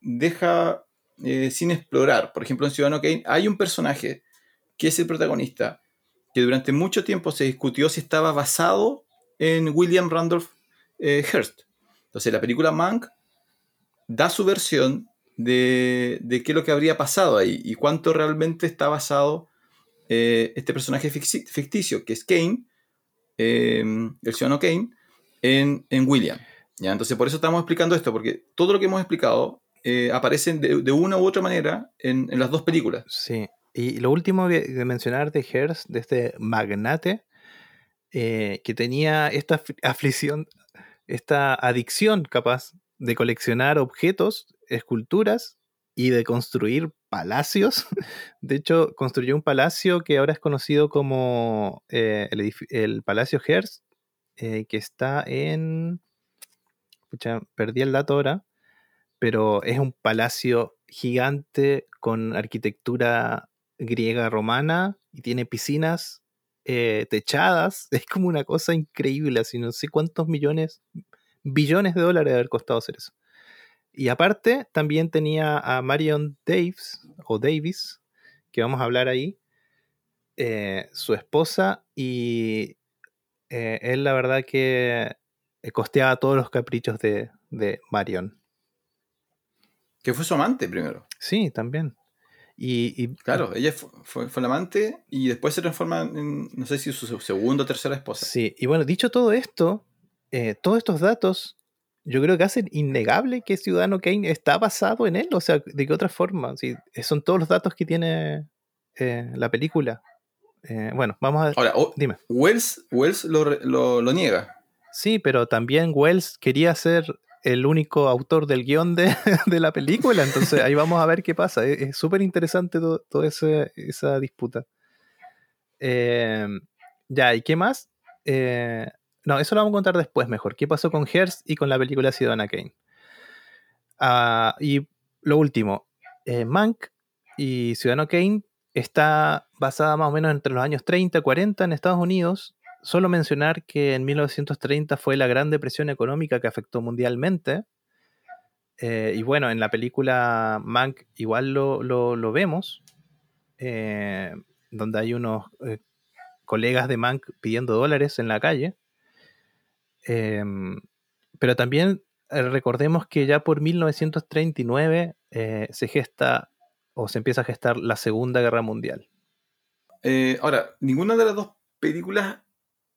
deja eh, sin explorar. Por ejemplo, en Ciudadano Kane hay un personaje que es el protagonista, que durante mucho tiempo se discutió si estaba basado en William Randolph eh, Hearst. Entonces, la película Mank da su versión de, qué es lo que habría pasado ahí y cuánto realmente está basado eh, este personaje ficticio, que es Kane, el ciudadano Kane, en, William. ¿ya? Entonces, por eso estamos explicando esto, porque todo lo que hemos explicado eh, aparece de, una u otra manera en, las dos películas. Sí. Y lo último de mencionar de Hearst, de este magnate, eh, que tenía esta aflicción, esta adicción capaz de coleccionar objetos, esculturas y de construir palacios. De hecho, construyó un palacio que ahora es conocido como eh, el, el, Palacio Hearst, eh, que está en... Pucha, perdí el dato ahora, pero es un palacio gigante con arquitectura griega romana y tiene piscinas eh, techadas. Es como una cosa increíble, así no sé cuántos millones, billones de dólares de haber costado hacer eso. Y aparte, también tenía a Marion Davis, o Davis, que vamos a hablar ahí, eh, su esposa, y eh, él la verdad que eh, costeaba todos los caprichos de, Marion. Que fue su amante primero. Sí, también. Y, claro, ella fue, fue, la amante y después se transforma en, no sé si su segunda o tercera esposa. Sí, y bueno, dicho todo esto, eh, todos estos datos, yo creo que hacen innegable que Ciudadano Kane está basado en él. O sea, ¿de qué otra forma? son todos los datos que tiene la película. Eh, bueno, vamos a. Ahora, dime. Wells, Wells lo, niega. Sí, pero también Wells quería ser el único autor del guion de, la película, entonces ahí vamos a ver qué pasa. Es súper interesante toda esa disputa. Eh, ya, ¿y qué más? Eh, no, eso lo vamos a contar después mejor. ¿Qué pasó con Hearst y con la película Ciudadana Kane? Ah, y lo último, Mank y Ciudadano Kane está basada más o menos entre los años 30 y 40 en Estados Unidos. Solo mencionar que en 1930 fue la Gran Depresión Económica que afectó mundialmente. Eh, y bueno, en la película Mank igual lo, vemos, eh, donde hay unos eh, colegas de Mank pidiendo dólares en la calle. pero también recordemos que ya por 1939 se gesta o se empieza a gestar la Segunda Guerra Mundial. Eh, ahora, ninguna de las dos películas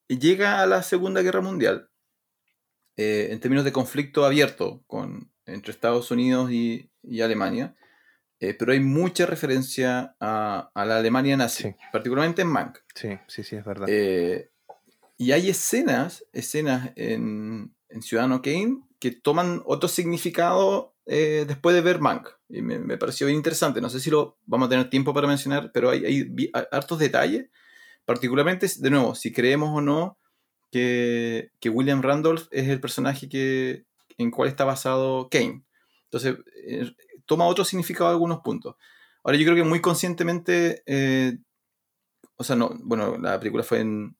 llega a la Segunda Guerra Mundial eh, en términos de conflicto abierto con, entre Estados Unidos y, Alemania, eh, pero hay mucha referencia a, la Alemania nazi, particularmente en Mank. Sí, sí, sí, es verdad. y hay escenas, escenas en, en Ciudadano Kane que toman otro significado después de ver Mank y me, pareció bien interesante. No sé si lo vamos a tener tiempo para mencionar, pero hay, hay hartos detalles, particularmente, de nuevo, si creemos o no que, William Randolph es el personaje que, en cual está basado Kane. Entonces, eh, toma otro significado algunos puntos. Ahora, yo creo que muy conscientemente, eh, o sea, no, bueno, la película fue en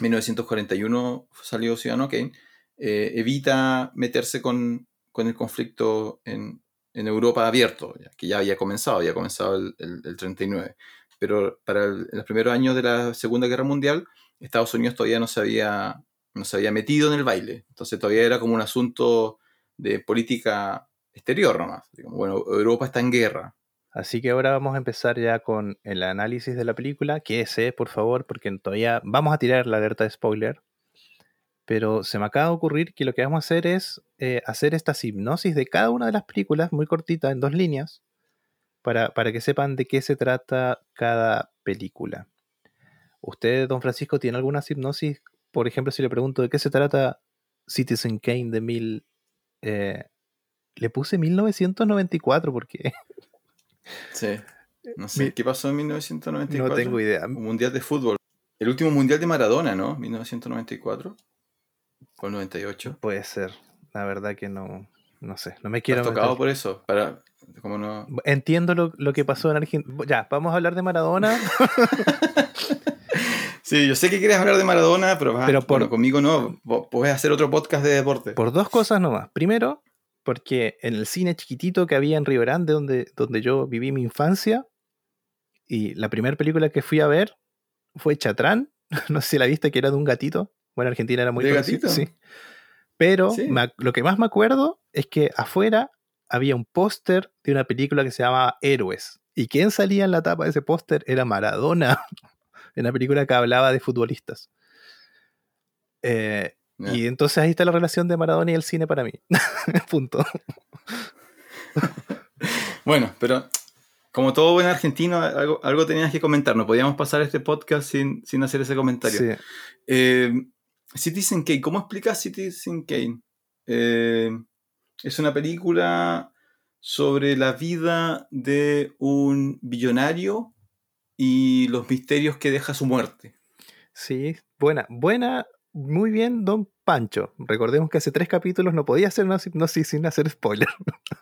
1941, salió Ciudadano Kane, eh, evita meterse con, con el conflicto en, Europa abierto, que ya había comenzado, había comenzado el, el, 39. Pero para los primeros años de la Segunda Guerra Mundial, Estados Unidos todavía no se había no se había metido en el baile. Entonces todavía era como un asunto de política exterior nomás. bueno, Europa está en guerra. Así que ahora vamos a empezar ya con el análisis de la película, que ese, por favor, porque todavía vamos a tirar la alerta de spoiler. Pero se me acaba de ocurrir que lo que vamos a hacer es eh, hacer esta hipnosis de cada una de las películas, muy cortita, en dos líneas, para, para que sepan de qué se trata cada película. ¿Usted, don Francisco, tiene alguna hipnosis? Por ejemplo, si le pregunto de qué se trata Citizen Kane de mil... Eh, le puse 1994 porque... Sí. No sé, ¿qué pasó en 1994? No tengo idea. mundial de fútbol. El último mundial de Maradona, ¿no? 1994. O 98. Puede ser. La verdad que no. No sé. No me quiero. ¿Has tocado por eso? Para, como no... Entiendo lo, que pasó en Argentina. Ya, vamos a hablar de Maradona. sí, yo sé que quieres hablar de Maradona, pero, pero conmigo no. Puedes hacer otro podcast de deporte. Por dos cosas nomás. Primero, porque en el cine chiquitito que había en Río Grande, donde, donde yo viví mi infancia, y la primera película que fui a ver fue Chatrán, no sé si la viste, que era de un gatito. Bueno, Argentina era muy. Sí. Pero lo que más me acuerdo es que afuera había un póster de una película que se llamaba Héroes. ¿Y quién salía en la tapa de ese póster? Era Maradona, en una película que hablaba de futbolistas. Eh, y entonces ahí está la relación de Maradona y el cine para mí. Punto. bueno, pero como todo buen argentino, algo, tenías que comentar. No podíamos pasar este podcast sin, hacer ese comentario. Eh, Citizen Kane, ¿cómo explicas Citizen Kane? Eh, es una película sobre la vida de un billonario y los misterios que deja su muerte. Sí, buena, buena muy bien, don Pancho. Recordemos que hace tres capítulos no podía hacer una hipnosis sin hacer spoiler.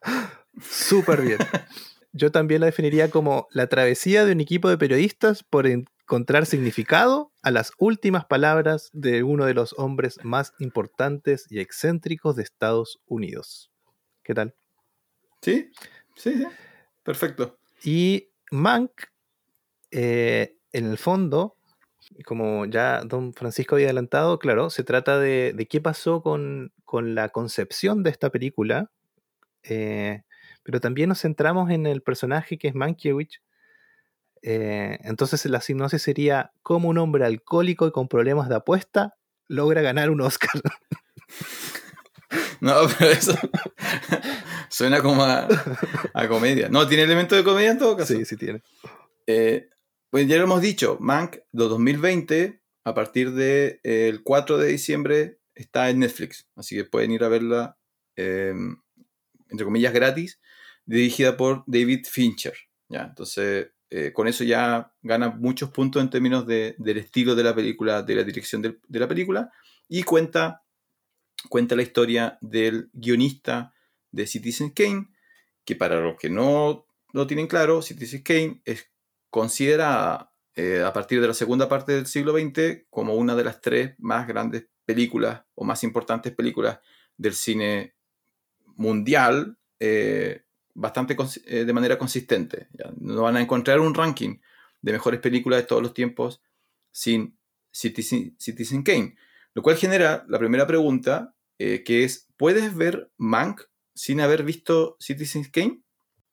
Súper bien. Yo también la definiría como la travesía de un equipo de periodistas por encontrar significado a las últimas palabras de uno de los hombres más importantes y excéntricos de Estados Unidos. ¿Qué tal? Sí, sí, sí. Perfecto. Y Mank, eh, en el fondo, como ya don Francisco había adelantado, claro, se trata de, qué pasó con, la concepción de esta película, eh, pero también nos centramos en el personaje que es Mankiewicz. Eh, entonces la hipnosis sería cómo un hombre alcohólico y con problemas de apuesta logra ganar un Oscar. No, pero eso suena como a, comedia. No, tiene elementos de comedia en todo caso. Sí, sí tiene. Eh, pues ya lo hemos dicho, Mank de 2020, a partir del de, 4 de diciembre, está en Netflix. Así que pueden ir a verla, em, entre comillas, gratis, dirigida por David Fincher. ¿ya? Entonces, eh, con eso ya gana muchos puntos en términos de, del estilo de la película, de la dirección de, la película, y cuenta, cuenta la historia del guionista de Citizen Kane, que para los que no lo tienen claro, Citizen Kane es considera eh, a partir de la segunda parte del siglo XX como una de las tres más grandes películas o más importantes películas del cine mundial, eh, bastante eh, de manera consistente. No van a encontrar un ranking de mejores películas de todos los tiempos sin Citizen, Kane. Lo cual genera la primera pregunta, que es, ¿puedes ver Mank sin haber visto Citizen Kane?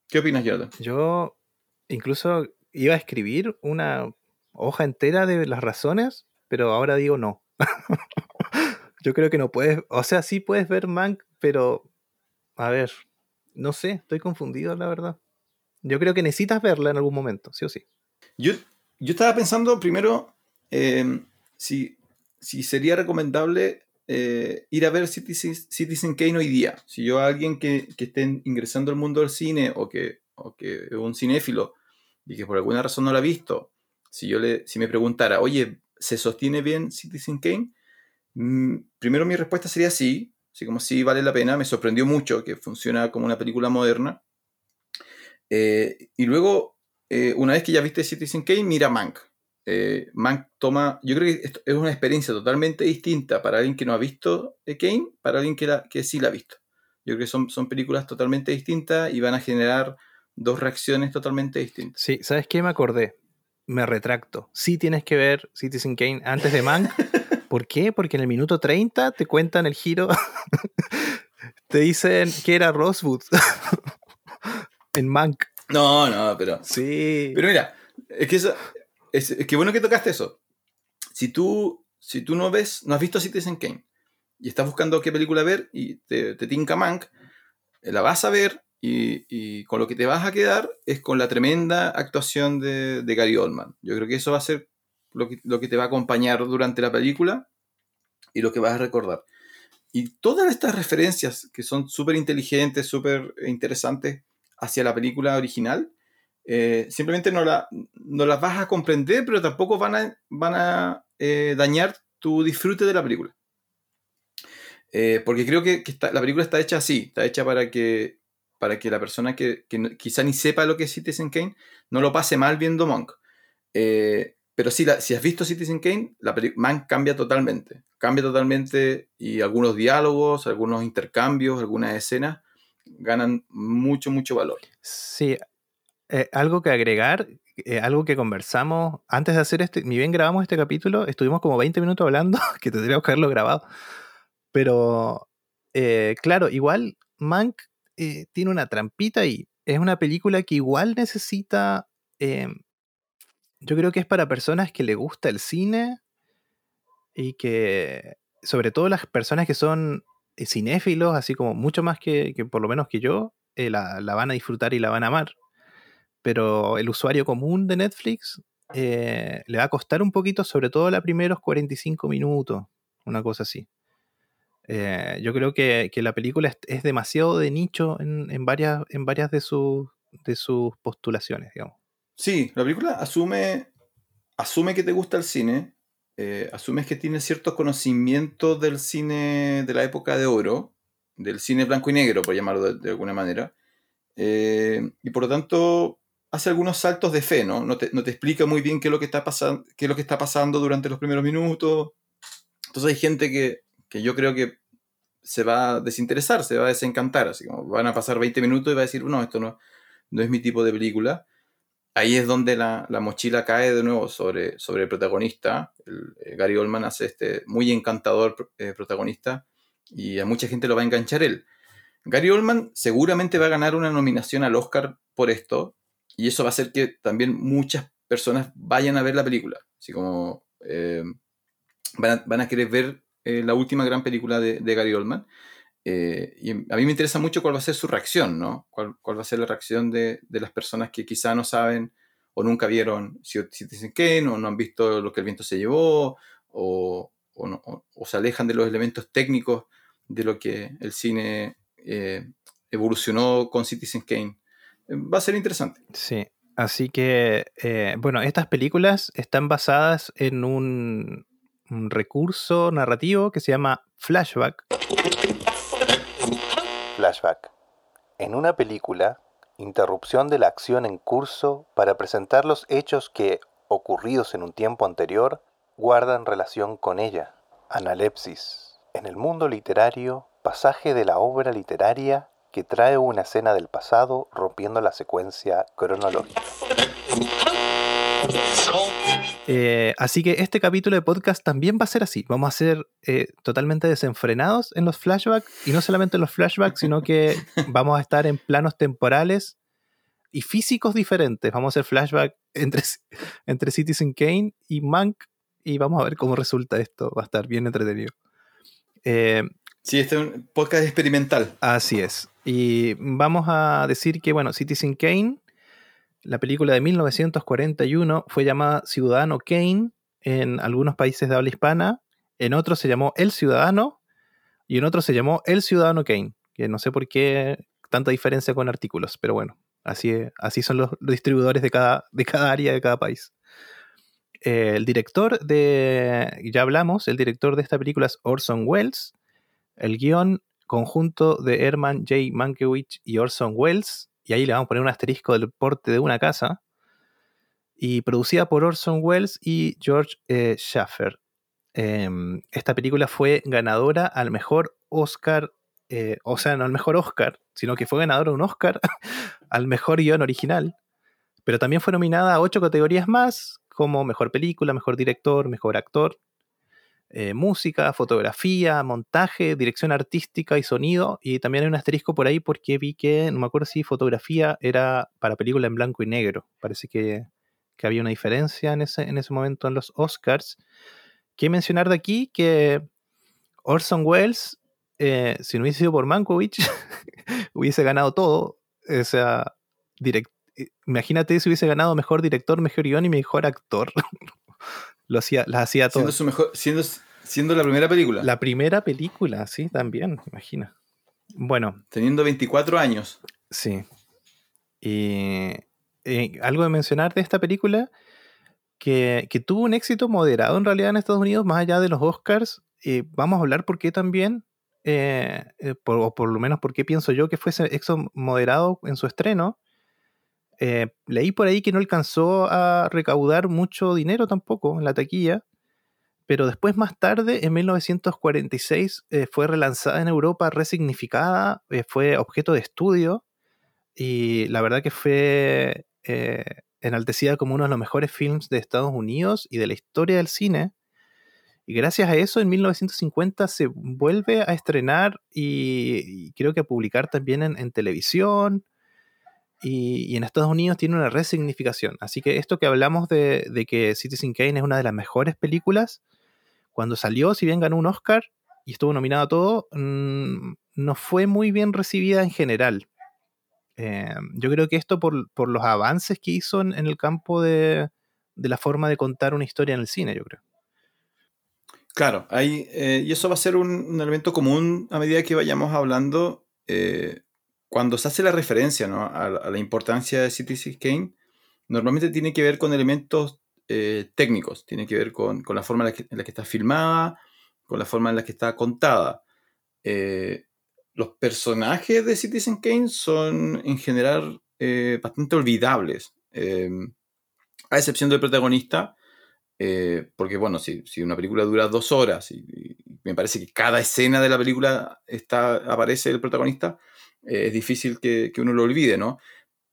¿Qué opinas, Jonathan? Yo incluso iba a escribir una hoja entera de las razones, pero ahora digo no. Yo creo que no puedes, o sea, sí puedes ver Mank, pero a ver, no sé, estoy confundido, la verdad. Yo creo que necesitas verla en algún momento, sí o sí. Yo, yo estaba pensando primero eh, si, si, sería recomendable eh, ir a ver Citizen, Citizen, Kane hoy día. Si yo a alguien que, que esté ingresando al mundo del cine o que, o que es un cinéfilo y que por alguna razón no la ha visto, si yo le, si me preguntara, oye, ¿se sostiene bien Citizen Kane? Mm, primero mi respuesta sería sí, así como sí vale la pena, me sorprendió mucho que funciona como una película moderna. Eh, y luego, eh, una vez que ya viste Citizen Kane, mira Mank. Eh, Mank toma, yo creo que esto es una experiencia totalmente distinta para alguien que no ha visto Kane, para alguien que, la, que sí la ha visto. Yo creo que son, son películas totalmente distintas y van a generar dos reacciones totalmente distintas. Sí, ¿sabes qué? Me acordé. Me retracto. Sí tienes que ver Citizen Kane antes de Mank, ¿Por qué? Porque en el minuto 30 te cuentan el giro. te dicen que era Rosewood. en Mank. No, no, pero. Sí. Pero mira, es que eso, es, que bueno que tocaste eso. Si tú, si tú no ves, no has visto Citizen Kane y estás buscando qué película ver y te, te tinca Mank, eh, la vas a ver y, con lo que te vas a quedar es con la tremenda actuación de, Gary Oldman. Yo creo que eso va a ser lo que, lo que te va a acompañar durante la película y lo que vas a recordar. Y todas estas referencias que son súper inteligentes, súper interesantes hacia la película original, eh, simplemente no, la, no, las vas a comprender, pero tampoco van a, van a eh, dañar tu disfrute de la película. Eh, porque creo que, la película está hecha así, está hecha para que, para que la persona que, quizá ni sepa lo que es Citizen Kane no lo pase mal viendo Monk. Pero sí, si has visto Citizen Kane, la Monk cambia totalmente. Cambia totalmente y algunos diálogos, algunos intercambios, algunas escenas ganan mucho, mucho valor. Sí, eh, algo que agregar, eh, algo que conversamos antes de hacer este, ni bien grabamos este capítulo, estuvimos como 20 minutos hablando, que tendríamos que haberlo grabado. Pero, eh, claro, igual Mank tiene una trampita y es una película que igual necesita, yo creo que es para personas que le gusta el cine y que, sobre todo las personas que son cinéfilos, así como mucho más que, por lo menos que yo, la, la, van a disfrutar y la van a amar pero el usuario común de Netflix eh, le va a costar un poquito, sobre todo los primeros 45 minutos, una cosa así. Eh, yo creo que, la película es, demasiado de nicho en, varias, en varias de, sus, de sus postulaciones, digamos. Sí, la película asume, asume que te gusta el cine, eh, asumes que tienes ciertos conocimientos del cine de la época de oro, del cine blanco y negro, por llamarlo de, alguna manera, y por lo tanto hace algunos saltos de fe, ¿no? No te, explica muy bien qué es, lo que está pasando, qué es lo que está pasando durante los primeros minutos. Entonces hay gente que, yo creo que se va a desinteresar, se va a desencantar, así como van a pasar 20 minutos y va a decir, no, esto no, no es mi tipo de película. Ahí es donde la, mochila cae de nuevo sobre, el protagonista. Eh, Gary Oldman hace este muy encantador eh, protagonista y a mucha gente lo va a enganchar él. Gary Oldman seguramente va a ganar una nominación al Oscar por esto, y eso va a hacer que también muchas personas vayan a ver la película. Así como eh, van, a, querer ver la última gran película de, Gary Oldman. Eh, y a mí me interesa mucho cuál va a ser su reacción, ¿no? Cuál, va a ser la reacción de, las personas que quizá no saben o nunca vieron Citizen Kane o no han visto lo que el viento se llevó o, o, se alejan de los elementos técnicos de lo que el cine evolucionó con Citizen Kane va a ser interesante. Sí, así que, eh, bueno, estas películas están basadas en un, recurso narrativo que se llama flashback. Flashback. En una película, interrupción de la acción en curso para presentar los hechos que, ocurridos en un tiempo anterior, guardan relación con ella. Analepsis. En el mundo literario, pasaje de la obra literaria que trae una escena del pasado rompiendo la secuencia cronológica. Eh, así que este capítulo de podcast también va a ser así. Vamos a ser eh, totalmente desenfrenados en los flashbacks y no solamente en los flashbacks, sino que vamos a estar en planos temporales y físicos diferentes. Vamos a hacer flashback entre, entre Citizen Kane y Monk y vamos a ver cómo resulta esto. Va a estar bien entretenido. Eh, sí, este es un podcast experimental. Así es. Y vamos a decir que, bueno, Citizen Kane, la película de 1941, fue llamada Ciudadano Kane en algunos países de habla hispana, en otros se llamó El Ciudadano y en otros se llamó El Ciudadano Kane, que no sé por qué tanta diferencia con artículos, pero bueno, así, así son los, distribuidores de cada, de cada área de cada país. Eh, el director de, ya hablamos, el director de esta película es Orson Welles. El guion conjunto de Herman J. Mankiewicz y Orson Welles, y ahí le vamos a poner un asterisco del porte de una casa, y producida por Orson Welles y George eh, Schaffer. Em, esta película fue ganadora al mejor Oscar, eh, o sea, no al mejor Oscar, sino que fue ganadora un Oscar al mejor guion original, pero también fue nominada a ocho categorías más, como mejor película, mejor director, mejor actor. Eh, música, fotografía, montaje, dirección artística y sonido. Y también hay un asterisco por ahí porque vi que, no me acuerdo si fotografía era para película en blanco y negro. Parece que, había una diferencia en ese, en ese momento en los Oscars. Que mencionar de aquí que Orson Welles, eh, si no hubiese sido por Mankiewicz, hubiese ganado todo. O sea, imagínate si hubiese ganado mejor director, mejor guion y mejor actor. Lo hacía, las hacía todas. Siendo, su mejor, siendo, siendo la primera película. La primera película, sí, también, imagina. Bueno. Teniendo 24 años. Sí. Y algo de mencionar de esta película, que, tuvo un éxito moderado en realidad en Estados Unidos, más allá de los Oscars. y vamos a hablar por qué también, eh, eh, o por lo menos por qué pienso yo que fue ese éxito moderado en su estreno. Eh, leí por ahí que no alcanzó a recaudar mucho dinero tampoco en la taquilla, pero después más tarde, en 1946, eh, fue relanzada en Europa, resignificada, eh, fue objeto de estudio y la verdad que fue enaltecida como uno de los mejores films de Estados Unidos y de la historia del cine. Y gracias a eso, en 1950 se vuelve a estrenar y, creo que a publicar también en televisión, y, en Estados Unidos tiene una resignificación. Así que esto que hablamos de, que Citizen Kane es una de las mejores películas, cuando salió, si bien ganó un Oscar y estuvo nominado a todo, mm, no fue muy bien recibida en general. Eh, yo creo que esto por, los avances que hizo en, el campo de, la forma de contar una historia en el cine, yo creo. Claro, hay, eh, y eso va a ser un, elemento común a medida que vayamos hablando. Eh, cuando se hace la referencia a, la importancia de Citizen Kane, normalmente tiene que ver con elementos eh, técnicos, tiene que ver con, la forma en la, que, está filmada, con la forma en la que está contada. Eh, los personajes de Citizen Kane son en general eh, bastante olvidables, a excepción del protagonista, porque bueno, si, una película dura dos horas y, me parece que cada escena de la película está, aparece el protagonista, eh, es difícil que, uno lo olvide, ¿no?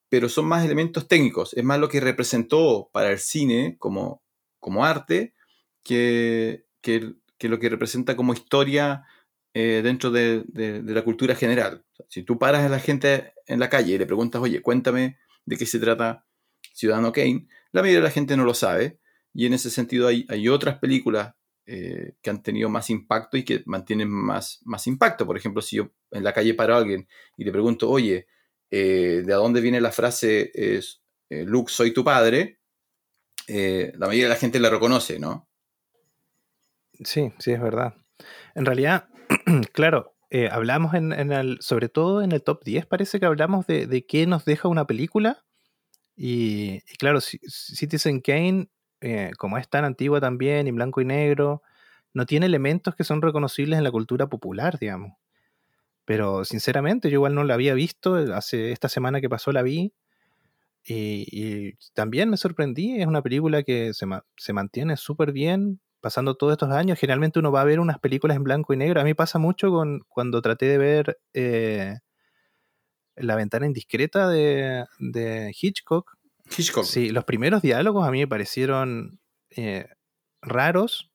Pero son más elementos técnicos, es más lo que representó para el cine como, como arte que, lo que representa como historia eh, dentro de, la cultura general. si tú paras a la gente en la calle y le preguntas, oye, cuéntame de qué se trata Ciudadano Kane, la mayoría de la gente no lo sabe. Y en ese sentido hay, hay otras películas eh, que han tenido más impacto y que mantienen más, más impacto. Por ejemplo, si yo en la calle paro a alguien y le pregunto, oye, eh, ¿de dónde viene la frase es, eh, Luke, soy tu padre? la mayoría de la gente la reconoce, ¿no? Sí, sí, es verdad. En realidad, claro, hablamos en, el, sobre todo en el top 10, parece que hablamos de, qué nos deja una película. Y, y claro, Citizen Kane eh, como es tan antigua también, y blanco y negro, no tiene elementos que son reconocibles en la cultura popular, digamos. Pero sinceramente, yo igual no la había visto, eh, hace esta semana que pasó la vi, y, también me sorprendí, es una película que se, mantiene súper bien, pasando todos estos años. Generalmente uno va a ver unas películas en blanco y negro. A mí pasa mucho con cuando traté de ver eh, La ventana indiscreta de, de Hitchcock, Sí, los primeros diálogos a mí me parecieron eh, raros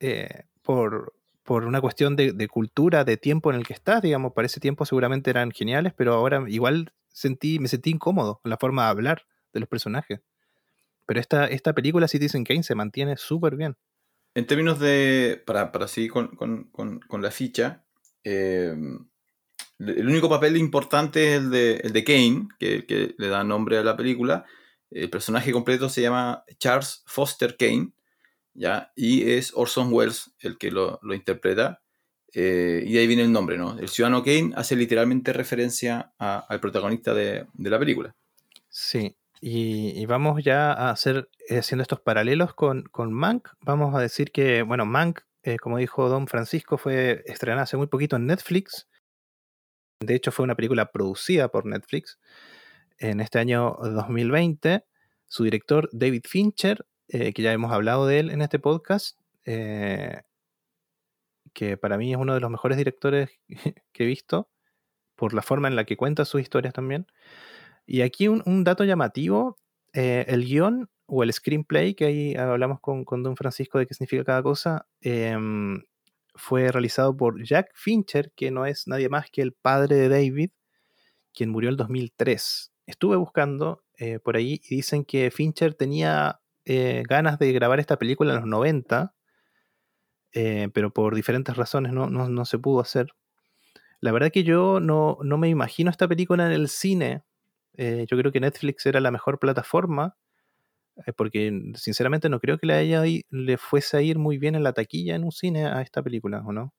eh, por, una cuestión de, cultura, de tiempo en el que estás, digamos, para ese tiempo seguramente eran geniales, pero ahora igual sentí, me sentí incómodo con la forma de hablar de los personajes. Pero esta, esta película Citizen Kane se mantiene súper bien. En términos de, para, para seguir con, la ficha, eh, el único papel importante es el de, el de Kane, que, que le da nombre a la película, el personaje completo se llama Charles Foster Kane, ¿ya? Y es Orson Welles el que lo, interpreta. Eh, y ahí viene el nombre, ¿no? El ciudadano Kane hace literalmente referencia al protagonista de, la película. Sí, y, vamos ya a hacer, eh, haciendo estos paralelos con, con Mank, vamos a decir que, bueno, Mank, eh, como dijo Don Francisco, fue estrenada hace muy poquito en Netflix. De hecho, fue una película producida por Netflix en este año 2020. Su director, David Fincher, eh, que ya hemos hablado de él en este podcast, eh, que para mí es uno de los mejores directores que he visto, por la forma en la que cuenta sus historias también. Y aquí un, dato llamativo, eh, el guion o el screenplay, que ahí hablamos con, con Don Francisco de qué significa cada cosa, em, fue realizado por Jack Fincher, que no es nadie más que el padre de David, quien murió en el 2003. Estuve buscando eh, por ahí y dicen que Fincher tenía eh, ganas de grabar esta película en los 90, eh, pero por diferentes razones no, no, no, se pudo hacer. La verdad que yo no, no me imagino esta película en el cine. yo creo que Netflix era la mejor plataforma porque sinceramente no creo que haya, le fuese a ir muy bien en la taquilla en un cine a esta película, ¿o no?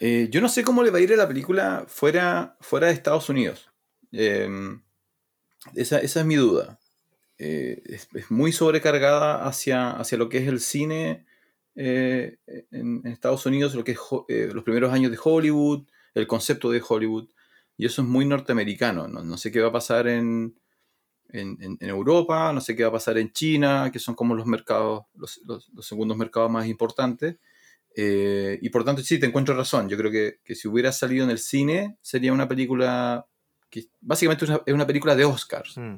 Yo no sé cómo le va a ir a la película fuera, fuera de Estados Unidos. Em, esa, esa, es mi duda. Eh, es, muy sobrecargada hacia, hacia lo que es el cine eh, en, Estados Unidos, lo que es los primeros años de Hollywood, el concepto de Hollywood. Y eso es muy norteamericano. No, no sé qué va a pasar en, en, Europa, no sé qué va a pasar en China, que son como los mercados, los, segundos mercados más importantes. Eh, y por tanto, sí, te encuentro razón. Yo creo que, si hubiera salido en el cine, sería una película que básicamente es una, película de Oscars, mm,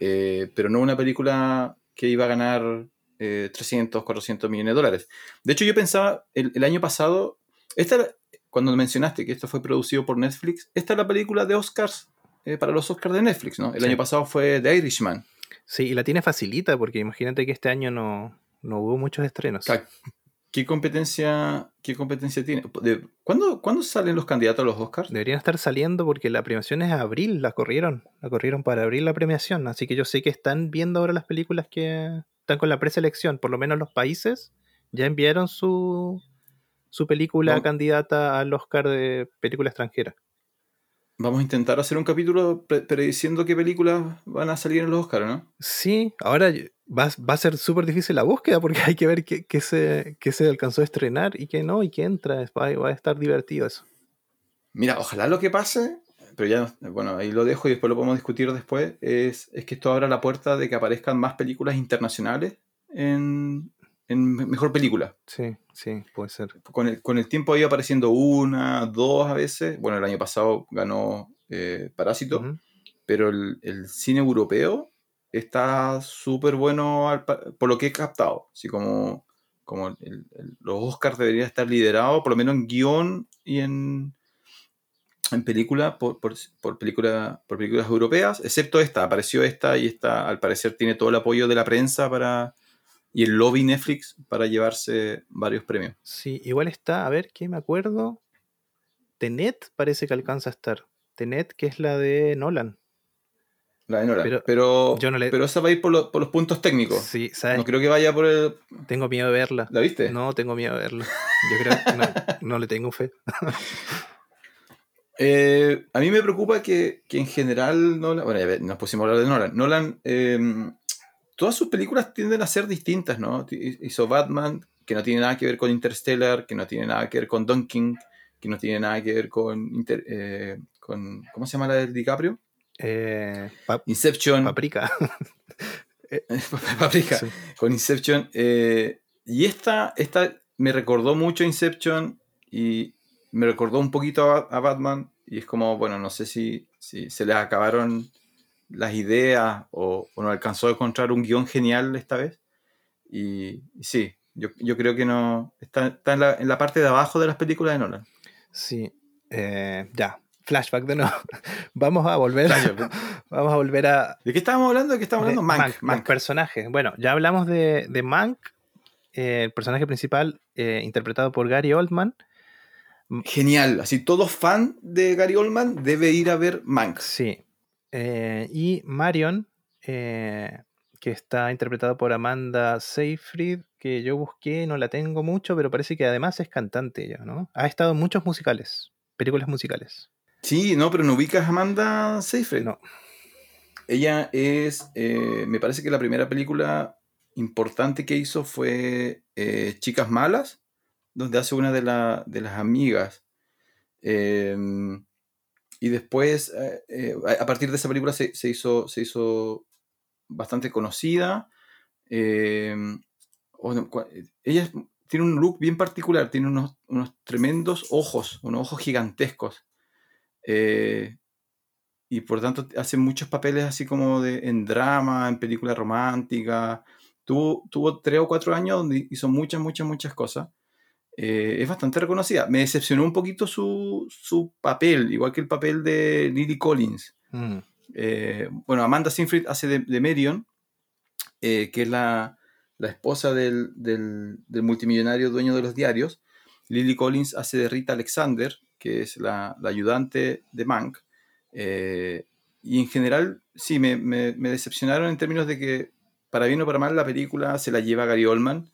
eh, pero no una película que iba a ganar 300, eh, 400 millones de dólares. De hecho, yo pensaba el, año pasado, esta, cuando mencionaste que esto fue producido por Netflix, esta es la película de Oscars eh, para los Oscars de Netflix, ¿no? El año pasado fue The Irishman. Sí, y la tiene facilita, porque imagínate que este año no, hubo muchos estrenos. ¿Qué competencia, qué competencia tiene? ¿cuándo, ¿Cuándo salen los candidatos a los Oscars? Deberían estar saliendo porque la premiación es abril, la corrieron. La corrieron para abrir la premiación. Así que yo sé que están viendo ahora las películas que están con la preselección. Por lo menos los países ya enviaron su, su película candidata al Oscar de película extranjera. Vamos a intentar hacer un capítulo prediciendo qué películas van a salir en los Oscars, ¿no? Sí, ahora va, a ser súper difícil la búsqueda porque hay que ver qué, se, se alcanzó a estrenar y qué no, y qué entra. Va, a estar divertido eso. Mira, ojalá lo que pase, pero ya, bueno, ahí lo dejo y después lo podemos discutir después, es, es que esto abra la puerta de que aparezcan más películas internacionales en, en mejor película. Sí, sí, puede ser. Con el, con el tiempo ido apareciendo una, dos a veces. Bueno, el año pasado ganó eh, Parásito, pero el, cine europeo está súper bueno por lo que he captado. Así como, como los Oscars deberían estar liderados, por lo menos en guion y en, en película por, por, por, película, por películas europeas, excepto esta. Apareció esta y esta, al parecer, tiene todo el apoyo de la prensa para y el lobby Netflix para llevarse varios premios. Sí, igual está, a ver, ¿qué me acuerdo? Tenet parece que alcanza a estar. Tenet, que es la de Nolan. La de Nolan. Pero, pero, esa va a ir por, los puntos técnicos. Sí, ¿sabes? No creo que vaya por el. Tengo miedo de verla. ¿La viste? No, tengo miedo de verla. Yo creo que no, le tengo fe. Eh, a mí me preocupa que, en general Nolan. Bueno, ya nos pusimos a hablar de Nolan. Nolan eh, todas sus películas tienden a ser distintas, ¿no? Hizo Batman, que no tiene nada que ver con Interstellar, que no tiene nada que ver con Dunking, que no tiene nada que ver con, eh, con ¿cómo se llama la de DiCaprio? Eh, Inception. Paprika. Paprika. Con Inception. Eh, y esta, esta me recordó mucho a Inception y me recordó un poquito a, Batman. Y es como, bueno, no sé si, si se les acabaron las ideas o, no alcanzó a encontrar un guion genial esta vez. Y, sí, yo, creo que no. Está, en, la, parte de abajo de las películas de Nolan. Sí, eh, ya. Flashback de nuevo. vamos a volver. vamos a volver a. ¿De qué estábamos hablando? ¿De qué estábamos hablando? Mank. Mank, personaje. Bueno, ya hablamos de, de Mank, eh, el personaje principal eh, interpretado por Gary Oldman. Genial. Así, todo fan de Gary Oldman debe ir a ver Mank. Sí, eh, y Marion, eh, que está interpretada por Amanda Seyfried, que yo busqué, no la tengo mucho, pero parece que además es cantante ella, ¿no? Ha estado en muchos musicales, películas musicales. Sí, no, pero no ubicas a Amanda Seyfried. No. Ella es, eh, me parece que la primera película importante que hizo fue Chicas Malas, donde hace una de, de las amigas. Em, y después, eh, eh, a partir de esa película se, hizo, se hizo bastante conocida. Eh, ella tiene un look bien particular, tiene unos, unos tremendos ojos, unos ojos gigantescos. y por tanto hace muchos papeles así como de, en drama, en película romántica. Tuvo, tuvo tres o cuatro años donde hizo muchas, muchas, muchas cosas. Eh, es bastante reconocida. Me decepcionó un poquito su, su, papel, igual que el papel de Lily Collins. Mm. Eh, bueno, Amanda Sinfried hace de, de Marion, eh, que es la, la esposa del, del, del, multimillonario dueño de los diarios. Lily Collins hace de Rita Alexander, que es la, la ayudante de Mank. y en general, sí, me, me, me, decepcionaron en términos de que, para bien o para mal, la película se la lleva Gary Oldman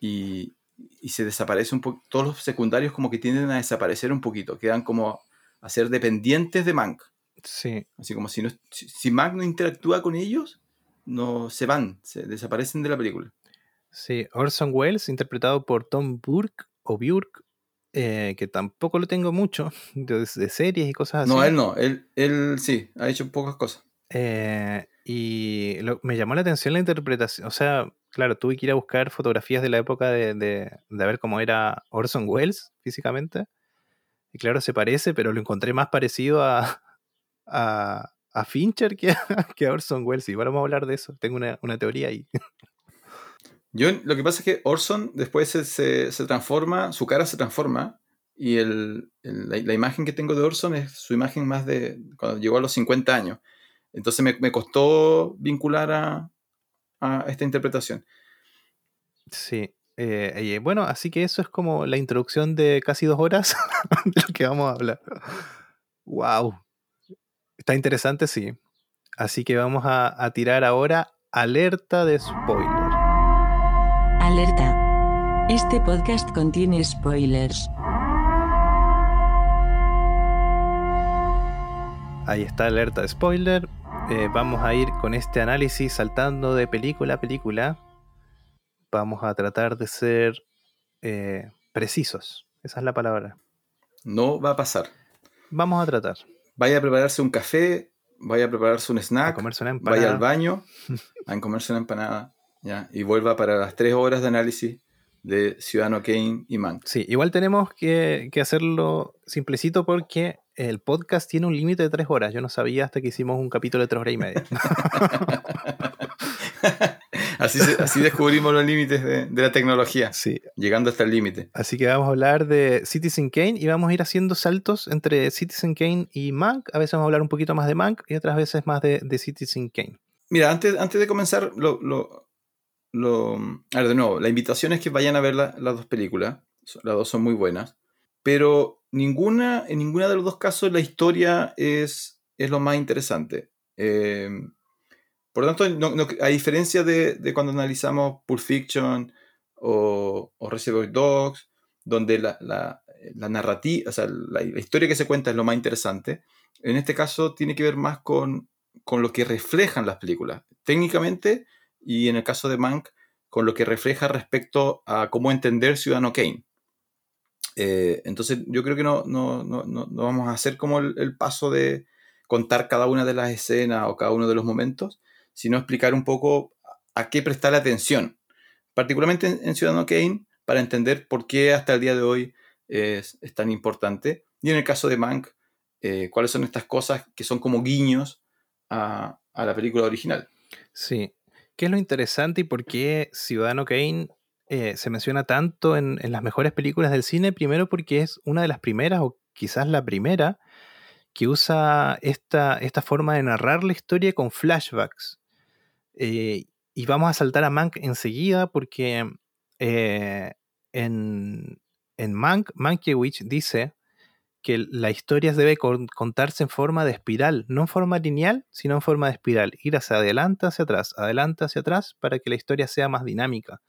y, y se desaparece un poco, todos los secundarios como que tienden a desaparecer un poquito, quedan como a ser dependientes de Mank. Sí. Así como si, no, si, Mank no interactúa con ellos, no se van, se desaparecen de la película. Sí, Orson Welles, interpretado por Tom Burke o Burke, eh, que tampoco lo tengo mucho, de, series y cosas así. No, él no, él, él sí, ha hecho pocas cosas. Eh, y me llamó la atención la interpretación, o sea, claro, tuve que ir a buscar fotografías de la época de, de, ver cómo era Orson Welles físicamente. Y claro, se parece, pero lo encontré más parecido a, a, a Fincher que a, que a, Orson Welles. Ahora vamos a hablar de eso. Tengo una, una teoría ahí. Yo, lo que pasa es que Orson después se, se, transforma, su cara se transforma. Y el, la, imagen que tengo de Orson es su imagen más de cuando llegó a los 50 años. Entonces me, me costó vincular a, a esta interpretación. Sí. Eh, bueno, así que eso es como la introducción de casi dos horas de lo que vamos a hablar. ¡Wow! Está interesante, sí. Así que vamos a, a tirar ahora alerta de spoiler. Alerta. Este podcast contiene spoilers. Ahí está alerta de spoiler. Eh, vamos a ir con este análisis saltando de película a película. Vamos a tratar de ser eh, precisos. Esa es la palabra. No va a pasar. Vamos a tratar. Vaya a prepararse un café, vaya a prepararse un snack, a comerse una empanada. vaya al baño a comerse una empanada ¿ya? y vuelva para las tres horas de análisis de Ciudadano Kane y Mank. Sí, igual tenemos que, que hacerlo simplecito porque el podcast tiene un límite de tres horas. Yo no sabía hasta que hicimos un capítulo de tres horas y media. así, así, descubrimos los límites de, de, la tecnología. Sí. Llegando hasta el límite. Así que vamos a hablar de Citizen Kane y vamos a ir haciendo saltos entre Citizen Kane y Mank. A veces vamos a hablar un poquito más de Mank y otras veces más de, de Citizen Kane. Mira, antes, antes de comenzar, lo, lo, de nuevo, la invitación es que vayan a ver la, las dos películas. Las dos son muy buenas. Pero ninguna, en ninguna de los dos casos la historia es, es lo más interesante. Eh, por lo tanto, a diferencia de, de, cuando analizamos Pulp Fiction o, o Reservoir Dogs, donde la, la, narrativa, o sea, la, historia que se cuenta es lo más interesante, en este caso tiene que ver más con, con lo que reflejan las películas, técnicamente, y en el caso de Mank, con lo que refleja respecto a cómo entender Ciudadano Kane. Eh, entonces yo creo que no, no, no, no, vamos a hacer como el, paso de contar cada una de las escenas o cada uno de los momentos, sino explicar un poco a qué prestar atención, particularmente en, Ciudadano Kane, para entender por qué hasta el día de hoy es, es tan importante. Y en el caso de Mank, eh, cuáles son estas cosas que son como guiños a, a la película original. Sí, ¿qué es lo interesante y por qué Ciudadano Kane eh, se menciona tanto en, en, las mejores películas del cine, primero porque es una de las primeras, o quizás la primera, que usa esta, esta forma de narrar la historia con flashbacks. Eh, y vamos a saltar a Mank enseguida porque eh, en, en Mank, Mankiewicz dice que la historia debe contarse en forma de espiral, no en forma lineal, sino en forma de espiral. Ir hacia adelante, hacia atrás, adelante, hacia atrás, para que la historia sea más dinámica.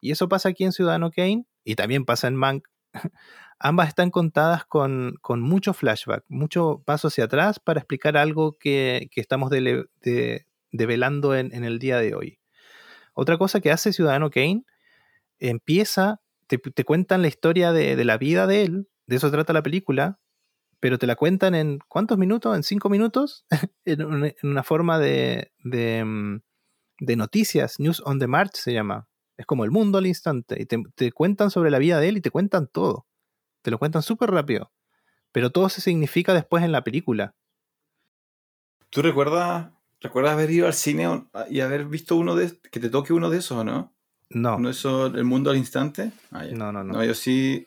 Y eso pasa aquí en Ciudadano Kane y también pasa en Mank. Ambas están contadas con, con mucho flashback, mucho paso hacia atrás para explicar algo que, que estamos de, de, develando en, en, el día de hoy. Otra cosa que hace Ciudadano Kane, empieza, te, te cuentan la historia de, de, la vida de él, de eso trata la película, pero te la cuentan en ¿cuántos minutos? ¿En cinco minutos? en, una, en, una, forma de, de, mm, de noticias, News on the March se llama es como el mundo al instante. Y te, te, cuentan sobre la vida de él y te cuentan todo. Te lo cuentan súper rápido. Pero todo se significa después en la película. ¿Tú recuerdas, recuerdas haber ido al cine y haber visto uno de que te toque uno de esos o no? No. ¿No eso, el mundo al instante? Ah, no, no, no, no. yo sí,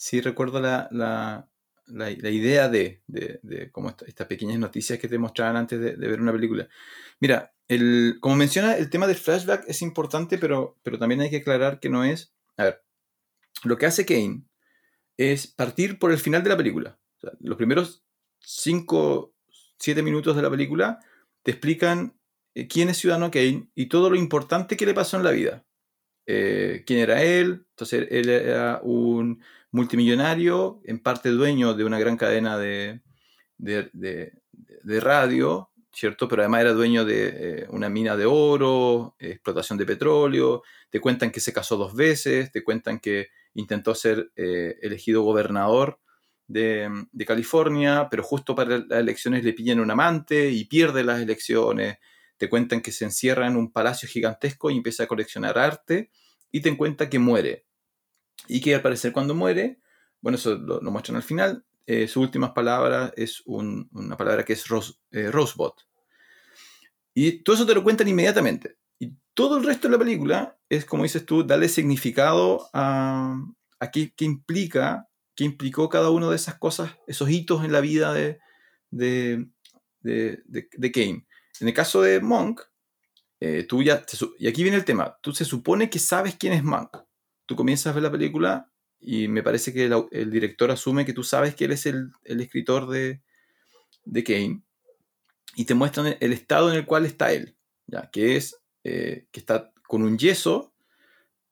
sí recuerdo la, la, la, idea de, de, de estas pequeñas noticias que te mostraban antes de, de, ver una película. Mira, el, como menciona, el tema del flashback es importante, pero, pero también hay que aclarar que no es... A ver, lo que hace Kane es partir por el final de la película. los primeros 5, 7 minutos de la película te explican eh, quién es Ciudadano Kane y todo lo importante que le pasó en la vida. Eh, quién era él. Entonces, él era un multimillonario, en parte dueño de una gran cadena de, de, radio, ¿cierto? Pero además era dueño de eh, una mina de oro, explotación de petróleo. Te cuentan que se casó dos veces, te cuentan que intentó ser eh, elegido gobernador de, California, pero justo para las elecciones le pillan un amante y pierde las elecciones. Te cuentan que se encierra en un palacio gigantesco y empieza a coleccionar arte y te cuenta que muere. Y que al parecer cuando muere, bueno, eso lo, muestran al final, eh, su última palabra es una palabra que es eh, Rosebot. Y todo eso te lo cuentan inmediatamente. Y todo el resto de la película es, como dices tú, darle significado a, qué, implica, qué implicó cada una de esas cosas, esos hitos en la vida de, de, de, Kane. En el caso de Monk, eh, tú ya, y aquí viene el tema, tú se supone que sabes quién es Monk. Tú comienzas a ver la película y me parece que el, director asume que tú sabes que él es el, escritor de, de Kane y te muestran el estado en el cual está él, ¿ya? que es eh, que está con un yeso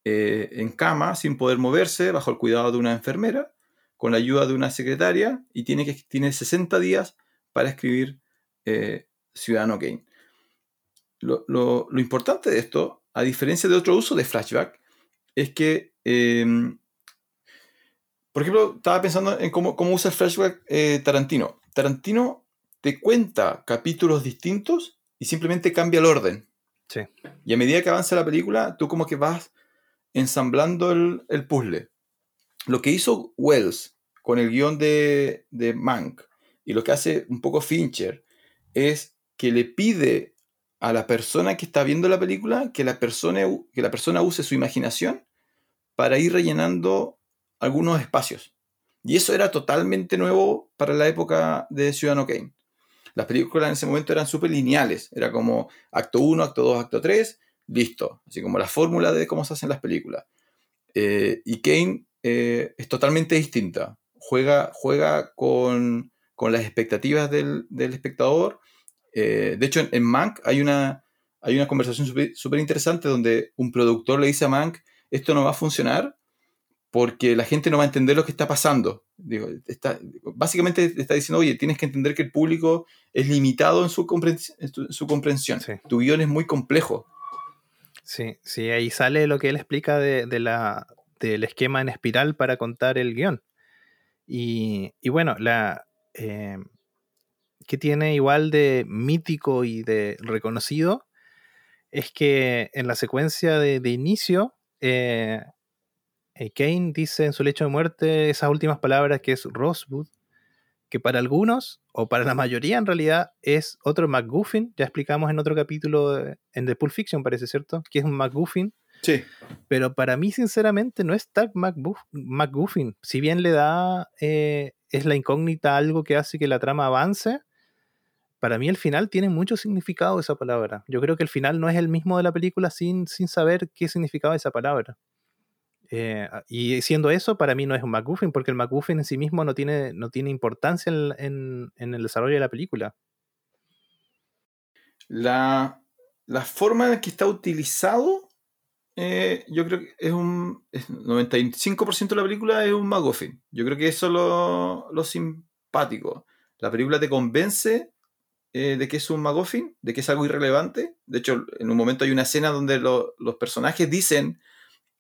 eh, en cama, sin poder moverse, bajo el cuidado de una enfermera, con la ayuda de una secretaria, y tiene, que, tiene 60 días para escribir eh, Ciudadano Kane. Lo, importante de esto, a diferencia de otro uso de flashback, es que, em, por ejemplo, estaba pensando en cómo, cómo usa el flashback Tarantino. Tarantino te cuenta capítulos distintos y simplemente cambia el orden. Y a medida que avanza la película, tú como que vas ensamblando el, puzzle. Lo que hizo Wells con el guion de, de Mank y lo que hace un poco Fincher es que le pide a la persona que está viendo la película que la persona, que la persona use su imaginación para ir rellenando algunos espacios. Y eso era totalmente nuevo para la época de Ciudadano Kane las películas en ese momento eran súper lineales. Era como acto 1, acto 2, acto 3, listo. Así como la fórmula de cómo se hacen las películas. Eh, y Kane eh, es totalmente distinta. Juega, juega con, las expectativas del, espectador. Eh, de hecho, en, Mank hay una, hay una conversación súper interesante donde un productor le dice a Mank, esto no va a funcionar porque la gente no va a entender lo que está pasando. Digo, está, básicamente está diciendo, oye, tienes que entender que el público es limitado en su, comprensión. Tu guion es muy complejo. Sí, sí, ahí sale lo que él explica de, la, del esquema en espiral para contar el guion. Y, bueno, la eh, que tiene igual de mítico y de reconocido es que en la secuencia de, inicio eh, eh, Kane dice en su lecho de muerte esas últimas palabras que es Rosewood, que para algunos, o para la mayoría en realidad, es otro McGuffin. Ya explicamos en otro capítulo en The Pulp Fiction, parece cierto, que es un McGuffin. Sí. Pero para mí, sinceramente, no es Tag McGuffin. Si bien le da, eh, es la incógnita algo que hace que la trama avance, para mí el final tiene mucho significado esa palabra. Yo creo que el final no es el mismo de la película sin, sin saber qué significaba esa palabra. Eh, y siendo eso, para mí no es un MacGuffin, porque el MacGuffin en sí mismo no tiene, no tiene importancia en, el desarrollo de la película. La, forma en que está utilizado, eh, yo creo que es un 95% de la película es un MacGuffin. Yo creo que eso es lo, simpático. La película te convence eh, de que es un MacGuffin, de que es algo irrelevante. De hecho, en un momento hay una escena donde los personajes dicen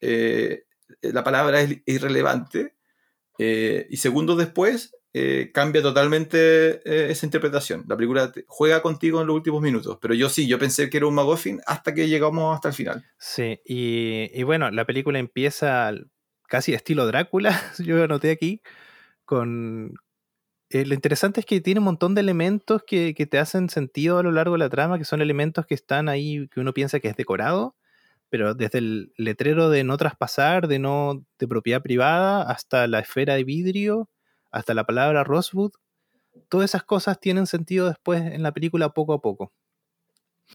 eh, la palabra es irrelevante eh, y segundos después eh, cambia totalmente esa interpretación. La película juega contigo en los últimos minutos, pero yo sí, yo pensé que era un McGuffin hasta que llegamos hasta el final. Sí, y, bueno, la película empieza casi estilo Drácula, yo lo anoté aquí, con, eh, lo interesante es que tiene un montón de elementos que, que, te hacen sentido a lo largo de la trama, que son elementos que están ahí, que uno piensa que es decorado, pero desde el letrero de no traspasar, de no de propiedad privada, hasta la esfera de vidrio, hasta la palabra Rosewood, todas esas cosas tienen sentido después en la película poco a poco.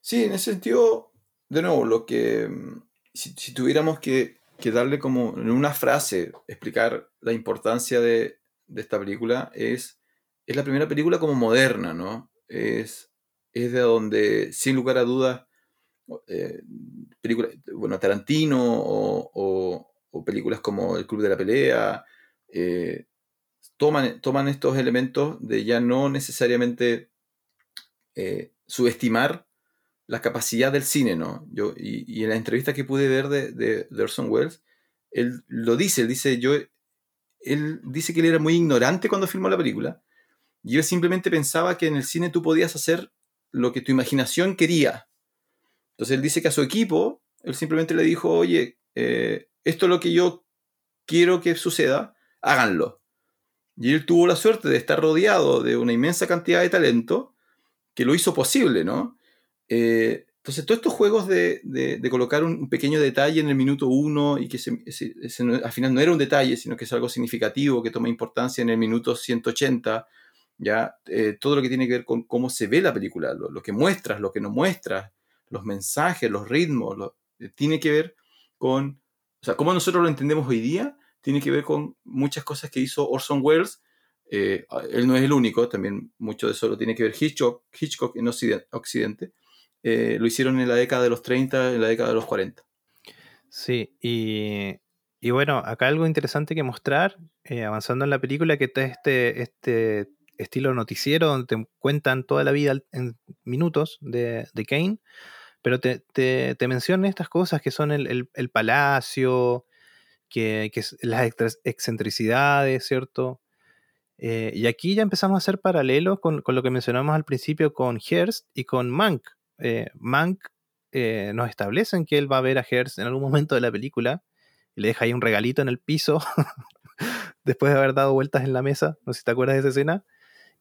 Sí, en ese sentido, de nuevo, lo que mm, si, tuviéramos que, que, darle como en una frase, explicar la importancia de, de, esta película, es, es la primera película como moderna, ¿no? Es, es de donde, sin lugar a dudas, eh, bueno, Tarantino o, películas como El Club de la Pelea, eh, toman, toman estos elementos de ya no necesariamente eh, subestimar la capacidad del cine, ¿no? Yo, y, en la entrevista que pude ver de, de, Orson Welles, él lo dice, él dice, yo, él dice que él era muy ignorante cuando filmó la película, y él simplemente pensaba que en el cine tú podías hacer lo que tu imaginación quería. Entonces él dice que a su equipo, él simplemente le dijo, oye, eh, esto es lo que yo quiero que suceda, háganlo. Y él tuvo la suerte de estar rodeado de una inmensa cantidad de talento que lo hizo posible, ¿no? Eh, entonces, todos estos juegos de, de, colocar un, pequeño detalle en el minuto uno y que al final no era un detalle, sino que es algo significativo, que toma importancia en el minuto 180, ya eh, todo lo que tiene que ver con cómo se ve la película, lo, que muestras, lo que no muestras, los mensajes, los ritmos, eh, tiene que ver con, o sea, cómo nosotros lo entendemos hoy día, tiene que ver con muchas cosas que hizo Orson Welles. él no es el único, también mucho de eso lo tiene que ver Hitchcock, Hitchcock en Occidente eh, lo hicieron en la década de los 30, en la década de los 40. Sí, y, y bueno, acá algo interesante que mostrar, eh, avanzando en la película, que está este, este estilo noticiero donde te cuentan toda la vida en minutos de, de Kane, pero te, te, mencionan estas cosas que son el, el, palacio, que, que, las excentricidades, ¿cierto? Eh, y aquí ya empezamos a hacer paralelos con, con, lo que mencionamos al principio con Hearst y con Mank, eh, Mank eh, nos establecen que él va a ver a Hearst en algún momento de la película y le deja ahí un regalito en el piso después de haber dado vueltas en la mesa. No sé si te acuerdas de esa escena.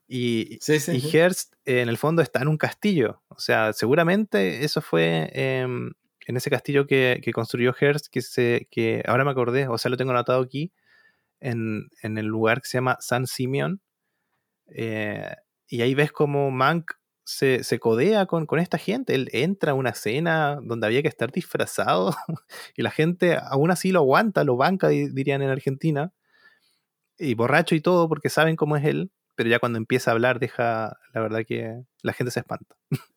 Y, Hearst en el fondo está en un castillo. O sea, seguramente eso fue em, en ese castillo que, construyó Hearst, que, se, que ahora me acordé, o sea, lo tengo anotado aquí, en, el lugar que se llama San Simeon. Eh, y ahí ves como Mank se, se codea con, con, esta gente. Él entra a una cena donde había que estar disfrazado y la gente aún así lo aguanta, lo banca, dirían en Argentina. Y borracho y todo porque saben cómo es él, pero ya cuando empieza a hablar deja, la verdad que la gente se espanta.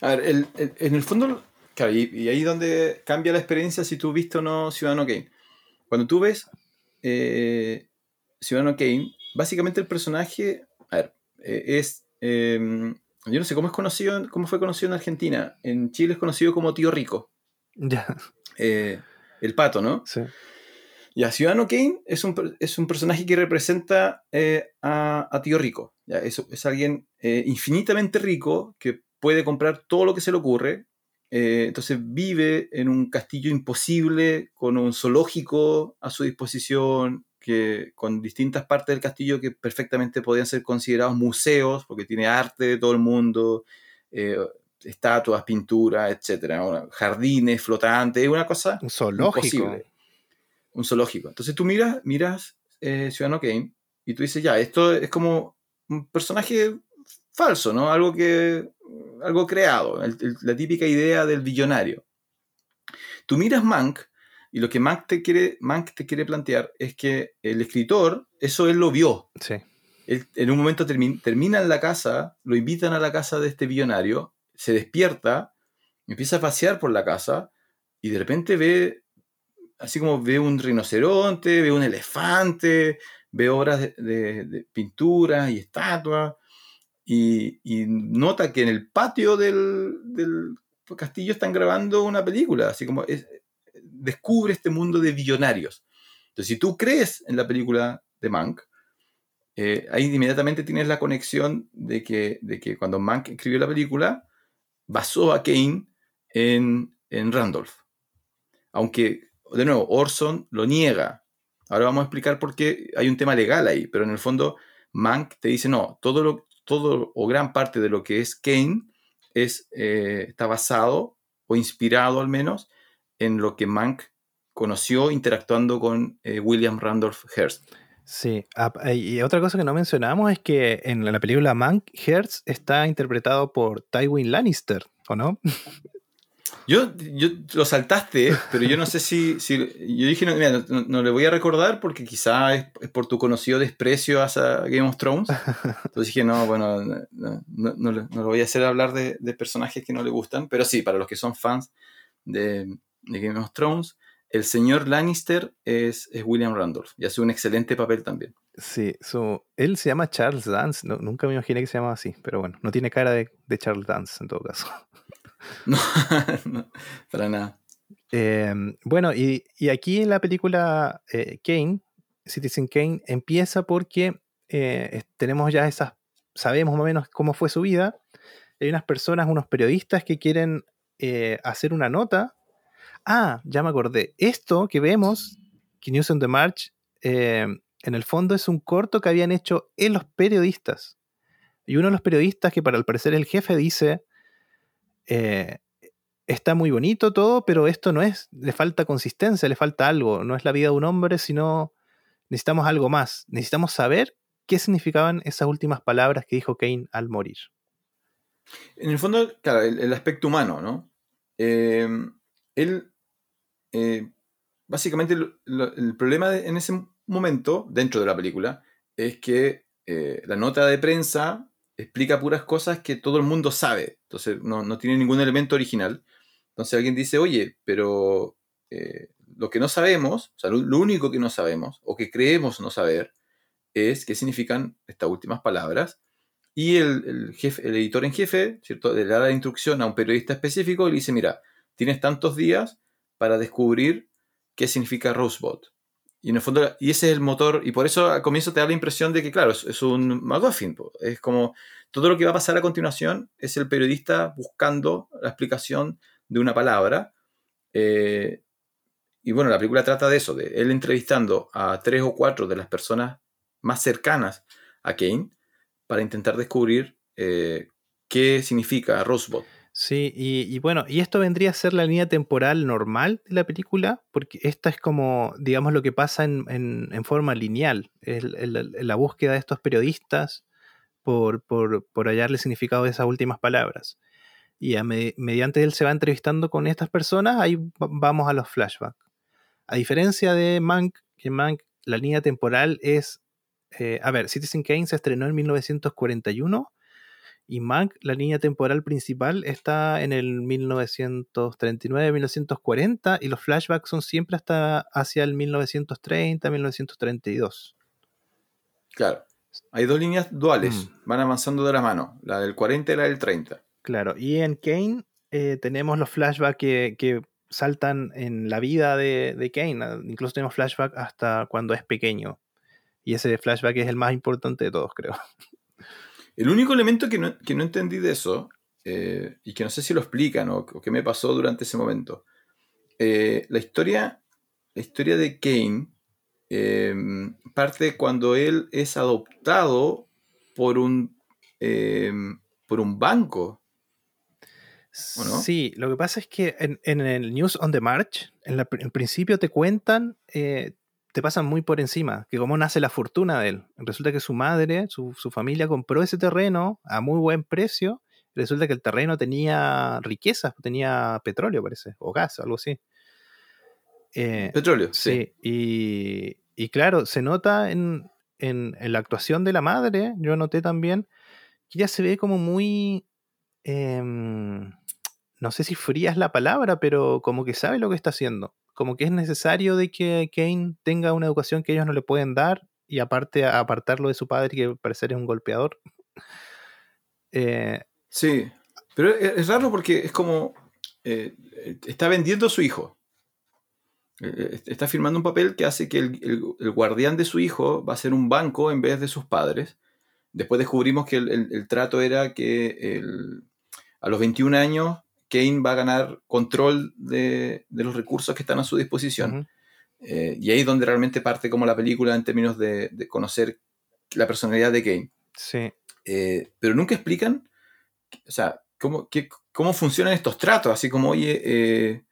A ver, en el fondo, claro, y, y, ahí donde cambia la experiencia si tú viste o no Ciudadano Kane. Cuando tú ves eh, Ciudadano Kane, básicamente el personaje, a ver, eh, es Em, yo no sé cómo es conocido, cómo fue conocido en Argentina. En Chile es conocido como Tío Rico. Ya. Eh, el pato, ¿no? Sí. Ya, Ciudadano Kane es un, es un personaje que representa eh, a, Tío Rico. ¿ya? Es, es alguien eh, infinitamente rico que puede comprar todo lo que se le ocurre. entonces vive en un castillo imposible, con un zoológico a su disposición, con distintas partes del castillo que perfectamente podían ser considerados museos, porque tiene arte de todo el mundo, eh, estatuas, pinturas, etcétera, jardines flotantes, es una cosa un zoológico. Un zoológico. Entonces tú miras, miras eh, Ciudadano Kane y tú dices, ya, esto es como un personaje falso, ¿no? Algo que algo creado, la típica idea del billonario. Tú miras Mank y lo que Mank te quiere, Mank te quiere plantear es que el escritor, eso él lo vio. Sí. en un momento termina en la casa, lo invitan a la casa de este billonario, se despierta, empieza a pasear por la casa y de repente ve, así como ve un rinoceronte, ve un elefante, ve obras de, pintura y estatuas. Y, nota que en el patio del, castillo están grabando una película, así como es, descubre este mundo de billonarios. Entonces, si tú crees en la película de Mank, eh, ahí inmediatamente tienes la conexión de que, de que cuando Mank escribió la película, basó a Kane en, en Randolph. Aunque, de nuevo, Orson lo niega. Ahora vamos a explicar por qué hay un tema legal ahí, pero en el fondo Mank te dice, no, todo, lo, todo o gran parte de lo que es Kane es, eh, está basado o inspirado al menos en lo que Mank conoció interactuando con eh, William Randolph Hearst. Sí, ah, y otra cosa que no mencionamos es que en la película Mank, Hearst está interpretado por Tywin Lannister, ¿o no? Yo, yo lo saltaste, pero yo no sé si, si yo dije, no, no, le voy a recordar porque quizá es, por tu conocido desprecio hacia Game of Thrones. Entonces dije, no, bueno, no, no, lo voy a hacer hablar de, personajes que no le gustan, pero sí, para los que son fans de, Game of Thrones, el señor Lannister es, es, William Randolph y hace un excelente papel también. Sí, él se llama Charles Dance, nunca me imaginé que se llamaba así, pero bueno, no tiene cara de, de Charles Dance en todo caso. Para nada. Em, bueno, y, aquí en la película eh, Kane, Citizen Kane, empieza porque eh, tenemos ya esas, sabemos más o menos cómo fue su vida. Hay unas personas, unos periodistas que quieren eh, hacer una nota. Ah, ya me acordé. Esto que vemos, que News on the March, em, en el fondo es un corto que habían hecho en los periodistas. Y uno de los periodistas, que para el parecer el jefe, dice, eh, está muy bonito todo, pero esto no es, le falta consistencia, le falta algo, no es la vida de un hombre, sino necesitamos algo más, necesitamos saber qué significaban esas últimas palabras que dijo Kane al morir. En el fondo, claro, el, aspecto humano, ¿no? Em, él, eh, básicamente, el problema en ese momento, dentro de la película, es que eh, la nota de prensa explica puras cosas que todo el mundo sabe. Entonces no, tiene ningún elemento original. Entonces alguien dice, oye, pero eh, lo que no sabemos, o sea, lo, único que no sabemos, o que creemos no saber, es qué significan estas últimas palabras. Y el, jefe, el editor en jefe, ¿cierto? Le da la instrucción a un periodista específico y le dice, mira, tienes tantos días para descubrir qué significa Rosebud. Y en el fondo, y ese es el motor, y por eso al comienzo te da la impresión de que, claro, es, un McGuffin. Es como todo lo que va a pasar a continuación es el periodista buscando la explicación de una palabra. Eh, y bueno, la película trata de eso, de él entrevistando a tres o cuatro de las personas más cercanas a Kane para intentar descubrir eh, qué significa Rosebud. Sí, y, bueno, y esto vendría a ser la línea temporal normal de la película, porque esta es como, digamos, lo que pasa en, forma lineal, es la búsqueda de estos periodistas por, por, por, hallarle significado de esas últimas palabras. Y mediante él se va entrevistando con estas personas, ahí vamos a los flashbacks. A diferencia de Mank, que Mank, la línea temporal es, eh, a ver, Citizen Kane se estrenó en 1941 y Mank, la línea temporal principal, está en el 1939-1940 y los flashbacks son siempre hasta hacia el 1930-1932. Claro. Hay dos líneas duales, mm. van avanzando de la mano, la del 40 y la del 30. Claro, y en Kane eh, tenemos los flashbacks que, saltan en la vida de, de Kane, incluso tenemos flashback hasta cuando es pequeño. Y ese flashback es el más importante de todos, creo. El único elemento que no, entendí de eso, eh, y que no sé si lo explican o, qué me pasó durante ese momento, eh, la, historia, la historia de Kane em, parte cuando él es adoptado por un, em, por un banco. Sí, lo que pasa es que en, el News on the March, en, el principio te cuentan, eh, te pasan muy por encima, que cómo nace la fortuna de él. Resulta que su madre, su, familia compró ese terreno a muy buen precio. Resulta que el terreno tenía riquezas, tenía petróleo, parece, o gas, algo así. Eh, petróleo, sí. Y, claro, se nota en, la actuación de la madre, yo noté también, que ella se ve como muy... Em, no sé si fría es la palabra, pero como que sabe lo que está haciendo como que es necesario de que Kane tenga una educación que ellos no le pueden dar y aparte apartarlo de su padre que al parecer es un golpeador. Eh, sí, pero es, raro porque es como eh, está vendiendo a su hijo. Eh, está firmando un papel que hace que el, guardián de su hijo va a ser un banco en vez de sus padres. Después descubrimos que el, trato era que a los 21 años Kane va a ganar control de, los recursos que están a su disposición. Eh, y ahí es donde realmente parte como la película en términos de, conocer la personalidad de Kane. Sí. Eh, pero nunca explican, o sea, cómo, qué- cómo funcionan estos tratos, así como, oye, eh,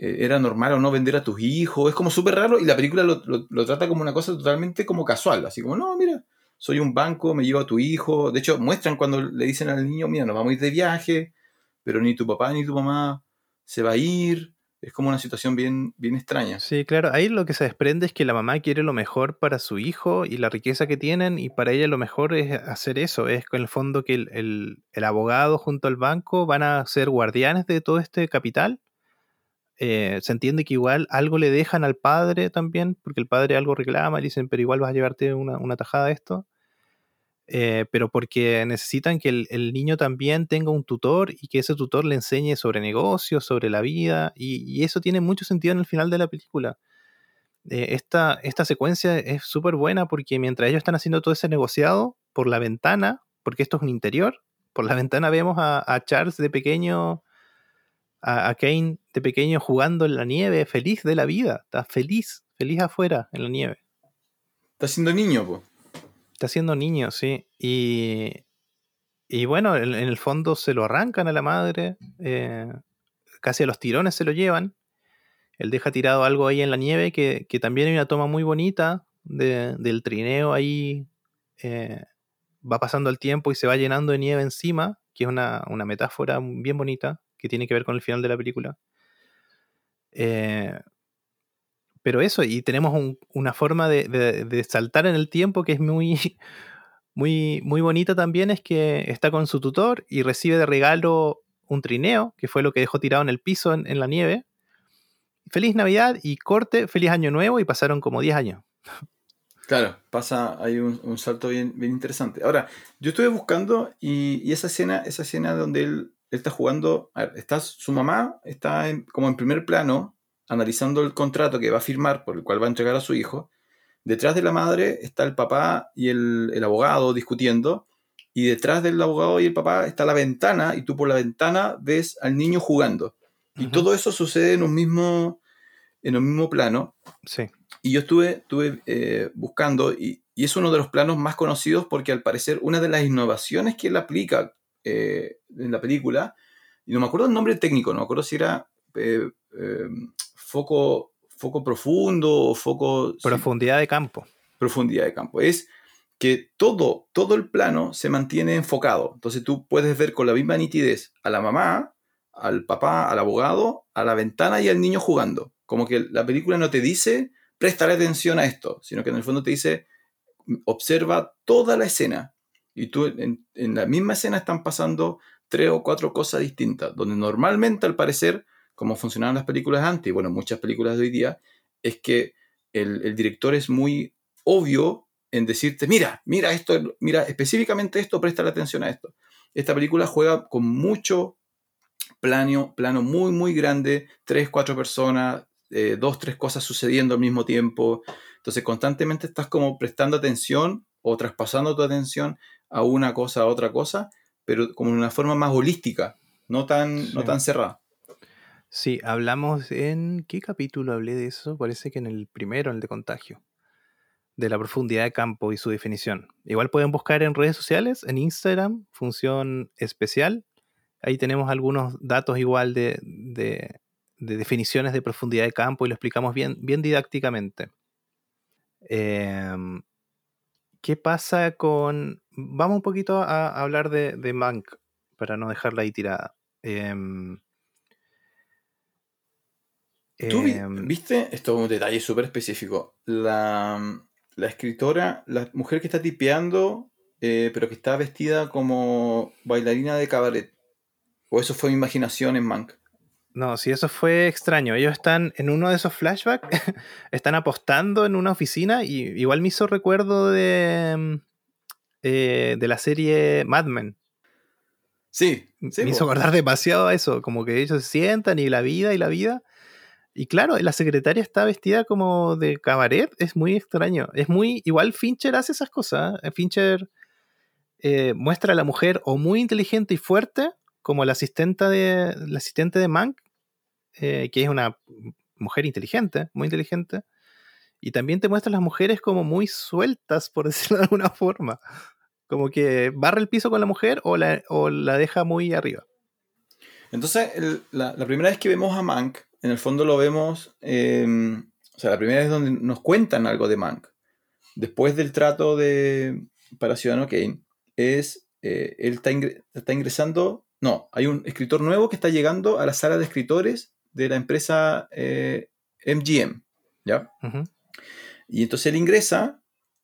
eh, era normal o no vender a tus hijos, es como súper raro y la película lo, lo- lo trata como una cosa totalmente como casual, así como, no, mira, soy un banco, me llevo a tu hijo, de hecho muestran cuando le dicen al niño, mira, nos vamos a ir de viaje, pero ni tu papá ni tu mamá se va a ir, es como una situación bien, bien extraña. Sí, claro. Ahí lo que se desprende es que la mamá quiere lo mejor para su hijo y la riqueza que tienen, y para ella lo mejor es hacer eso. Es con el fondo que el, el- el abogado junto al banco van a ser guardianes de todo este capital. Eh, se entiende que igual algo le dejan al padre también, porque el padre algo reclama, le dicen, pero igual vas a llevarte una, una tajada de esto. Eh, pero porque necesitan que el, el niño también tenga un tutor y que ese tutor le enseñe sobre negocios, sobre la vida, y, y eso tiene mucho sentido en el final de la película. Eh, esta, esta secuencia es súper buena porque mientras ellos están haciendo todo ese negociado, por la ventana, porque esto es un interior, por la ventana vemos a, a Charles de pequeño, a, a Kane de pequeño jugando en la nieve, feliz de la vida, está feliz, feliz afuera en la nieve. Está siendo niño, pues. Está siendo niño, sí. Y, y bueno, en, el fondo se lo arrancan a la madre, eh, casi a los tirones se lo llevan. Él deja tirado algo ahí en la nieve, que, que también hay una toma muy bonita de- del trineo ahí. eh, va pasando el tiempo y se va llenando de nieve encima, que es una, una metáfora bien bonita, que tiene que ver con el final de la película. Eh, pero eso, y tenemos un- una forma de, saltar en el tiempo que es muy, muy, muy bonita también, es que está con su tutor y recibe de regalo un trineo, que fue lo que dejó tirado en el piso en, la nieve. Feliz Navidad y corte, feliz año nuevo y pasaron como 10 años. Claro, pasa, hay un, salto bien, bien interesante. Ahora, yo estuve buscando y, esa escena, esa escena donde él, él está jugando, a ver, está su mamá, está en- como en primer plano, analizando el contrato que va a firmar, por el cual va a entregar a su hijo. Detrás de la madre está el papá y el, el abogado discutiendo, y detrás del abogado y el papá está la ventana, y tú por la ventana ves al niño jugando. Y todo eso sucede en un mismo, en un mismo plano. Sí, Y yo estuve, estuve eh, buscando, y, y es uno de los planos más conocidos porque al parecer una de las innovaciones que él aplica eh, en la película, y no me acuerdo el nombre técnico, no me acuerdo si era eh, foco, foco profundo o foco... sí, profundidad de campo. profundidad de campo. Es que todo, todo el plano se mantiene enfocado. Entonces tú puedes ver con la misma nitidez a la mamá, al papá, al abogado, a la ventana y al niño jugando. Como que la película no te dice, prestar atención a esto, sino que en el fondo te dice, observa toda la escena. Y tú en, en la misma escena están pasando tres o cuatro cosas distintas, donde normalmente al parecer, como funcionaban las películas antes, y bueno, muchas películas de hoy día, es que el, el director es muy obvio en decirte, mira, mira esto, mira específicamente esto, presta atención a esto. Esta película juega con mucho plano, plano muy, muy grande, tres, cuatro personas, eh, dos, tres cosas sucediendo al mismo tiempo. Entonces constantemente estás como prestando atención o traspasando tu atención a una cosa, a otra cosa, pero como en una forma más holística, no tan, no tan cerrada. Sí, hablamos en... ¿Qué capítulo hablé de eso? Parece que en el primero, en el de contagio. De la profundidad de campo y su definición. Igual pueden buscar en redes sociales, en Instagram, función especial. Ahí tenemos algunos datos igual de, de- de definiciones de profundidad de campo y lo explicamos bien, bien didácticamente. Em, ¿Qué pasa con... Vamos un poquito a, a hablar de, de Mank, para no dejarla ahí tirada. Em, ¿Tú vi- em, viste? Esto es un detalle súper específico. La, la escritora, la mujer que está tipeando, eh, pero que está vestida como bailarina de cabaret. O eso fue mi imaginación en Mank. No, sí, eso fue extraño. Ellos están en uno de esos flashbacks, están apostando en una oficina y igual me hizo recuerdo de, mm, eh, de la serie Mad Men. Sí, sí, me hizo acordar demasiado a eso, como que ellos se sientan y la vida y la vida. Y claro, la secretaria está vestida como de cabaret, es muy extraño. Es muy, igual Fincher hace esas cosas. ¿eh? Fincher eh, muestra a la mujer o muy inteligente y fuerte, como la asistente de, la asistente de Mank, eh, que es una mujer inteligente, muy inteligente, Y también te muestra a las mujeres como muy sueltas, por decirlo de alguna forma. Como que barra el piso con la mujer o la, o la deja muy arriba. Entonces, la, primera vez que vemos a Mank, en el fondo lo vemos, em, o sea, la primera vez donde nos cuentan algo de Mank, después del trato de, para Ciudadano Kane, es, eh, él está, está, ingresando, no, hay un escritor nuevo que está llegando a la sala de escritores de la empresa MGM, eh, ¿ya? Y entonces él ingresa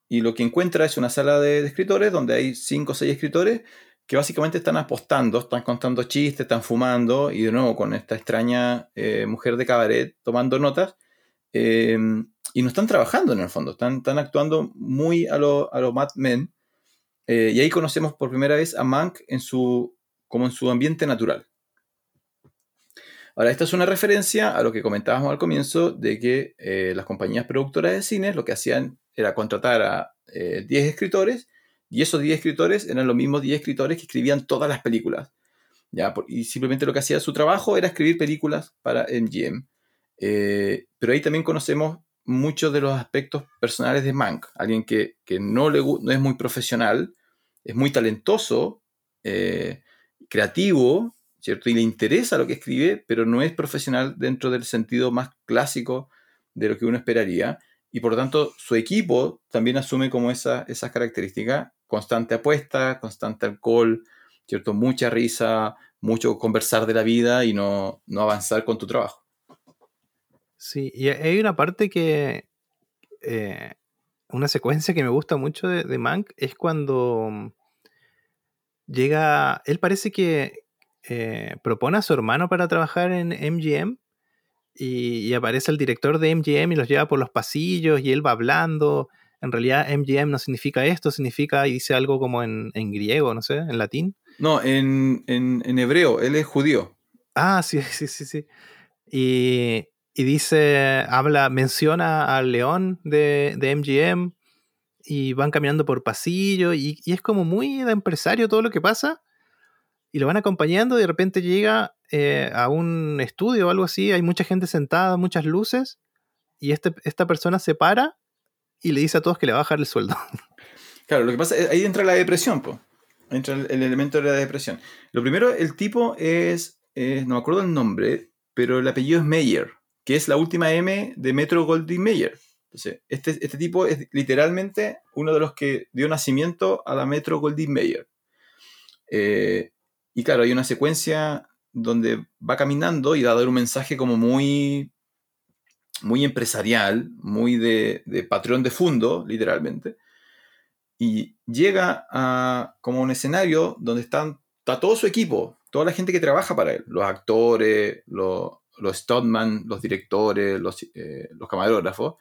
y lo que encuentra es una sala de, escritores donde hay cinco o seis escritores que básicamente están apostando, están contando chistes, están fumando y de nuevo con esta extraña eh, mujer de cabaret tomando notas. Eh, y no están trabajando en el fondo, están, actuando muy a los a Mad Men. Eh, y ahí conocemos por primera vez a Mank en su, como en su ambiente natural. Ahora, esta es una referencia a lo que comentábamos al comienzo de que las compañías productoras de cine lo que hacían era contratar a 10 escritores y esos 10 escritores eran los mismos 10 escritores que escribían todas las películas. ¿ya? Y simplemente lo que hacía su trabajo era escribir películas para MGM. Eh, pero ahí también conocemos muchos de los aspectos personales de Mank. Alguien que, no, le, no es muy profesional, es muy talentoso, eh, creativo, ¿cierto? Y le interesa lo que escribe, pero no es profesional dentro del sentido más clásico de lo que uno esperaría. Y por lo tanto, su equipo también asume como esa, esas características constante apuesta, constante alcohol, ¿cierto? Mucha risa, mucho conversar de la vida y no, avanzar con tu trabajo. Sí, y hay una parte que, eh, una secuencia que me gusta mucho de, de, Mank es cuando mm, llega, él parece que eh, propone a su hermano para trabajar en MGM y, y, aparece el director de MGM y los lleva por los pasillos y él va hablando en realidad MGM no significa esto, significa, y dice algo como en, griego, no sé, en latín. No, en, hebreo, él es judío. Ah, sí, sí, sí, sí. Y, dice, habla, menciona al león de, MGM y van caminando por pasillo y, es como muy de empresario todo lo que pasa y lo van acompañando y de repente llega eh, a un estudio o algo así, hay mucha gente sentada, muchas luces y este, esta persona se para y le dice a todos que le va a bajar el sueldo. Claro, lo que pasa es ahí entra la depresión, pues. Entra el, elemento de la depresión. Lo primero, el tipo es, no me acuerdo el nombre, pero el apellido es Meyer, que es la última M de Metro Goldwyn Mayer. Entonces, este, este tipo es literalmente uno de los que dio nacimiento a la Metro Goldwyn Mayer. Eh, y claro, hay una secuencia donde va caminando y va a dar un mensaje como muy muy empresarial, muy de, patrón de fondo, literalmente, y llega a como un escenario donde están, está todo su equipo, toda la gente que trabaja para él, los actores, los, los stuntman, los directores, los, eh, los camarógrafos,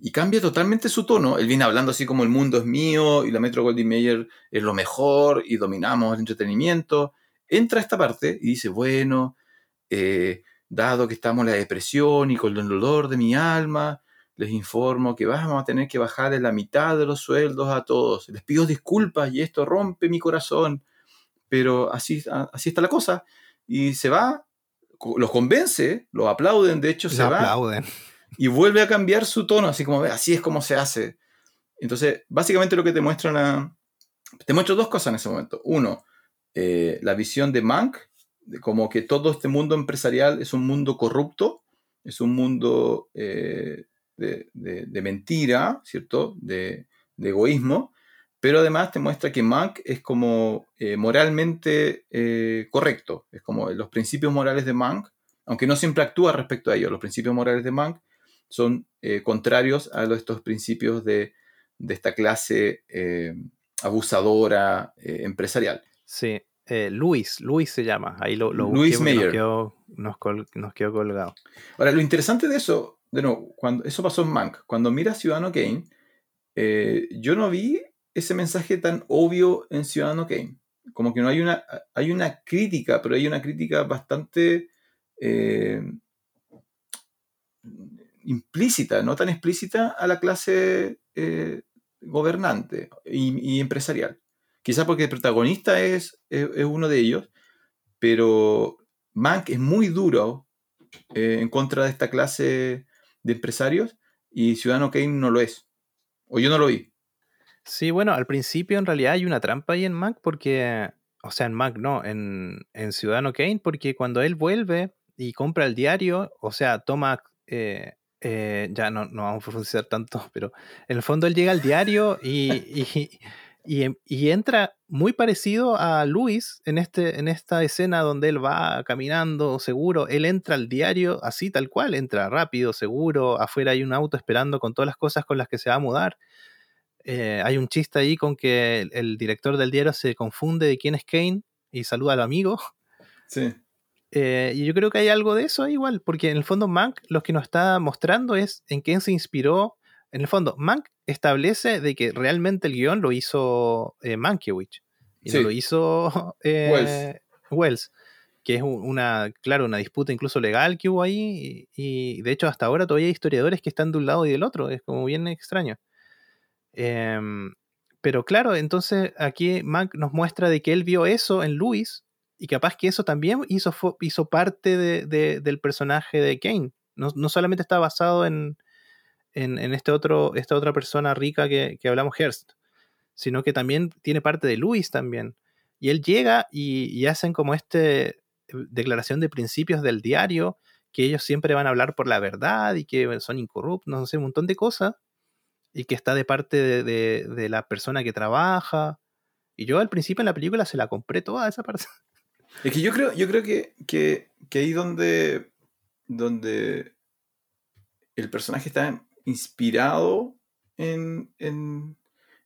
y cambia totalmente su tono. Él viene hablando así como el mundo es mío y la Metro Goldwyn Mayer es lo mejor y dominamos el entretenimiento. Entra a esta parte y dice, bueno, eh, dado que estamos en la depresión y con el dolor de mi alma, les informo que vamos a tener que bajar en la mitad de los sueldos a todos. Les pido disculpas y esto rompe mi corazón, pero así, así está la cosa. Y se va, los convence, los aplauden, de hecho se aplauden. y vuelve a cambiar su tono, así como, así es como se hace. Entonces, básicamente lo que te muestra la... Te muestro dos cosas en ese momento. Uno, eh, la visión de Mank como que todo este mundo empresarial es un mundo corrupto, es un mundo eh, de, mentira, ¿cierto? De, egoísmo, pero además te muestra que Mank es como eh, moralmente eh, correcto, es como los principios morales de Mank, aunque no siempre actúa respecto a ellos, los principios morales de Mank son contrarios a estos principios de, esta clase abusadora empresarial. Sí, eh, Luis, Luis se llama. Ahí lo, lo Luis Meyer. Nos quedó, colgado. Ahora, lo interesante de eso, de nuevo, cuando, eso pasó en Mank. Cuando mira Ciudadano Kane, eh, yo no vi ese mensaje tan obvio en Ciudadano Kane. Como que no hay una, hay una crítica, pero hay una crítica bastante eh, implícita, no tan explícita a la clase gobernante y empresarial. Quizás porque el protagonista es, uno de ellos, pero Mank es muy duro eh, en contra de esta clase de empresarios y Ciudadano Kane no lo es. O yo no lo vi. Sí, bueno, al principio en realidad hay una trampa ahí en Mac porque, o sea, en Mac no, en, Ciudadano Kane, porque cuando él vuelve y compra el diario, o sea, toma, eh, eh, ya no, no vamos a profundizar tanto, pero en el fondo él llega al diario y, y, y entra muy parecido a Luis en, este, en esta escena donde él va caminando seguro, él entra al diario así tal cual, entra rápido, seguro, afuera hay un auto esperando con todas las cosas con las que se va a mudar eh, hay un chiste ahí con que el, el, director del diario se confunde de quién es Kane y saluda al amigo. Sí. Eh, y yo creo que hay algo de eso igual, porque en el fondo Mank lo que nos está mostrando es en quién se inspiró. En el fondo, Mank establece de que realmente el guion lo hizo eh, Mankiewicz y sí. no lo hizo eh, Wells. Wells. que es una, claro, una disputa incluso legal que hubo ahí, y, y, de hecho hasta ahora todavía hay historiadores que están de un lado y del otro, es como bien extraño. Eh, pero claro, entonces aquí Mac nos muestra de que él vio eso en Luis y capaz que eso también hizo, hizo parte de, de, del personaje de Kane. No, no solamente está basado en, en, este otro, esta otra persona rica que, que, hablamos, Hearst, sino que también tiene parte de Luis también. Y él llega y, hacen como este declaración de principios del diario, que ellos siempre van a hablar por la verdad y que son incorruptos, no sé, un montón de cosas y que está de parte de, de, de, la persona que trabaja. Y yo al principio en la película se la compré toda esa parte. Es que yo creo, yo creo que, que, que ahí donde, donde el personaje está inspirado en, en,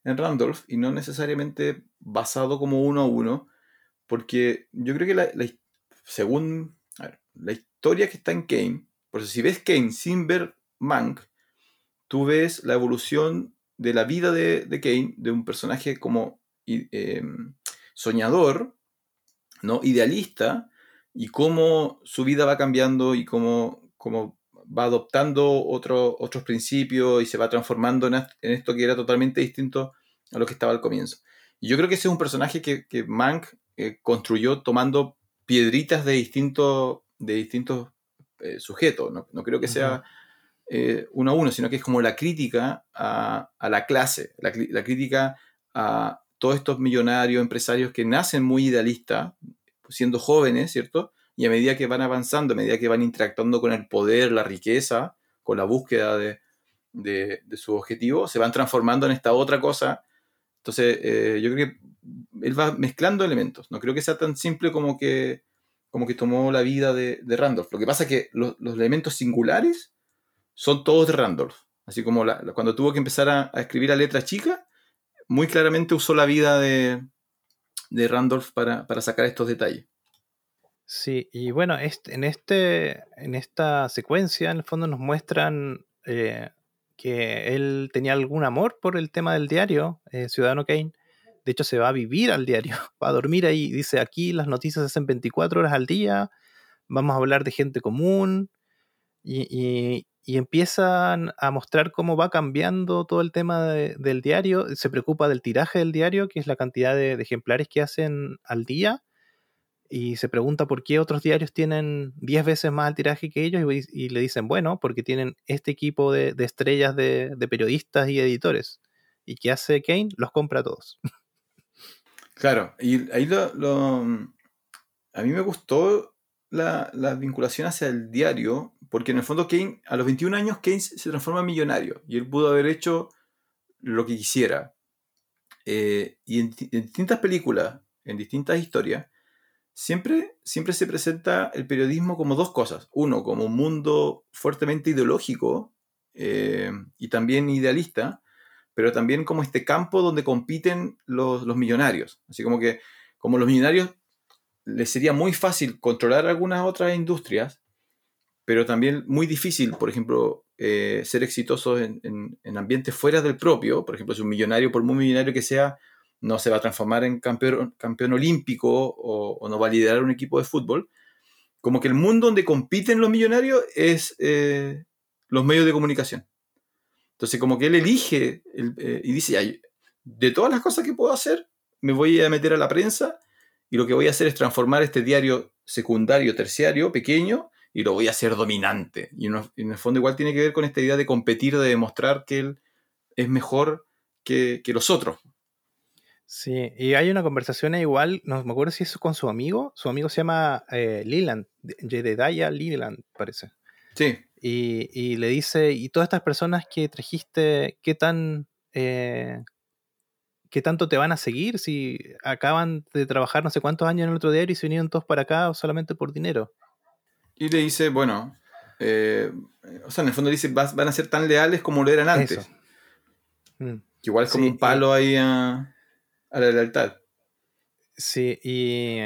en, Randolph y no necesariamente basado como uno a uno, porque yo creo que la, la según la historia que está en Kane, por eso si ves Kane sin ver Mank, tú ves la evolución de la vida de, de Kane, de un personaje como eh, soñador, ¿no? idealista, y cómo su vida va cambiando y cómo, cómo va adoptando otro, otros principios y se va transformando en, en, esto que era totalmente distinto a lo que estaba al comienzo. Y yo creo que ese es un personaje que, que Mank eh, construyó tomando piedritas de, distinto, de distintos eh, sujetos. No, no, creo que sea... Eh, uno a uno, sino que es como la crítica a, a la clase, la, la, crítica a todos estos millonarios, empresarios que nacen muy idealistas, siendo jóvenes, ¿cierto? Y a medida que van avanzando, a medida que van interactuando con el poder, la riqueza, con la búsqueda de, de, de su objetivo, se van transformando en esta otra cosa. Entonces, eh, yo creo que él va mezclando elementos. No creo que sea tan simple como que, como que tomó la vida de, Randolph. Lo que pasa es que los, elementos singulares son todos de Randolph. Así como cuando tuvo que empezar a, a, escribir a letra chica, muy claramente usó la vida de, de Randolph para, para, sacar estos detalles. Sí, y bueno, este, en, este, en esta secuencia, en el fondo, nos muestran eh, que él tenía algún amor por el tema del diario, eh, Ciudadano Kane. De hecho, se va a vivir al diario, va a dormir ahí. Dice: aquí las noticias se hacen 24 horas al día, vamos a hablar de gente común. Y, y, empiezan a mostrar cómo va cambiando todo el tema de, del diario. Se preocupa del tiraje del diario, que es la cantidad de, ejemplares que hacen al día. Y se pregunta por qué otros diarios tienen 10 veces más el tiraje que ellos. Y, le dicen, bueno, porque tienen este equipo de, estrellas de, periodistas y editores. ¿Y qué hace Kane? Los compra todos. Claro, y ahí lo, lo a mí me gustó la, la, vinculación hacia el diario, porque en el fondo Kane, a los 21 años, Kane se transforma en millonario y él pudo haber hecho lo que quisiera. Eh, y en, distintas películas, en distintas historias, siempre, siempre se presenta el periodismo como dos cosas. Uno, como un mundo fuertemente ideológico eh, y también idealista, pero también como este campo donde compiten los, los millonarios. Así como que, como los millonarios les sería muy fácil controlar algunas otras industrias, pero también muy difícil, por ejemplo, eh, ser exitosos en, en, en, ambientes fuera del propio. Por ejemplo, si un millonario, por muy millonario que sea, no se va a transformar en campeón, campeón olímpico o, no va a liderar un equipo de fútbol. Como que el mundo donde compiten los millonarios es eh, los medios de comunicación. Entonces, como que él elige el, eh, y dice, de todas las cosas que puedo hacer, me voy a meter a la prensa y lo que voy a hacer es transformar este diario secundario, terciario, pequeño, y lo voy a hacer dominante. Y, en el fondo igual tiene que ver con esta idea de competir, de demostrar que él es mejor que, los otros. Sí, y hay una conversación igual, no me acuerdo si es con su amigo, su amigo se llama eh, Leland, Jedediah Leland, parece. Sí. Y, le dice, y todas estas personas que trajiste, ¿qué tan... Eh, ¿Qué tanto te van a seguir si acaban de trabajar no sé cuántos años en el otro diario y se vinieron todos para acá solamente por dinero? Y le dice, bueno, eh, o sea, en el fondo dice, van a ser tan leales como lo eran antes. Mm. igual es como un palo ahí a, la lealtad. Sí, y,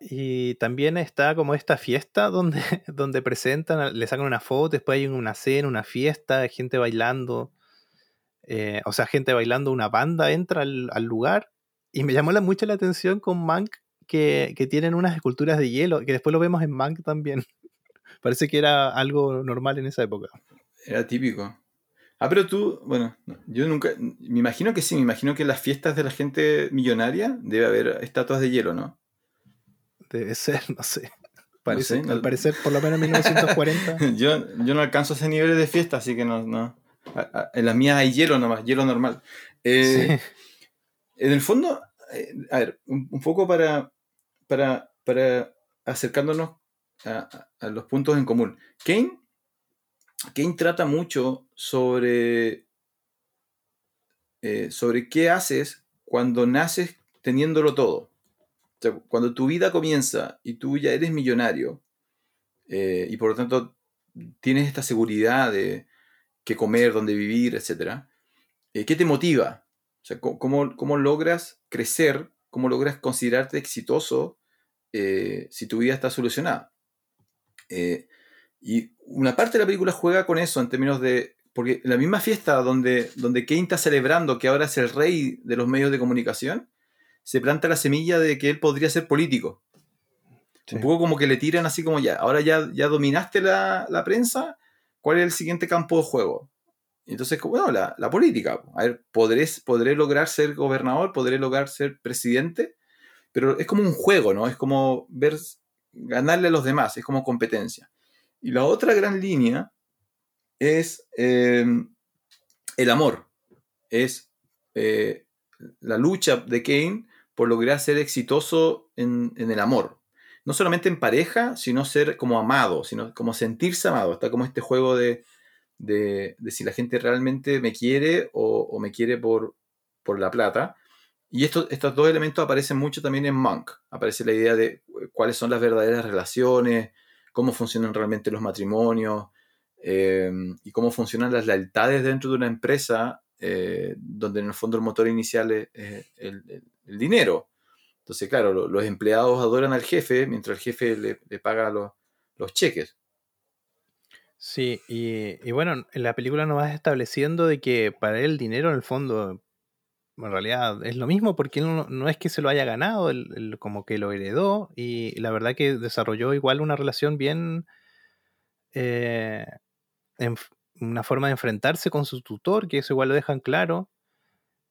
y también está como esta fiesta donde, donde presentan, le sacan una foto, después hay una cena, una fiesta, gente bailando. Eh, o sea, gente bailando, una banda entra al, al lugar. Y me llamó la, mucho la atención con Mank que, tienen unas esculturas de hielo, que después lo vemos en Mank también. Parece que era algo normal en esa época. Era típico. Ah, pero tú, bueno, yo nunca, me imagino que sí, me imagino que en las fiestas de la gente millonaria debe haber estatuas de hielo, ¿no? Debe ser, no sé. Parece, Al parecer, por lo menos en 1940. yo, yo no alcanzo ese nivel de fiesta, así que no. no. En las mías hay hielo nomás, hielo normal. Eh, en el fondo, eh, a ver, un, poco para, para, para acercándonos a, los puntos en común. Kane, Kane trata mucho sobre, eh, sobre qué haces cuando naces teniéndolo todo. cuando tu vida comienza y tú ya eres millonario eh, y por lo tanto tienes esta seguridad de qué comer, dónde vivir, etc. ¿Qué te motiva? ¿cómo, ¿cómo, logras crecer cómo logras considerarte exitoso eh, si tu vida está solucionada. Eh, y una parte de la película juega con eso en términos de. Porque la misma fiesta donde, donde Kane está celebrando que ahora es el rey de los medios de comunicación, se planta la semilla de que él podría ser político. Un poco como que le tiran así como ya, ahora ya, ya dominaste la, la prensa, ¿cuál es el siguiente campo de juego? Entonces, bueno, la, la, política. A ver, ¿podré, ¿podré lograr ser gobernador? ¿Podré lograr ser presidente? Pero es como un juego, ¿no? Es como ver, ganarle a los demás, es como competencia. Y la otra gran línea es em, el amor. Es eh, la lucha de Kane por lograr ser exitoso en, en, el amor. No solamente en pareja, sino ser como amado, sino como sentirse amado. Está como este juego de, de, si la gente realmente me quiere o, me quiere por, por la plata. Y estos, estos dos elementos aparecen mucho también en Monk. Aparece la idea de eh, cuáles son las verdaderas relaciones, cómo funcionan realmente los matrimonios em, y cómo funcionan las lealtades dentro de una empresa eh, donde en el fondo el motor inicial es, el, dinero. Entonces, claro, los empleados adoran al jefe mientras el jefe le, paga los, cheques. Sí, y, bueno, en la película nos vas estableciendo de que para él el dinero en el fondo, en realidad es lo mismo porque él no, es que se lo haya ganado, él, como que lo heredó y la verdad que desarrolló igual una relación bien, eh, una forma de enfrentarse con su tutor, que eso igual lo dejan claro.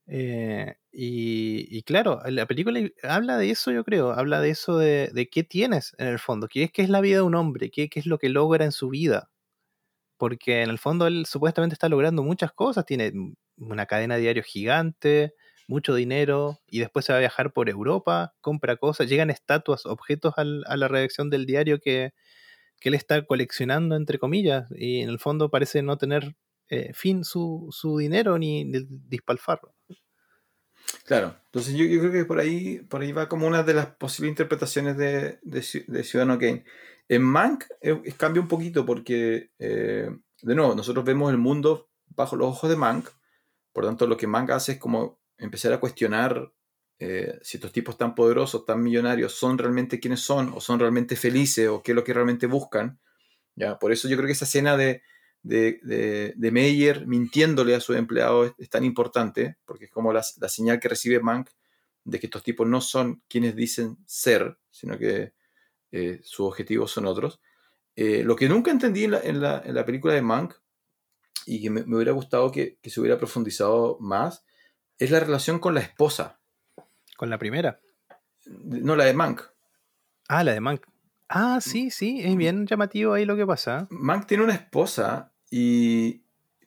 Eh, y, claro, la película habla de eso, yo creo, habla de eso de, de qué tienes en el fondo, qué es, qué es la vida de un hombre, qué, qué es lo que logra en su vida porque en el fondo él supuestamente está logrando muchas cosas, tiene una cadena de gigante, mucho dinero, y después se va a viajar por Europa, compra cosas, llegan estatuas, objetos a la redacción del diario que, él está coleccionando, entre comillas, y en el fondo parece no tener eh, fin su, dinero ni dispalfarlo. Claro, entonces yo, creo que por ahí, por ahí va como una de las posibles interpretaciones de, de Ciudadano Kane. En Mank eh, cambia un poquito porque, eh, de nuevo, nosotros vemos el mundo bajo los ojos de Mank, por tanto lo que Mank hace es como empezar a cuestionar eh, si estos tipos tan poderosos, tan millonarios, son realmente quienes son, o son realmente felices, o qué es lo que realmente buscan. ¿ya? Por eso yo creo que esa escena de, de, de, Meyer mintiéndole a su empleado es, tan importante, porque es como la, la, señal que recibe Mank de que estos tipos no son quienes dicen ser, sino que eh, sus objetivos son otros. Eh, lo que nunca entendí en la, película de Mank, y que me, hubiera gustado que, se hubiera profundizado más, es la relación con la esposa. ¿Con la primera? No, la de Mank. Ah, la de Mank. Ah, sí, sí, es bien llamativo ahí lo que pasa. Mank tiene una esposa y.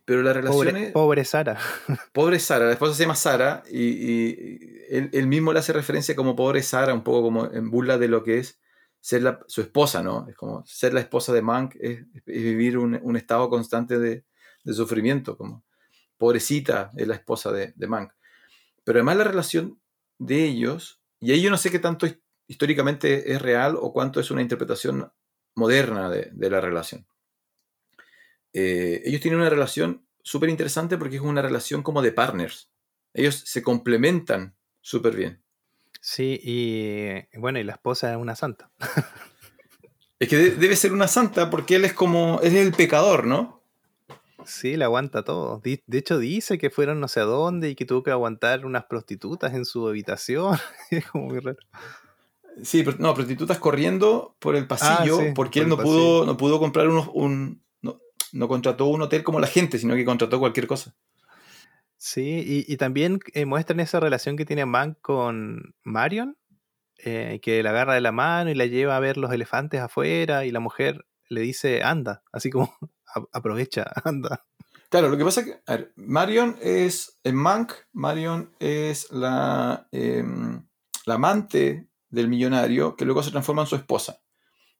Pero la relación Pobre, es. pobre Sara. Pobre Sara, la esposa se llama Sara y, y él, él mismo le hace referencia como pobre Sara, un poco como en burla de lo que es ser la- su esposa, ¿no? Es como ser la esposa de Mank es, es vivir un, un estado constante de, de sufrimiento, como pobrecita es la esposa de, de Mank. Pero además la relación de ellos, y ahí yo no sé qué tanto his- históricamente es real o cuánto es una interpretación moderna de, de la relación. Eh, ellos tienen una relación súper interesante porque es una relación como de partners. Ellos se complementan súper bien. Sí, y bueno, y la esposa es una santa. Es que de- debe ser una santa porque él es como, él es el pecador, ¿no? Sí, le aguanta todo. De hecho, dice que fueron no sé a dónde y que tuvo que aguantar unas prostitutas en su habitación. es como muy raro. Sí, pero, no, prostitutas corriendo por el pasillo Ah, sí, porque por él no pudo, no pudo comprar unos, un, no, no contrató un hotel como la gente, sino que contrató cualquier cosa. Sí, y, y también eh, muestran esa relación que tiene Mank con Marion, eh, que la agarra de la mano y la lleva a ver los elefantes afuera y la mujer le dice, anda, así como "A- aprovecha, anda. Claro, lo que pasa es que, Marion es, en Mank, Marion es la, em, la amante del millonario que luego se transforma en su esposa.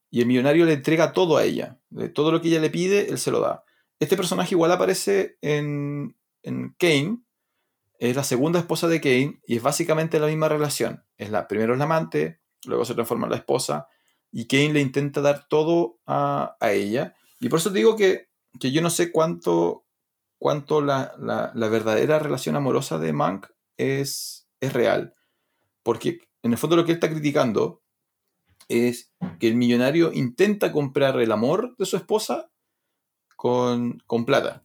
Y el millonario le entrega todo a ella. Todo lo que ella le pide, él se lo da. Este personaje igual aparece en, en Kane. Es la segunda esposa de Kane y es básicamente la misma relación. Es la, primero es la amante, luego se transforma en la esposa y Kane le intenta dar todo a, a ella. Y por eso te digo que, que yo no sé cuánto, cuánto la, la- verdadera relación amorosa de Mank es, es real. Porque en el fondo lo que él está criticando es que el millonario intenta comprar el amor de su esposa con, con plata.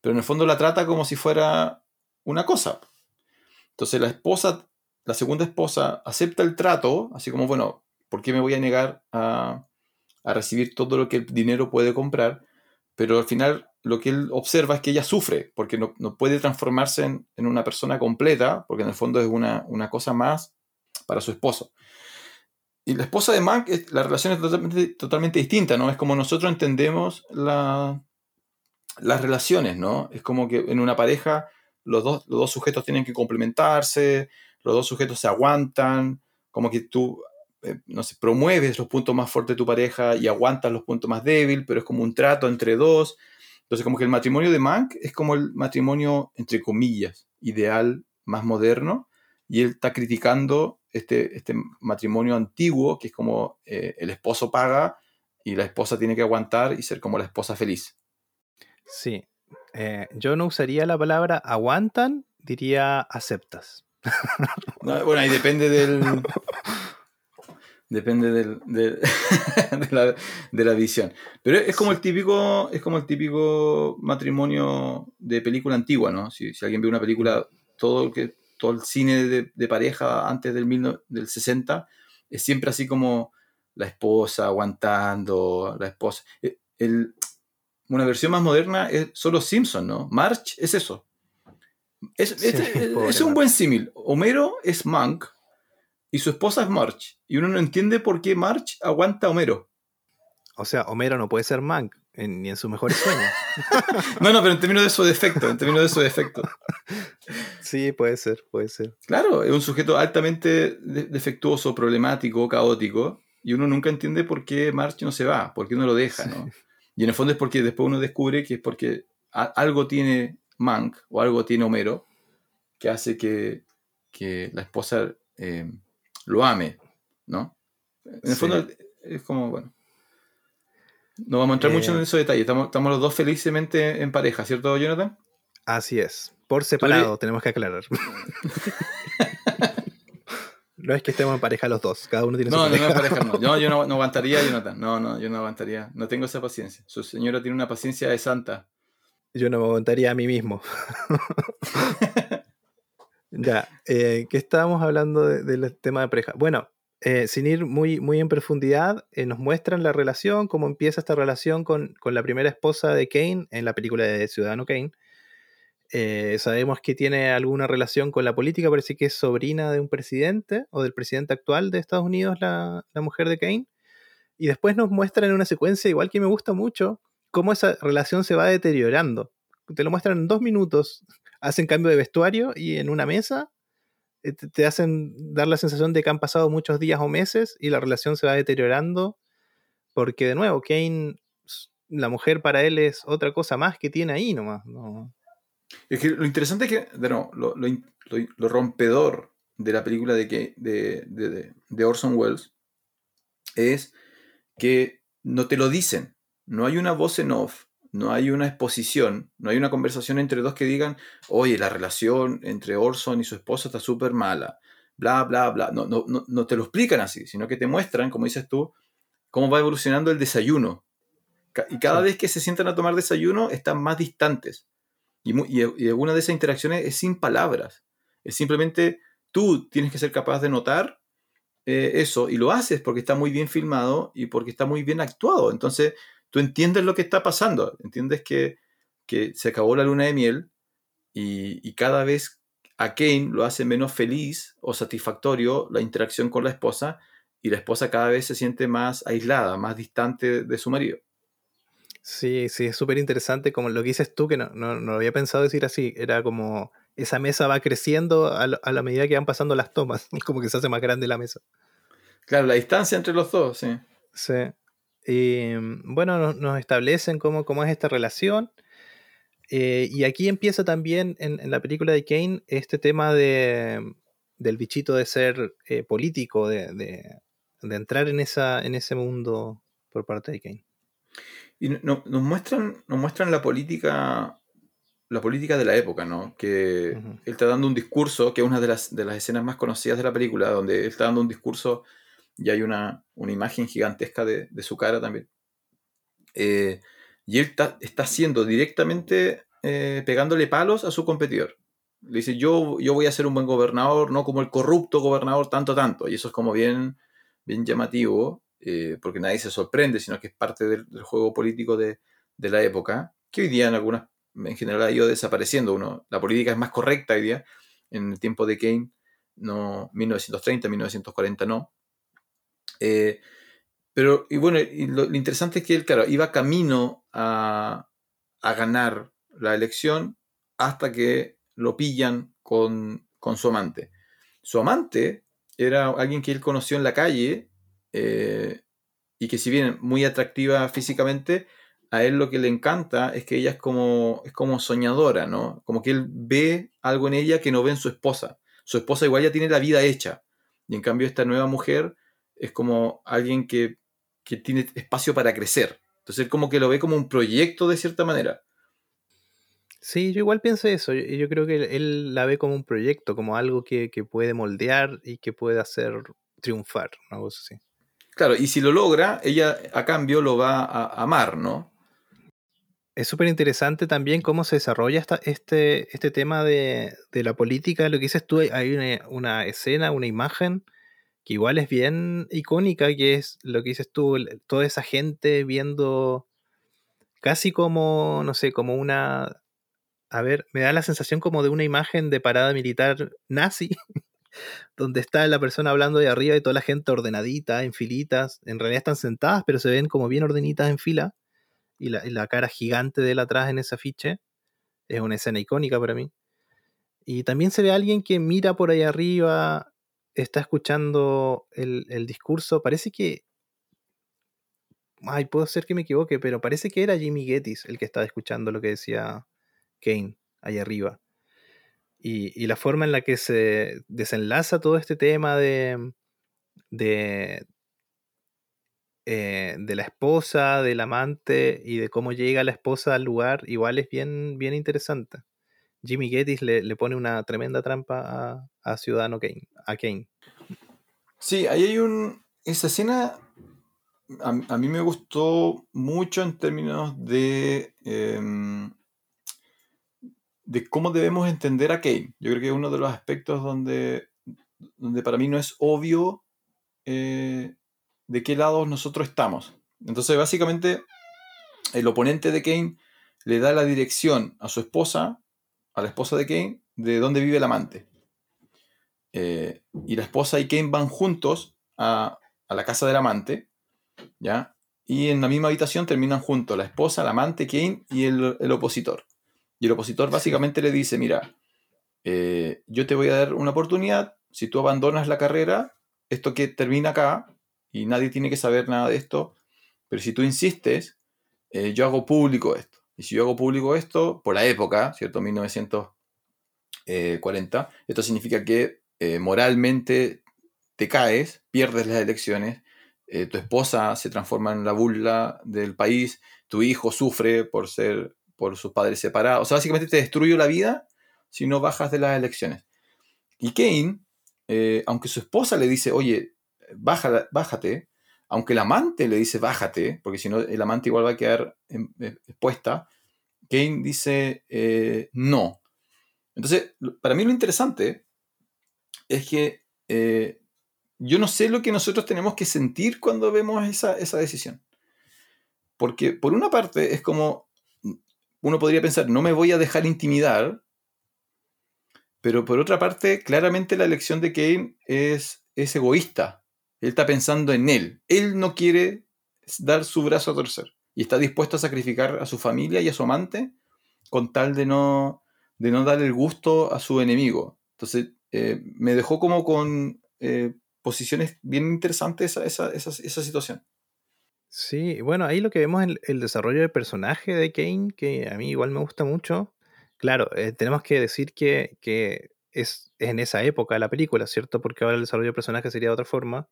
Pero en el fondo la trata como si fuera una cosa. Entonces la esposa, la segunda esposa, acepta el trato, así como, bueno, ¿por qué me voy a negar a, a recibir todo lo que el dinero puede comprar? Pero al final lo que él observa es que ella sufre, porque no, no puede transformarse en, en una persona completa, porque en el fondo es una, una cosa más para su esposo. Y la esposa de Mank, la relación es totalmente, totalmente distinta, ¿no? Es como nosotros entendemos la- las relaciones, ¿no? Es como que en una pareja los dos, los dos sujetos tienen que complementarse, los dos sujetos se aguantan, como que tú, eh, no sé, promueves los puntos más fuertes de tu pareja y aguantas los puntos más débiles, pero es como un trato entre dos. Entonces, como que el matrimonio de Mank es como el matrimonio, entre comillas, ideal, más moderno, y él está criticando este, este matrimonio antiguo, que es como eh, el esposo paga y la esposa tiene que aguantar y ser como la esposa feliz. Sí, eh, yo no usaría la palabra aguantan, diría aceptas. No, bueno, ahí depende del. Depende del, del- de, la, de la visión. Pero es como el típico. Es como el típico matrimonio de película antigua, ¿no? Si, si alguien ve una película, todo el que, todo el cine de, de pareja antes del, mil del 60 es siempre así como la esposa aguantando, la esposa. Eh, el- una versión más moderna es solo Simpson, ¿no? March es eso. Es, Sí, es pobre un buen símil. Homero es Mank y su esposa es March. Y uno no entiende por qué March aguanta a Homero. O sea, Homero no puede ser Mank, en- ni en sus mejores sueños. No, no, pero en términos de su defecto, en términos de su defecto. sí, puede ser, puede ser. Claro, es un sujeto altamente de- defectuoso, problemático, caótico, y uno nunca entiende por qué March no se va, por qué uno lo deja, ¿no? Y en el fondo es porque después uno descubre que es porque algo tiene Mank o algo tiene Homero que hace que, que la esposa eh, lo ame, ¿no? En el Sí. fondo es como, bueno. No vamos a entrar mucho Eh, en esos detalles. Estamos, estamos los dos felizmente en pareja, ¿cierto, Jonathan? Así es. Por separado, tenemos que aclarar. no es que estemos en pareja los dos, cada uno tiene No, su no, no, pareja. pareja no. Yo, yo no, no aguantaría, Jonathan. No, no, yo no aguantaría. No tengo esa paciencia. Su señora tiene una paciencia de santa. Yo no me aguantaría a mí mismo. ya, eh, ¿qué estábamos hablando de- del tema de pareja? Bueno, eh, sin ir muy, muy en profundidad, eh, nos muestran la relación, cómo empieza esta relación con, con la primera esposa de Kane en la película de Ciudadano Kane. Eh, sabemos que tiene alguna relación con la política, parece que es sobrina de un presidente o del presidente actual de Estados Unidos, la, la mujer de Kane. Y después nos muestran en una secuencia, igual que me gusta mucho, cómo esa relación se va deteriorando. Te lo muestran en dos minutos. Hacen cambio de vestuario y en una mesa eh, te hacen dar la sensación de que han pasado muchos días o meses y la relación se va deteriorando. Porque de nuevo, Kane, la mujer para él es otra cosa más que tiene ahí nomás. Es que lo interesante es que, de lo, lo, rompedor de la película de, que, de, de Orson Welles es que no te lo dicen. No hay una voz en off, no hay una exposición, no hay una conversación entre dos que digan, oye, la relación entre Orson y su esposa está súper mala, bla, bla, bla. No, no, no, te lo explican así, sino que te muestran, como dices tú, cómo va evolucionando el desayuno. Y cada vez que se sientan a tomar desayuno, están más distantes. Y, y, alguna de esas interacciones es sin palabras. Es simplemente tú tienes que ser capaz de notar eh, eso y lo haces porque está muy bien filmado y porque está muy bien actuado. Entonces, tú entiendes lo que está pasando, entiendes que, se acabó la luna de miel y, cada vez a Kane lo hace menos feliz o satisfactorio la interacción con la esposa y la esposa cada vez se siente más aislada, más distante de su marido. Sí, sí, es súper interesante como lo que dices tú, que no, lo había pensado decir así, era como esa mesa va creciendo a, a, la medida que van pasando las tomas, como que se hace más grande la mesa. Claro, la distancia entre los dos, sí. Sí. Y bueno, nos, establecen cómo, cómo, es esta relación. Eh, y aquí empieza también en, la película de Kane este tema de, del bichito de ser eh, político, de, de, entrar en, esa, en ese mundo por parte de Kane. Y nos, muestran, nos muestran la política la política de la época, ¿no? Que él está dando un discurso, que es una de las, de las escenas más conocidas de la película, donde él está dando un discurso y hay una, imagen gigantesca de, su cara también. Eh, y él está, haciendo directamente eh, pegándole palos a su competidor. Le dice, yo, yo voy a ser un buen gobernador, no como el corrupto gobernador, tanto, tanto. Y eso es como bien, bien llamativo, eh, porque nadie se sorprende, sino que es parte del, juego político de, la época, que hoy día en algunas, en general ha ido desapareciendo. Uno, la política es más correcta hoy día, en el tiempo de Kane, no 1930, 1940 no. Eh, pero, y bueno, lo, interesante es que él, claro, iba camino a, ganar la elección hasta que lo pillan con, su amante. Su amante era alguien que él conoció en la calle eh, y que si bien muy atractiva físicamente, a él lo que le encanta es que ella es como, es como soñadora, ¿no? Como que él ve algo en ella que no ve en su esposa. Su esposa igual ya tiene la vida hecha. Y en cambio esta nueva mujer es como alguien que, tiene espacio para crecer. Entonces él como que lo ve como un proyecto de cierta manera. Sí, yo igual pienso eso. Yo, creo que él la ve como un proyecto, como algo que, puede moldear y que puede hacer triunfar, una cosa así. Claro, y si lo logra, ella a cambio lo va a amar, ¿no? Es súper interesante también cómo se desarrolla esta, este, este tema de, la política. Lo que dices tú, hay una, una escena, una imagen que igual es bien icónica, que es lo que dices tú, toda esa gente viendo casi como, no sé, como una... A ver, me da la sensación como de una imagen de parada militar nazi, donde está la persona hablando de arriba y toda la gente ordenadita, en filitas. En realidad están sentadas, pero se ven como bien ordenitas en fila. Y la, cara gigante de él atrás en ese afiche. Es una escena icónica para mí. Y también se ve a alguien que mira por ahí arriba está escuchando el, discurso, parece que... Ay, puedo ser que me equivoque, pero parece que era Jimmy Gettis el que estaba escuchando lo que decía Kane ahí arriba. Y, la forma en la que se desenlaza todo este tema de, de, eh, de la esposa, del amante y de cómo llega la esposa al lugar, igual es bien, bien interesante. Jimmy Gettis le, pone una tremenda trampa a, Ciudadano Kane, a Kane. Sí, ahí hay un. Esa escena a, mí me gustó mucho en términos de. Em, de cómo debemos entender a Kane. Yo creo que es uno de los aspectos donde, donde para mí no es obvio eh, de qué lado nosotros estamos. Entonces, básicamente, el oponente de Kane le da la dirección a su esposa a la esposa de Kane de dónde vive el amante. Eh, y la esposa y Kane van juntos a, la casa del amante ¿ya? Y en la misma habitación terminan juntos la esposa, el amante, Kane y el, el opositor. Y el opositor básicamente le dice, mira, eh, yo te voy a dar una oportunidad, si tú abandonas la carrera, esto que termina acá, y nadie tiene que saber nada de esto, pero si tú insistes, eh, yo hago público esto. Y si yo hago público esto, por la época, ¿cierto? 1940, esto significa que eh, moralmente te caes, pierdes las elecciones, tu esposa se transforma en la burla del país, tu hijo sufre por ser por sus padres separados. O sea, básicamente te destruyo la vida si no bajas de las elecciones. Y Kane, eh, aunque su esposa le dice, oye, bájate, aunque el amante le dice, bájate, porque si no, el amante igual va a quedar eh, expuesta, Kane dice, eh, no. Entonces, para mí lo interesante es que yo no sé lo que nosotros tenemos que sentir cuando vemos esa, esa decisión. Porque por una parte es como, uno podría pensar, no me voy a dejar intimidar, pero por otra parte, claramente la elección de Kane es, es egoísta. Él está pensando en él. Él no quiere dar su brazo a torcer y está dispuesto a sacrificar a su familia y a su amante con tal de no, de no dar el gusto a su enemigo. Entonces, eh, me dejó como con eh, posiciones bien interesantes esa, esa, esa situación. Sí, bueno, ahí lo que vemos es el, desarrollo de personaje de Kane, que a mí igual me gusta mucho. Claro, eh, tenemos que decir que, es, en esa época la película, ¿cierto? Porque ahora el desarrollo de personaje sería de otra forma.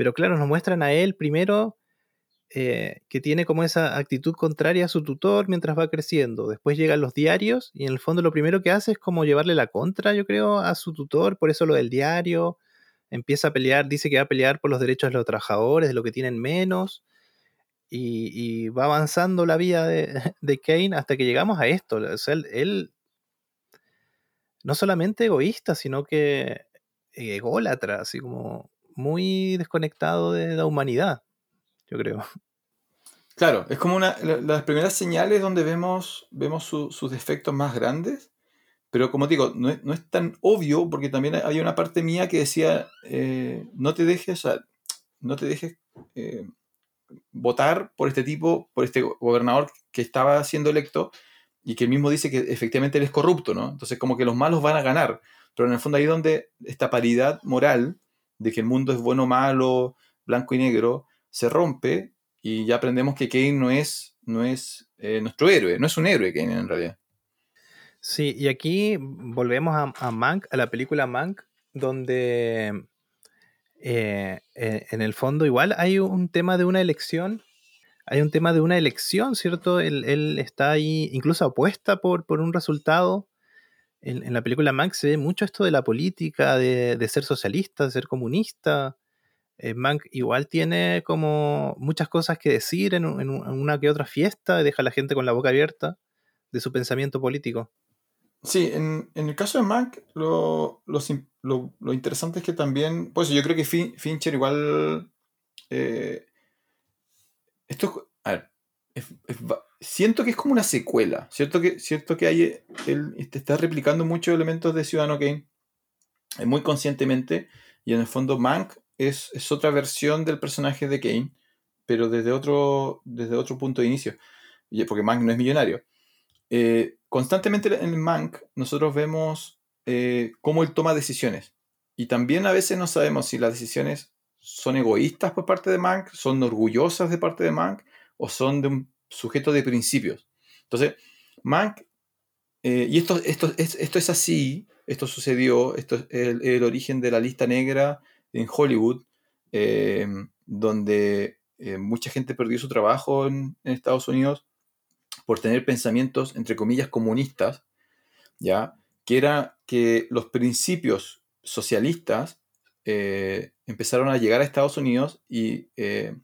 Pero claro, nos muestran a él primero eh, que tiene como esa actitud contraria a su tutor mientras va creciendo. Después llegan los diarios y en el fondo lo primero que hace es como llevarle la contra, yo creo, a su tutor, por eso lo del diario. Empieza a pelear, dice que va a pelear por los derechos de los trabajadores, de lo que tienen menos y, va avanzando la vida de, Kane hasta que llegamos a esto. O sea, él, no solamente egoísta, sino que ególatra, así como muy desconectado de la humanidad, yo creo. Claro, es como una, las primeras señales donde vemos, vemos sus defectos más grandes, pero como digo, no es, no es, tan obvio porque también había una parte mía que decía, eh, no te dejes, no te dejes eh, votar por este tipo, por este gobernador que estaba siendo electo y que él mismo dice que efectivamente él es corrupto, ¿no? Entonces como que los malos van a ganar, pero en el fondo ahí donde esta paridad moral de que el mundo es bueno, malo, blanco y negro, se rompe y ya aprendemos que Kane no es, no es eh, nuestro héroe, no es un héroe Kane en realidad. Sí, y aquí volvemos a, Mank, a la película Mank, donde eh, en el fondo igual hay un tema de una elección, hay un tema de una elección, ¿cierto? Él, está ahí, incluso apuesta por, por un resultado. En, la película Mank se ve mucho esto de la política, de, ser socialista, de ser comunista. Eh, Mank igual tiene como muchas cosas que decir en, una que otra fiesta, deja a la gente con la boca abierta de su pensamiento político. Sí, en, el caso de Mac, lo, lo, interesante es que también, pues yo creo que Fincher igual... Eh, esto, a ver, siento que es como una secuela, ¿cierto? Que, cierto que hay, él está replicando muchos elementos de Ciudadano Kane, eh, muy conscientemente, y en el fondo Mank es, es, otra versión del personaje de Kane, pero desde otro, desde otro punto de inicio, porque Mank no es millonario. Eh, constantemente en Mank nosotros vemos eh, cómo él toma decisiones. Y también a veces no sabemos si las decisiones son egoístas por parte de Mank, son orgullosas de parte de Mank o son de un sujeto de principios. Entonces, Mank, eh, y esto, esto, esto es así, esto sucedió, esto es el, origen de la lista negra en Hollywood, donde mucha gente perdió su trabajo en Estados Unidos por tener pensamientos, entre comillas, comunistas, ¿ya? que era que los principios socialistas eh, empezaron a llegar a Estados Unidos y eh,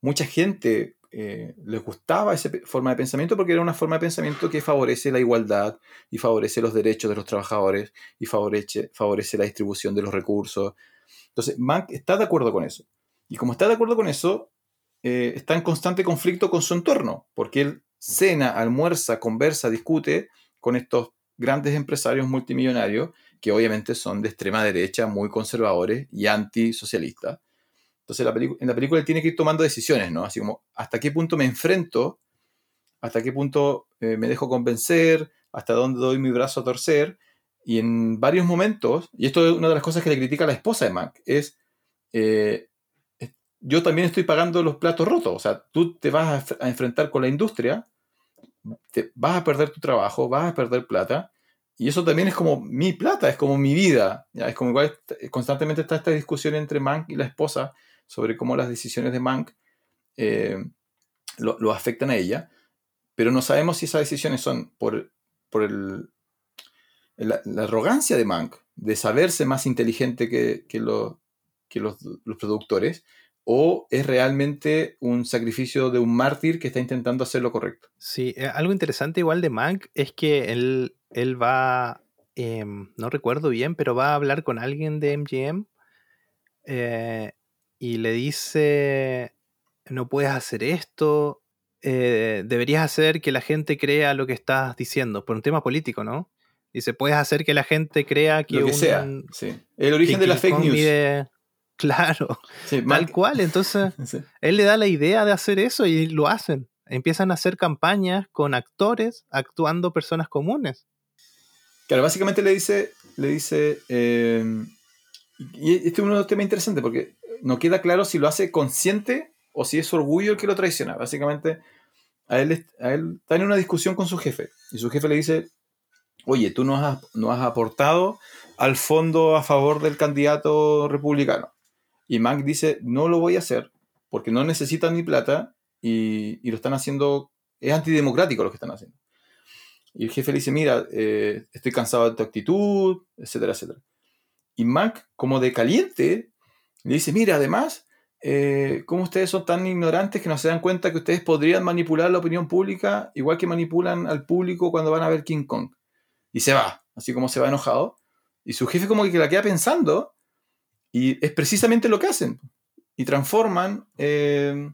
mucha gente eh, les gustaba esa forma de pensamiento porque era una forma de pensamiento que favorece la igualdad y favorece los derechos de los trabajadores y favorece, favorece la distribución de los recursos. Entonces, Mank está de acuerdo con eso. Y como está de acuerdo con eso, está en constante conflicto con su entorno, porque él cena, almuerza, conversa, discute con estos grandes empresarios multimillonarios que obviamente son de extrema derecha, muy conservadores y antisocialistas. Entonces la en la película él tiene que ir tomando decisiones, ¿no? Así como, ¿hasta qué punto me enfrento? ¿Hasta qué punto eh, me dejo convencer? ¿Hasta dónde doy mi brazo a torcer? Y en varios momentos, y esto es una de las cosas que le critica a la esposa de Mac, es, eh, yo también estoy pagando los platos rotos, o sea, tú te vas a, enfrentar con la industria, te, vas a perder tu trabajo, vas a perder plata, y eso también es como mi plata, es como mi vida, ¿ya? es como igual constantemente está esta discusión entre Mank y la esposa sobre cómo las decisiones de Mank eh, lo, afectan a ella, pero no sabemos si esas decisiones son por, por el, la, arrogancia de Mank de saberse más inteligente que, que, los, los, productores, o es realmente un sacrificio de un mártir que está intentando hacer lo correcto. Sí, eh, algo interesante igual de Mank es que él, él va, em, no recuerdo bien, pero va a hablar con alguien de MGM y le dice, no puedes hacer esto, eh, deberías hacer que la gente crea lo que estás diciendo, por un tema político, ¿no? Dice, puedes hacer que la gente crea que, Lo que sea, sí. El origen de la fake news. Claro, tal cual. Entonces, él le da la idea de hacer eso y lo hacen. Empiezan a hacer campañas con actores actuando personas comunes. Claro, básicamente le dice, le dice, em, y este es uno de los temas interesantes porque no queda claro si lo hace consciente o si es orgullo el que lo traiciona. Básicamente, a él, a él está en una discusión con su jefe y su jefe le dice, oye, tú no has, no has aportado al fondo a favor del candidato republicano. Y Mac dice, no lo voy a hacer porque no necesitan mi plata y, lo están haciendo, es antidemocrático lo que están haciendo. Y el jefe le dice, mira, eh, estoy cansado de tu actitud, etcétera, etcétera. Y Mac, como de caliente, le dice, mira, además, eh, ¿cómo ustedes son tan ignorantes que no se dan cuenta que ustedes podrían manipular la opinión pública igual que manipulan al público cuando van a ver King Kong? y se va, así como se va enojado. Y su jefe como que la queda pensando y es precisamente lo que hacen. Y transforman eh,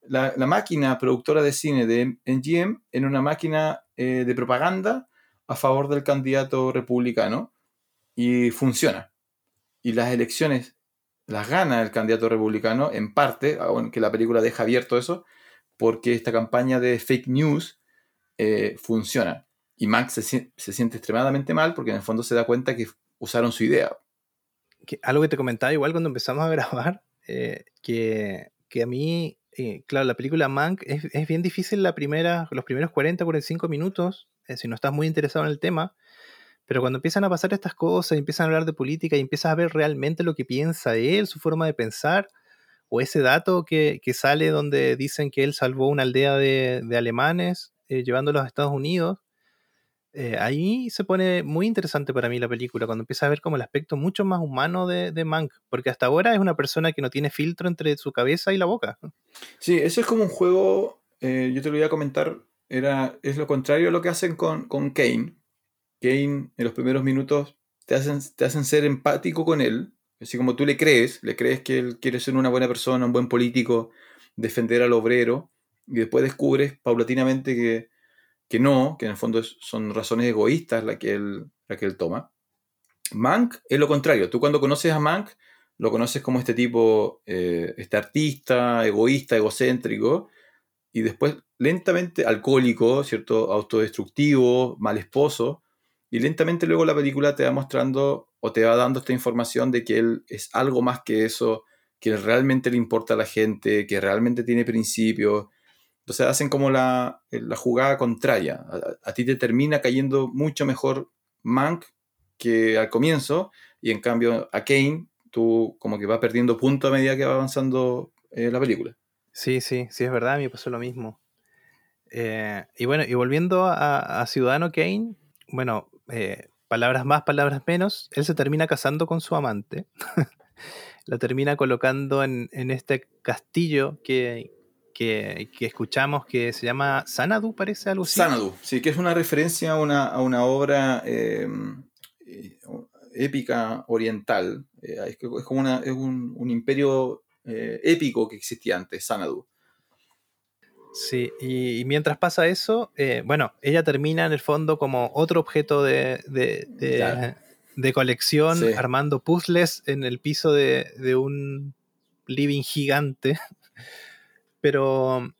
la, máquina productora de cine de MGM en una máquina eh, de propaganda a favor del candidato republicano y funciona. Y las elecciones las gana el candidato republicano, en parte, aunque la película deja abierto eso, porque esta campaña de fake news eh, funciona. Y Max se, siente extremadamente mal porque en el fondo se da cuenta que usaron su idea. algo que te comentaba igual cuando empezamos a grabar, eh, que, a mí, eh, claro, la película Mank es, bien difícil la primera, los primeros 40, 45 minutos, si no estás muy interesado en el tema, pero cuando empiezan a pasar estas cosas, empiezan a hablar de política y empiezas a ver realmente lo que piensa él, su forma de pensar, o ese dato que, sale donde dicen que él salvó una aldea de, de alemanes llevándolos a Estados Unidos, eh, ahí se pone muy interesante para mí la película, cuando empieza a ver como el aspecto mucho más humano de, de Mank, porque hasta ahora es una persona que no tiene filtro entre su cabeza y la boca. Sí, eso es como un juego, eh, yo te lo voy a comentar, era, es lo contrario a lo que hacen con, con Kane. Kane en los primeros minutos te hacen, te hacen ser empático con él, así como tú le crees, le crees que él quiere ser una buena persona, un buen político, defender al obrero, y después descubres paulatinamente que que no, que en el fondo son razones egoístas las que él, la que él toma. Mank es lo contrario. Tú cuando conoces a Mank, lo conoces como este tipo, eh, este artista, egoísta, egocéntrico, y después lentamente alcohólico, ¿cierto? Autodestructivo, mal esposo, y lentamente luego la película te va mostrando o te va dando esta información de que él es algo más que eso, que realmente le importa a la gente, que realmente tiene principios, entonces hacen como la, eh, jugada contraria. A, ti te termina cayendo mucho mejor Mank que al comienzo, y en cambio a Kane tú como que vas perdiendo punto a medida que va avanzando eh, la película. Sí, sí, sí, es verdad, a mí pasó lo mismo. Eh, y bueno, y volviendo a, Ciudadano Kane, bueno, palabras más, palabras menos, él se termina casando con su amante. la termina colocando en, en, este castillo que, que, escuchamos que se llama Sanadu, parece algo. Sanadu, sí, que es una referencia a una, a una obra eh, eh, épica oriental. Eh, es, como una, es un, un, imperio épico que existía antes, Sanadu. Sí, y, mientras pasa eso, bueno, ella termina en el fondo como otro objeto de, de, de, colección, armando puzzles en el piso de, un living gigante. Pero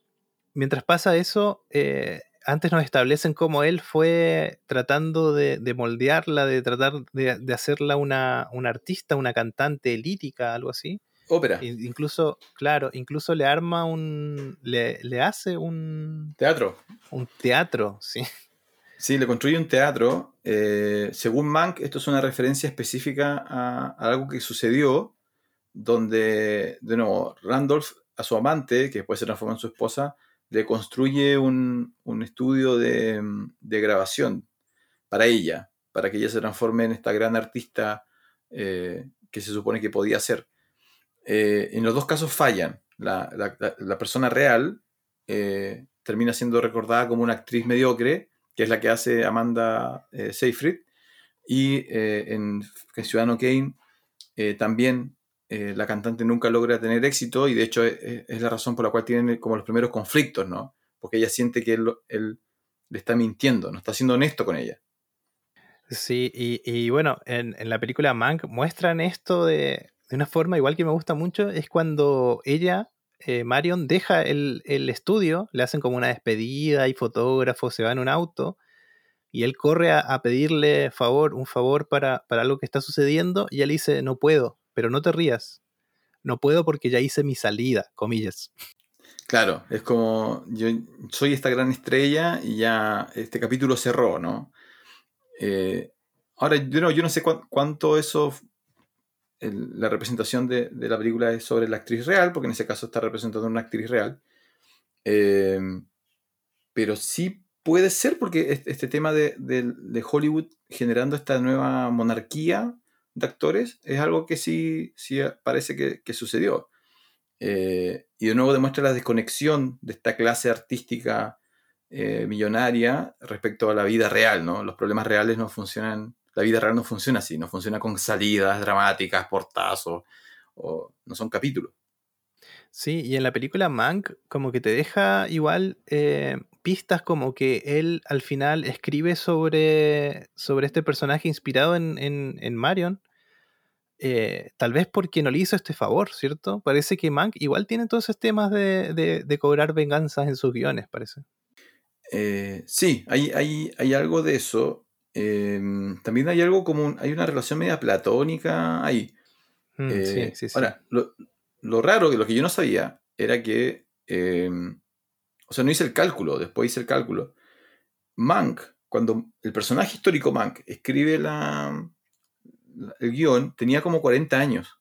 mientras pasa eso, eh, antes nos establecen cómo él fue tratando de, moldearla, de tratar de, hacerla una, artista, una cantante lírica, algo así. Ópera. Incluso, claro, incluso le arma un. Le, hace un. Teatro. Un teatro, sí. Sí, le construye un teatro. Eh, según Mank, esto es una referencia específica a, algo que sucedió, donde, de nuevo, Randolph, a su amante, que después se transforma en su esposa, le construye un, estudio de, grabación para ella, para que ella se transforme en esta gran artista eh, que se supone que podía ser. Eh, en los dos casos fallan. La, persona real eh, termina siendo recordada como una actriz mediocre, que es la que hace Amanda Seyfried, y en, en Ciudadano Kane también eh, la cantante nunca logra tener éxito y de hecho es, la razón por la cual tienen como los primeros conflictos, ¿no? Porque ella siente que él, le está mintiendo, no está siendo honesto con ella. Sí, y, bueno, en, la película Mank muestran esto de, una forma igual que me gusta mucho, es cuando ella, eh, Marion, deja el, estudio, le hacen como una despedida, hay fotógrafos, se va en un auto, y él corre a, pedirle favor, un favor para, para algo que está sucediendo, y él dice, no puedo, pero no te rías. No puedo porque ya hice mi salida, comillas. Claro, es como yo soy esta gran estrella y ya este capítulo cerró, ¿no? Eh, ahora, yo no, yo no sé cuánto eso, la representación de, la película es sobre la actriz real, porque en ese caso está representando a una actriz real. Eh, pero sí puede ser porque este, tema de, Hollywood generando esta nueva monarquía de actores es algo que sí, sí parece que, sucedió. Eh, y de nuevo demuestra la desconexión de esta clase artística eh, millonaria respecto a la vida real, ¿no? Los problemas reales no funcionan, la vida real no funciona así, no funciona con salidas dramáticas, portazos, o no son capítulos. Sí, y en la película Mank como que te deja igual eh, pistas como que él al final escribe sobre, sobre este personaje inspirado en, en, Marion. Eh, tal vez porque no le hizo este favor, ¿cierto? Parece que Mank igual tiene todos esos temas de, de, cobrar venganzas en sus guiones, parece. Eh, sí, hay, hay, hay, algo de eso. Em, también hay algo como, hay una relación media platónica ahí. Mm, sí, sí, sí. Ahora, lo, lo raro, lo que yo no sabía, era que, em, o sea, no hice el cálculo, después hice el cálculo. Mank, cuando el personaje histórico Mank escribe la, el guion, tenía como 40 años.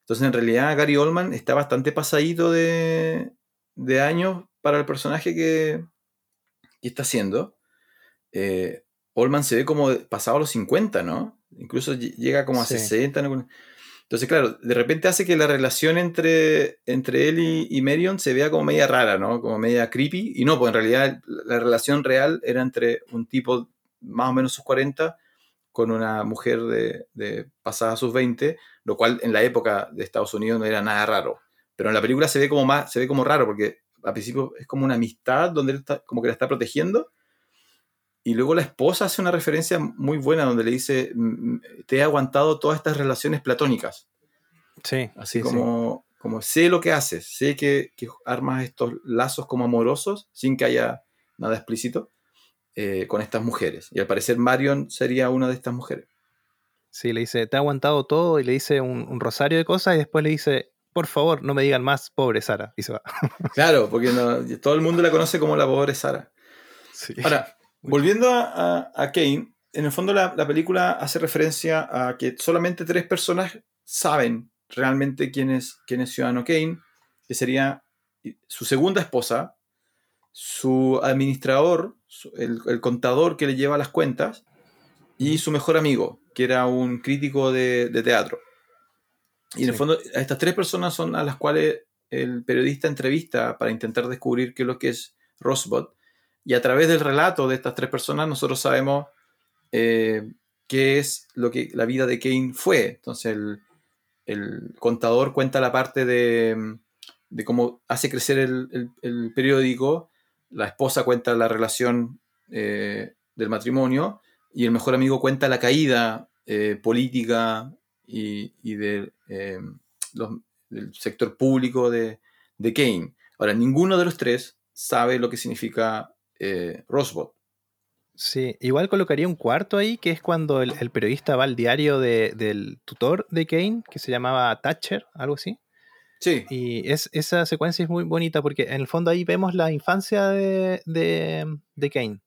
Entonces, en realidad, Gary Oldman está bastante pasadito de, de años para el personaje que, está haciendo. Eh, Oldman se ve como pasado a los 50, ¿no? Incluso llega como a 60. Entonces, claro, de repente hace que la relación entre, entre él y, y, Marion se vea como media rara, ¿no? Como media creepy. Y no, pues en realidad la relación real era entre un tipo más o menos sus 40 con una mujer de, de pasada sus 20, lo cual en la época de Estados Unidos no era nada raro. Pero en la película se ve como más, se ve como raro, porque al principio es como una amistad donde él está, como que la está protegiendo, y luego la esposa hace una referencia muy buena donde le dice, mm, mm, te he aguantado todas estas relaciones platónicas. Sí. Así como, como sé lo que haces, sé que, armas estos lazos como amorosos sin que haya nada explícito eh, con estas mujeres. Y al parecer Marion sería una de estas mujeres. Sí, le dice, te he aguantado todo y le dice un, rosario de cosas y después le dice, por favor, no me digan más, pobre Sara. Y se va. claro, porque todo el mundo la conoce como la pobre Sara. Sí. Ahora, Volviendo a, Kane, en el fondo la, película hace referencia a que solamente tres personas saben realmente quién es, quién es Ciudadano Kane, que sería su segunda esposa, su administrador, el, contador que le lleva las cuentas, y su mejor amigo, que era un crítico de, teatro. Y en el fondo, estas tres personas son a las cuales el periodista entrevista para intentar descubrir qué es lo que es Rosebud. Y a través del relato de estas tres personas nosotros sabemos eh, qué es lo que la vida de Kane fue. Entonces el, contador cuenta la parte de, cómo hace crecer el, periódico, la esposa cuenta la relación eh, del matrimonio y el mejor amigo cuenta la caída eh, política y, del sector público de, de Kane. Ahora, ninguno de los tres sabe lo que significa eh, Rosebud. Sí, igual colocaría un cuarto ahí, que es cuando el, el periodista va al diario de- del tutor de Kane, que se llamaba Thatcher, algo así. Sí, Y es, esa secuencia es muy bonita porque en el fondo ahí vemos la infancia de, de, de Kane.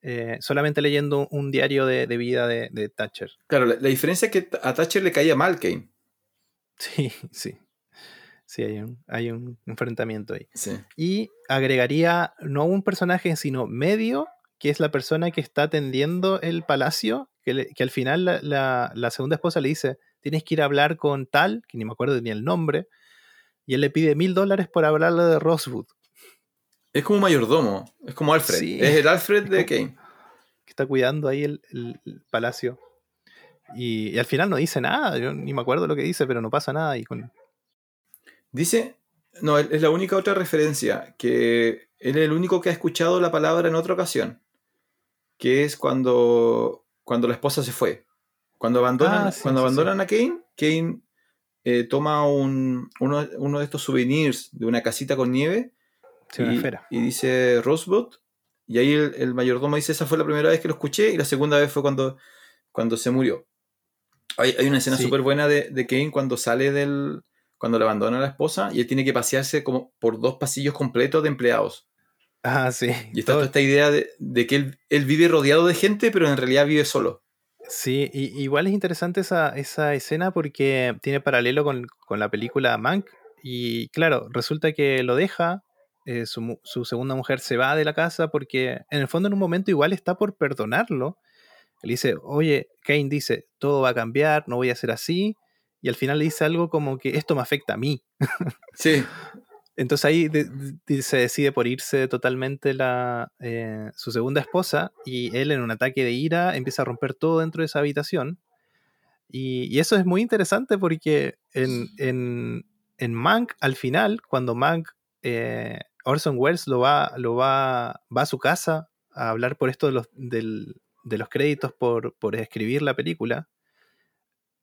Eh, solamente leyendo un diario de, de vida de, de Thatcher. claro, la, la diferencia es que a Thatcher le caía mal Kane. Sí, sí. Sí, hay un, hay un enfrentamiento ahí. Sí. Y agregaría no un personaje, sino medio, que es la persona que está atendiendo el palacio, que, le- que al final la, la- la segunda esposa le dice, tienes que ir a hablar con tal, que ni me acuerdo ni el nombre, y él le pide mil dólares por hablarle de Rosewood, Es como un mayordomo, es como Alfred. Sí. Es el Alfred de Kane. que está cuidando ahí el, el- el palacio. Y, y al final no dice nada, yo ni me acuerdo lo que dice, pero no pasa nada. Y con, Dice, no, es la única otra referencia, que él es el único que ha escuchado la palabra en otra ocasión, que es cuando, cuando la esposa se fue. Cuando abandonan, Ah, sí, cuando sí, abandonan a Kane, Kane eh, toma un- uno, uno de estos souvenirs de una casita con nieve y, y dice Rosebud, y ahí el, el mayordomo dice, esa fue la primera vez que lo escuché y la segunda vez fue cuando, cuando se murió. Hay, hay una escena súper buena de, de Kane cuando sale del... cuando le abandona a la esposa y él tiene que pasearse como por dos pasillos completos de empleados. Ah, sí. Y está todo- toda esta idea de, de que él, él vive rodeado de gente, pero en realidad vive solo. Sí, y- igual es interesante esa, esa escena porque tiene paralelo con, con la película Mank. Y claro, resulta que lo deja, eh, su, su segunda mujer se va de la casa porque en el fondo en un momento igual está por perdonarlo. Él dice, oye, Kane dice, todo va a cambiar, no voy a ser así. Y al final le dice algo como que esto me afecta a mí. Sí, Entonces ahí de- de- se decide por irse totalmente la, eh, su segunda esposa y él en un ataque de ira empieza a romper todo dentro de esa habitación. Y, y eso es muy interesante porque en, en, en Mank, al final, cuando Mank, eh, Orson Welles lo va, lo va, va a su casa a hablar por esto de los, del- de los créditos por, por escribir la película,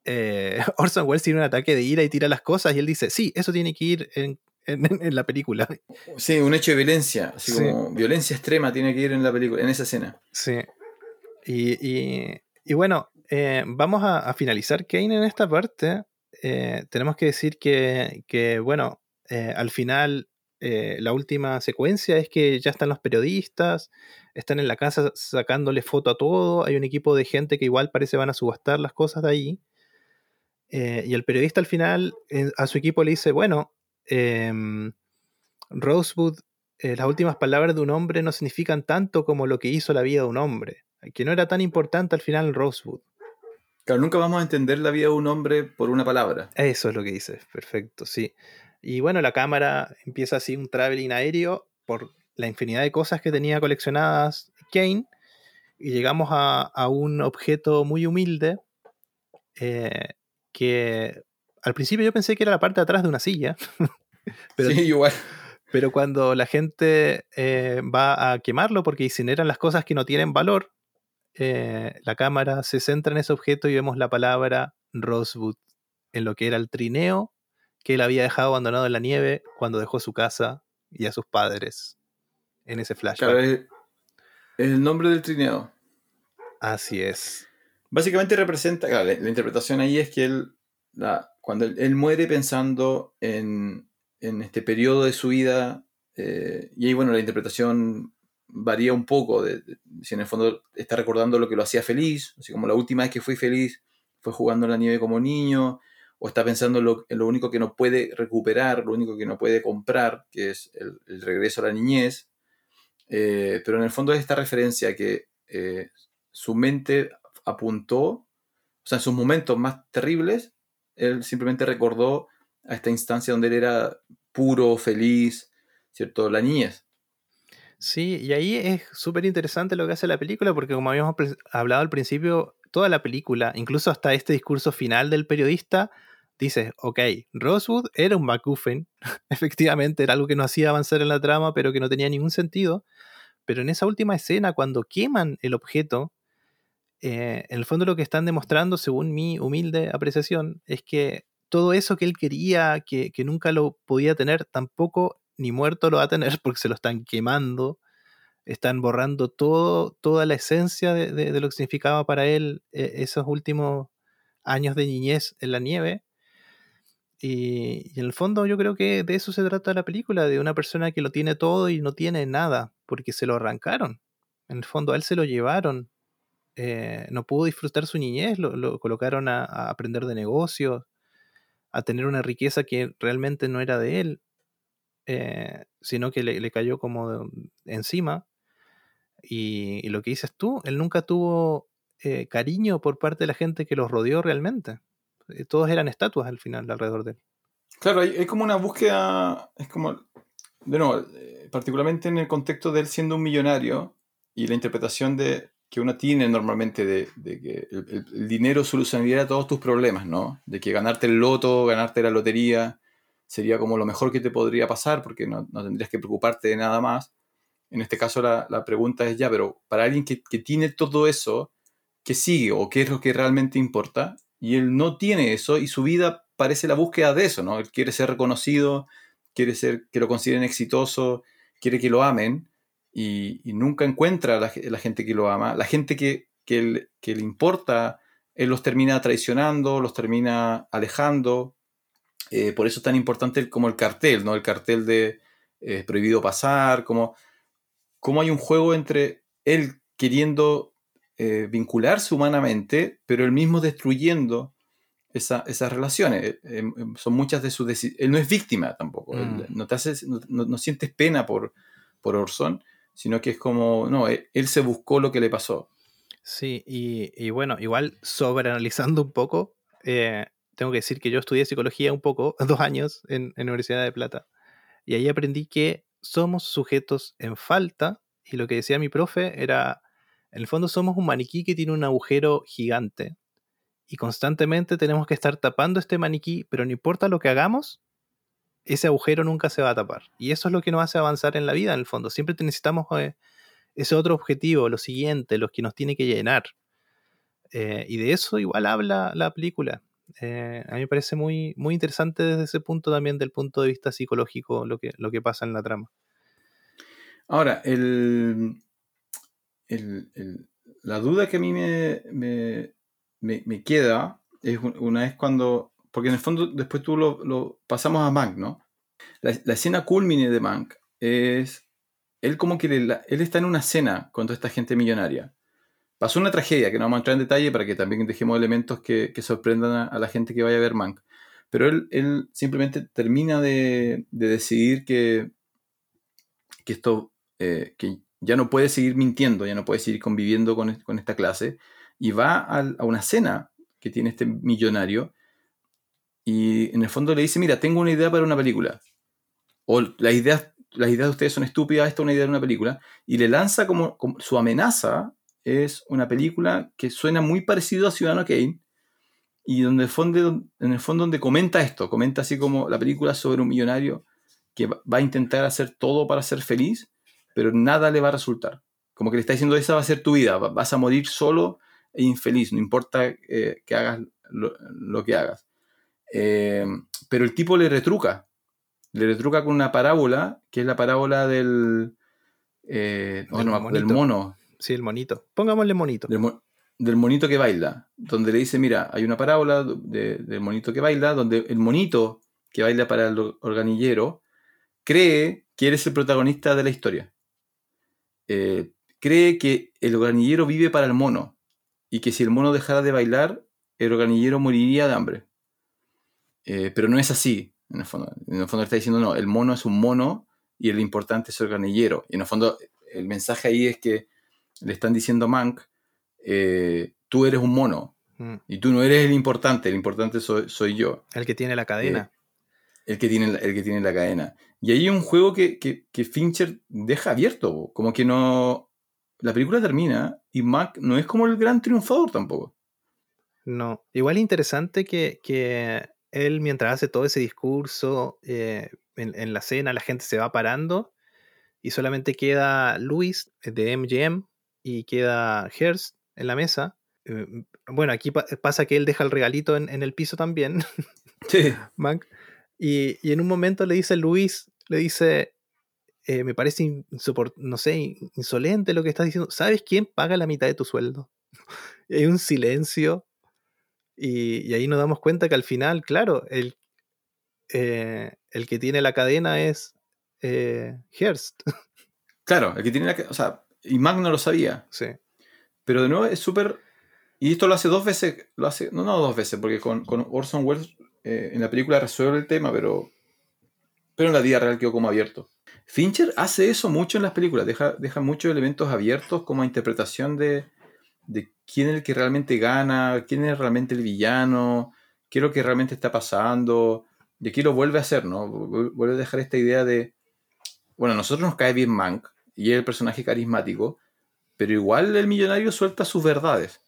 eh, Orson Welles tiene un ataque de ira y tira las cosas y él dice, sí, eso tiene que ir en, en- en la película. sí, un hecho de violencia, así Sí. como violencia extrema tiene que ir en la película, en esa escena. Sí. Y, y- y bueno, eh, vamos a, a finalizar Kane en esta parte. Eh, tenemos que decir que, que, bueno, al final eh, la última secuencia es que ya están los periodistas, están en la casa sacándole foto a todo, hay un equipo de gente que igual parece van a subastar las cosas de ahí. Eh, y el periodista al final eh, a su equipo le dice, bueno, em, Rosewood, eh, las últimas palabras de un hombre no significan tanto como lo que hizo la vida de un hombre, que no era tan importante al final Rosewood. Claro, nunca vamos a entender la vida de un hombre por una palabra. Eso es lo que dice, perfecto, sí. Y bueno, la cámara empieza así un traveling aéreo por la infinidad de cosas que tenía coleccionadas Kane y llegamos a, a un objeto muy humilde eh, que al principio yo pensé que era la parte de atrás de una silla, pero sí, igual. Pero cuando la gente eh, va a quemarlo porque incineran las cosas que no tienen valor, eh, la cámara se centra en ese objeto y vemos la palabra Rosewood en lo que era el trineo que él había dejado abandonado en la nieve cuando dejó su casa y a sus padres en ese flashback. Claro, es, es el nombre del trineo. Así es. Básicamente representa, claro, la, interpretación ahí es que él, cuando él, muere pensando en, en este periodo de su vida, eh, y ahí bueno, la interpretación varía un poco, de, si en el fondo está recordando lo que lo hacía feliz, así como la última vez que fui feliz fue jugando en la nieve como niño, o está pensando en lo, lo único que no puede recuperar, lo único que no puede comprar, que es el, el regreso a la niñez, Eh, pero en el fondo es esta referencia que eh, su mente apuntó, o sea, en sus momentos más terribles, él simplemente recordó a esta instancia donde él era puro, feliz, ¿cierto? La niñez. Sí, y ahí es súper interesante lo que hace la película, porque como habíamos hablado al principio, toda la película, incluso hasta este discurso final del periodista, dice, ok, Rosewood era un MacGuffin, efectivamente era algo que no hacía avanzar en la trama, pero que no tenía ningún sentido, pero en esa última escena, cuando queman el objeto, eh, en el fondo lo que están demostrando, según mi humilde apreciación, es que todo eso que él quería, que, que nunca lo podía tener, tampoco ni muerto lo va a tener porque se lo están quemando, están borrando todo, toda la esencia de, de- lo que significaba para él eh, esos últimos años de niñez en la nieve. Y, y en el fondo yo creo que de eso se trata la película, de una persona que lo tiene todo y no tiene nada, porque se lo arrancaron. En el fondo a él se lo llevaron. Eh, no pudo disfrutar su niñez, lo, lo colocaron a, aprender de negocios, a tener una riqueza que realmente no era de él, eh, sino que le, le cayó como encima. Y, lo que dices tú, él nunca tuvo eh, cariño por parte de la gente que los rodeó realmente. Todos eran estatuas al final alrededor de él. Claro, hay, hay como una búsqueda, es como, de nuevo, particularmente en el contexto de él siendo un millonario y la interpretación de que uno tiene normalmente de, que el dinero solucionaría todos tus problemas, ¿no? De que ganarte el loto, ganarte la lotería, sería como lo mejor que te podría pasar porque no, no tendrías que preocuparte de nada más. En este caso la, la pregunta es ya, pero para alguien que, que tiene todo eso, ¿qué sigue o qué es lo que realmente importa? Y él no tiene eso y su vida parece la búsqueda de eso, ¿no? Él quiere ser reconocido, quiere ser que lo consideren exitoso, quiere que lo amen y, y nunca encuentra la, la gente que lo ama. La gente que, que, le importa, él los termina traicionando, los termina alejando. Eh, por eso es tan importante como el cartel, ¿no? El cartel de eh, prohibido pasar, como, como hay un juego entre él queriendo eh, vincularse humanamente, pero él mismo destruyendo esa- esas relaciones. Eh, eh, son muchas de sus decisiones. Él no es víctima tampoco. Él Mm. no, te haces, no, no- no sientes pena por, por Orson, sino que es como, no, él, él se buscó lo que le pasó. Sí, y, y bueno, igual sobreanalizando un poco, eh, tengo que decir que yo estudié psicología un poco, dos años en, en Universidad de Plata, y ahí aprendí que somos sujetos en falta, y lo que decía mi profe era, en el fondo somos un maniquí que tiene un agujero gigante, y constantemente tenemos que estar tapando este maniquí, pero no importa lo que hagamos, ese agujero nunca se va a tapar. Y eso es lo que nos hace avanzar en la vida, en el fondo. Siempre necesitamos eh, ese otro objetivo, lo siguiente, los que nos tiene que llenar. Eh, y de eso igual habla la película. Eh, a mí me parece muy, muy interesante desde ese punto también, del punto de vista psicológico, lo que, lo que pasa en la trama. Ahora, el, el- el- la duda que a mí me, me- me- me queda es un- una vez cuando, porque en el fondo después tú lo, lo- pasamos a Mank, ¿no? La, la escena culmine de Mank es, él como que le- él está en una cena con toda esta gente millonaria. Pasó una tragedia que no vamos a entrar en detalle para que también dejemos elementos que, que sorprendan a, a la gente que vaya a ver Mank. Pero él, él simplemente termina de, de decidir que, que esto eh, que ya no puede seguir mintiendo, ya no puede seguir conviviendo con, con esta clase, y va al- a, una cena que tiene este millonario, y en el fondo le dice, mira, tengo una idea para una película. O las ideas, las ideas de ustedes son estúpidas, esta es una idea de una película, y le lanza como, como- su amenaza es una película que suena muy parecido a Ciudadano Kane, y donde el fondo, en el fondo donde comenta esto, comenta así como la película sobre un millonario que va a intentar hacer todo para ser feliz, pero nada le va a resultar. Como que le está diciendo, esa va a ser tu vida, va- vas a morir solo e infeliz, no importa eh, que hagas lo, lo que hagas. Eh, pero el tipo le retruca, le retruca con una parábola, que es la parábola del, eh, Del no mono, Sí, el monito. Pongámosle monito. del, mo- del monito que baila, donde le dice, mira, hay una parábola de- del monito que baila, donde el monito que baila para el organillero cree que eres el protagonista de la historia. Eh, cree que el organillero vive para el mono y que si el mono dejara de bailar, el organillero moriría de hambre. Eh, pero no es así, en el fondo. En el fondo está diciendo, no, el mono es un mono y el importante es el organillero. Y en el fondo el mensaje ahí es que le están diciendo a Mank, eh, tú eres un mono Mm. y tú no eres el importante, el importante soy, soy yo El que tiene la cadena. el que tiene, la- el que tiene la cadena. Y ahí hay un juego que, que- que Fincher deja abierto, como que no... La película termina y Mac no es como el gran triunfador tampoco. No. Igual interesante que, que él, mientras hace todo ese discurso eh, en, en la cena, la gente se va parando y solamente queda Luis de MGM y queda Hearst en la mesa. Eh, bueno, aquí pa- pasa que él deja el regalito en, en el piso también. Sí. Mank. Y, y en un momento le dice Luis, le dice, eh, me parece, no sé, in- insolente lo que estás diciendo. ¿Sabes quién paga la mitad de tu sueldo? Y hay un silencio y, y ahí nos damos cuenta que al final, claro, el, eh, el que tiene la cadena es eh, Hearst. Claro, el que tiene la... que- O sea, y Mac no lo sabía. sí. Pero de nuevo es súper... Y esto lo hace dos veces, lo hace, no, no dos veces, porque con, con Orson Welles eh, en la película resuelve el tema, pero, pero en la vida real quedó como abierto. Fincher hace eso mucho en las películas, deja, deja muchos elementos abiertos como a interpretación de, de quién es el que realmente gana, quién es realmente el villano, qué es lo que realmente está pasando, y aquí lo vuelve a hacer, ¿no? Vu- Vuelve a dejar esta idea de, bueno, a nosotros nos cae bien Mank, y es el personaje carismático, pero igual el millonario suelta sus verdades.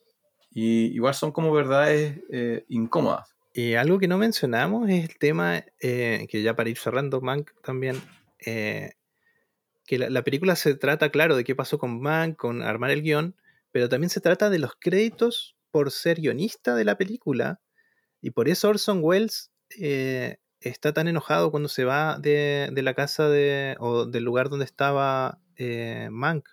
Y igual son como verdades eh, incómodas. Y algo que no mencionamos es el tema, eh, que ya para ir cerrando, Mank también, eh, que la, la película se trata, claro, de qué pasó con Mank, con armar el guion, pero también se trata de los créditos por ser guionista de la película, y por eso Orson Welles eh, está tan enojado cuando se va de, la casa de, o del lugar donde estaba eh, Mank.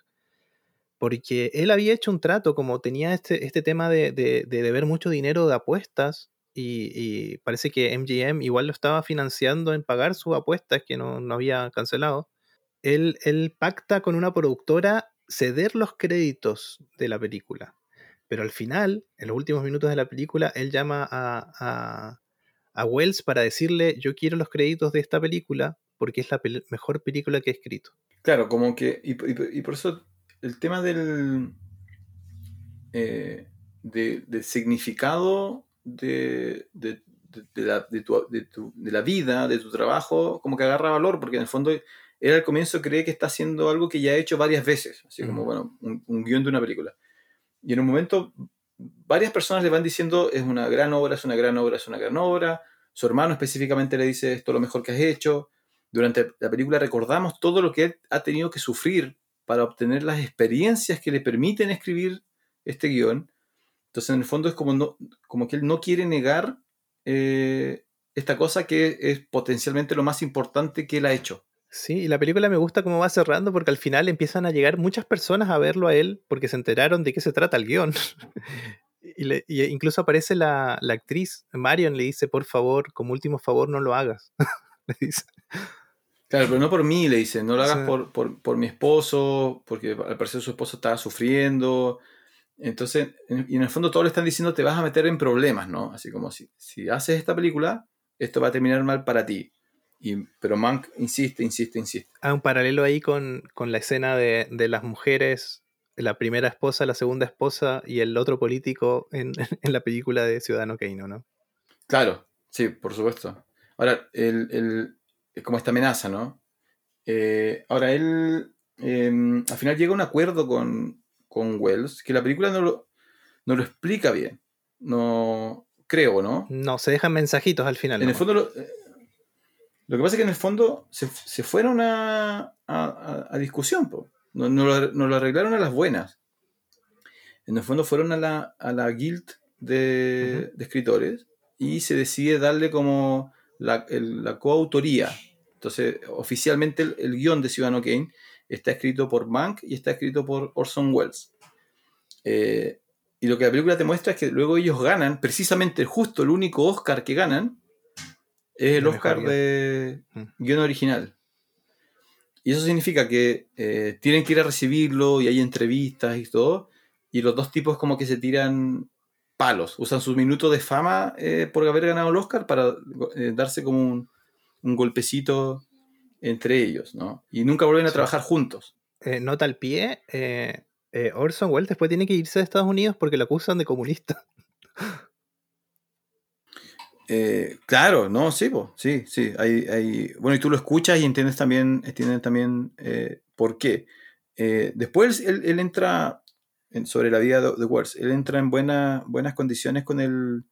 Porque él había hecho un trato, como tenía este, este tema de, de, de deber mucho dinero de apuestas, y, y parece que MGM igual lo estaba financiando en pagar sus apuestas que no, no había cancelado. Él, él pacta con una productora ceder los créditos de la película. Pero al final, en los últimos minutos de la película, él llama a, a, a Wells para decirle, yo quiero los créditos de esta película porque es la mejor película que he escrito. Claro, como que. Y, por eso el tema del. eh, de- del significado de, de- la, de la vida, de tu trabajo, como que agarra valor, porque en el fondo él al comienzo cree que está haciendo algo que ya ha hecho varias veces, así como, bueno, un, un guion de una película. Y en un momento, varias personas le van diciendo, es una gran obra, es una gran obra, es una gran obra. Su hermano específicamente le dice, esto es lo mejor que has hecho. Durante la película recordamos todo lo que él ha tenido que sufrir para obtener las experiencias que le permiten escribir este guion. Entonces, en el fondo es como, no, como que él no quiere negar eh, esta cosa que es potencialmente lo más importante que él ha hecho. Sí, y la película me gusta cómo va cerrando porque al final empiezan a llegar muchas personas a verlo a él porque se enteraron de qué se trata el guion. y, le- y incluso aparece la, la actriz, Marion le dice, por favor, como último favor, no lo hagas. le dice. Claro, pero no por mí, le dice, no lo hagas Sí. por, por, por mi esposo, porque al parecer su esposo estaba sufriendo. Entonces, en- y en el fondo todos le están diciendo te vas a meter en problemas, ¿no? Así como si, si haces esta película, esto va a terminar mal para ti. Y, pero Mank insiste, insiste, insiste. Hay un paralelo ahí con, con la escena de, de las mujeres, la primera esposa, la segunda esposa y el otro político en, en la película de Ciudadano Kane, ¿no? Claro, sí, por supuesto. Ahora, el, el- es como esta amenaza, ¿no? Eh, ahora, él eh, al final llega a un acuerdo con, con Wells, que la película no lo, no lo explica bien. No creo, ¿no? No, se dejan mensajitos al final. En el fondo, lo, lo que pasa es que en el fondo se, se fueron a, a- discusión, po. No, no lo, no lo arreglaron a las buenas. En el fondo fueron a la, a la guild de, de escritores y se decide darle como la, el- la coautoría. Entonces, oficialmente el, el guion de Ciudadano Kane está escrito por Mank y está escrito por Orson Welles. Eh, y lo que la película te muestra es que luego ellos ganan, precisamente justo el único Oscar que ganan es el Oscar de Mm. guion original. Y eso significa que eh, tienen que ir a recibirlo y hay entrevistas y todo. Y los dos tipos como que se tiran palos, usan sus minutos de fama eh, por haber ganado el Oscar para eh, darse como un, un golpecito entre ellos, ¿no? Y nunca vuelven a Sí. trabajar juntos. Nota al pie, Orson Welles después tiene que irse de Estados Unidos porque lo acusan de comunista. Eh, claro, no, sí, sí, sí. Hay, hay, bueno, y tú lo escuchas y entiendes también, entiendes también eh, por qué. Eh, después él, entra en- sobre la vida de, de Wells, él entra en buena- buenas condiciones con el,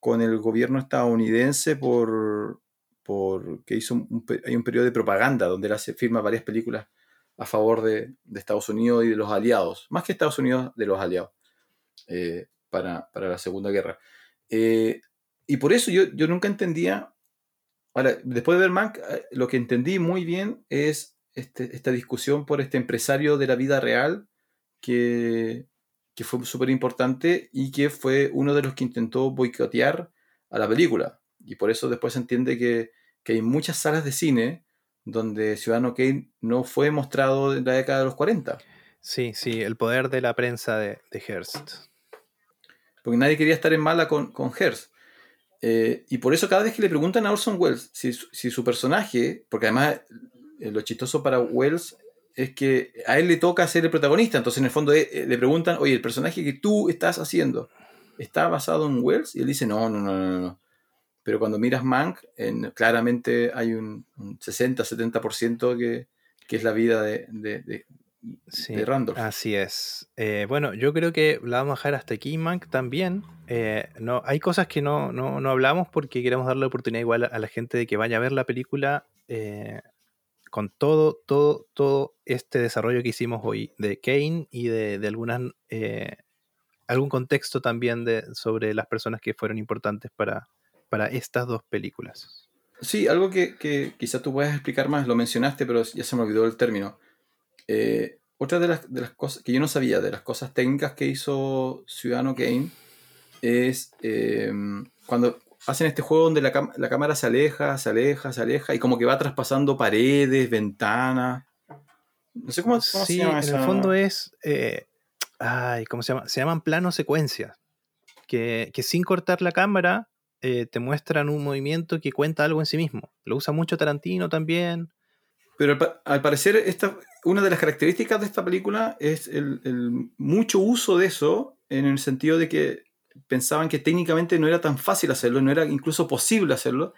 con el gobierno estadounidense por, por que hizo un, hay un periodo de propaganda donde él firma varias películas a favor de, Estados Unidos y de los aliados, más que Estados Unidos, de los aliados, para, para la Segunda Guerra. Y por eso yo, yo nunca entendía. Ahora, después de ver Mank, eh, lo que entendí muy bien es este, esta discusión por este empresario de la vida real que, que fue súper importante y que fue uno de los que intentó boicotear a la película. Y por eso después se entiende que, que hay muchas salas de cine donde Ciudadano Kane no fue mostrado en la década de los 40. Sí, sí, el poder de la prensa de, de Hearst. Porque nadie quería estar en mala con, con Hearst. Eh, y por eso cada vez que le preguntan a Orson Welles si, si su personaje, porque además eh, lo chistoso para Welles es que a él le toca ser el protagonista, entonces en el fondo eh, le preguntan, oye, el personaje que tú estás haciendo, ¿está basado en Wells? Y él dice, no, no, no, no, no. Pero cuando miras Mank, en, claramente hay un, un 60-70% que, que es la vida de, Sí, de Randolph. así es. Eh, bueno, yo creo que la vamos a dejar hasta aquí, Mank, también. Eh, no, hay cosas que no, no, no hablamos porque queremos darle la oportunidad igual a, a la gente de que vaya a ver la película eh, con todo, todo, todo este desarrollo que hicimos hoy de Kane y de, de algunas algún contexto también de, sobre las personas que fueron importantes para, para estas dos películas. Sí, algo que, que quizás tú puedas explicar más, lo mencionaste, pero ya se me olvidó el término. Eh, otra de las, de las, cosas que yo no sabía, de las cosas técnicas que hizo Ciudadano Kane, es eh, cuando hacen este juego donde la, la, cámara se aleja, se aleja, se aleja, y como que va traspasando paredes, ventanas. No sé cómo, cómo sí, se llama en esa... el fondo es... Eh, ay, ¿cómo se llama? Se llaman planos secuencias. Que, que sin cortar la cámara eh, te muestran un movimiento que cuenta algo en sí mismo. Lo usa mucho Tarantino también. Pero al, al parecer, esta, una de las características de esta película es el, mucho uso de eso, en el sentido de que pensaban que técnicamente no era tan fácil hacerlo, no era incluso posible hacerlo.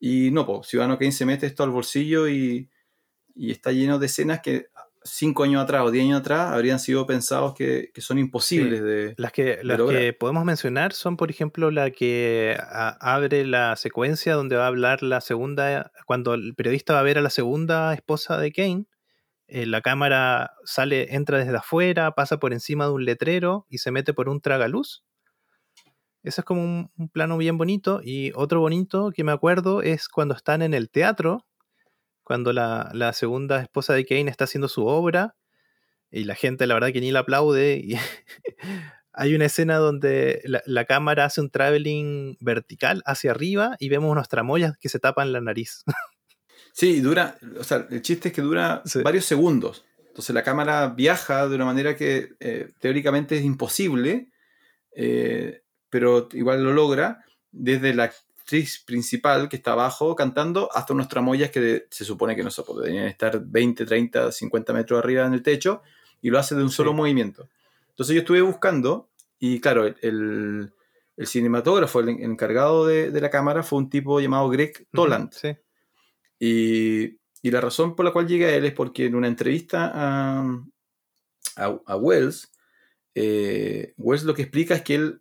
Y no, pues, Ciudadano Kane se mete esto al bolsillo y, y, está lleno de escenas que cinco años atrás o diez años atrás habrían sido pensados que, que son imposibles sí. de. Las, que, de las que podemos mencionar son, por ejemplo, la que a, abre la secuencia donde va a hablar la segunda, cuando el periodista va a ver a la segunda esposa de Kane. Eh, la cámara sale, entra desde afuera, pasa por encima de un letrero y se mete por un tragaluz. Eso es como un, un, plano bien bonito. Y otro bonito que me acuerdo es cuando están en el teatro, cuando la, la segunda esposa de Kane está haciendo su obra y la gente, la verdad, que ni la aplaude. Y hay una escena donde la, la, cámara hace un traveling vertical hacia arriba y vemos unos tramoyas que se tapan la nariz. Sí, dura, o sea, el chiste es que dura sí. varios segundos. Entonces la cámara viaja de una manera que eh, teóricamente es imposible. Eh, pero igual lo logra, desde la actriz principal que está abajo cantando hasta unos tramoyas que se supone que no se podrían estar 20, 30, 50 metros arriba en el techo y lo hace de un solo sí. movimiento. Entonces yo estuve buscando y claro, el, el cinematógrafo, el encargado de, de, la cámara fue un tipo llamado Greg Toland. Sí. Y, y, la razón por la cual llegué a él es porque en una entrevista a, a, a Wells, eh, Wells lo que explica es que él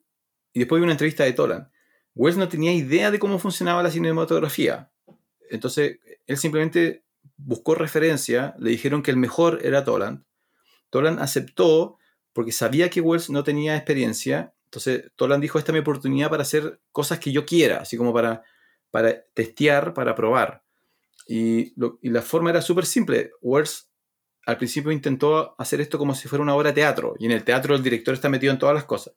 y después vi una entrevista de Tolan. Wells no tenía idea de cómo funcionaba la cinematografía. Entonces, él simplemente buscó referencia, le dijeron que el mejor era Toland. Toland aceptó porque sabía que Wells no tenía experiencia. Entonces, Toland dijo, esta es mi oportunidad para hacer cosas que yo quiera, así como para, para testear, para probar. Y, lo, y la forma era súper simple. Wells al principio intentó hacer esto como si fuera una obra de teatro, y en el teatro el director está metido en todas las cosas.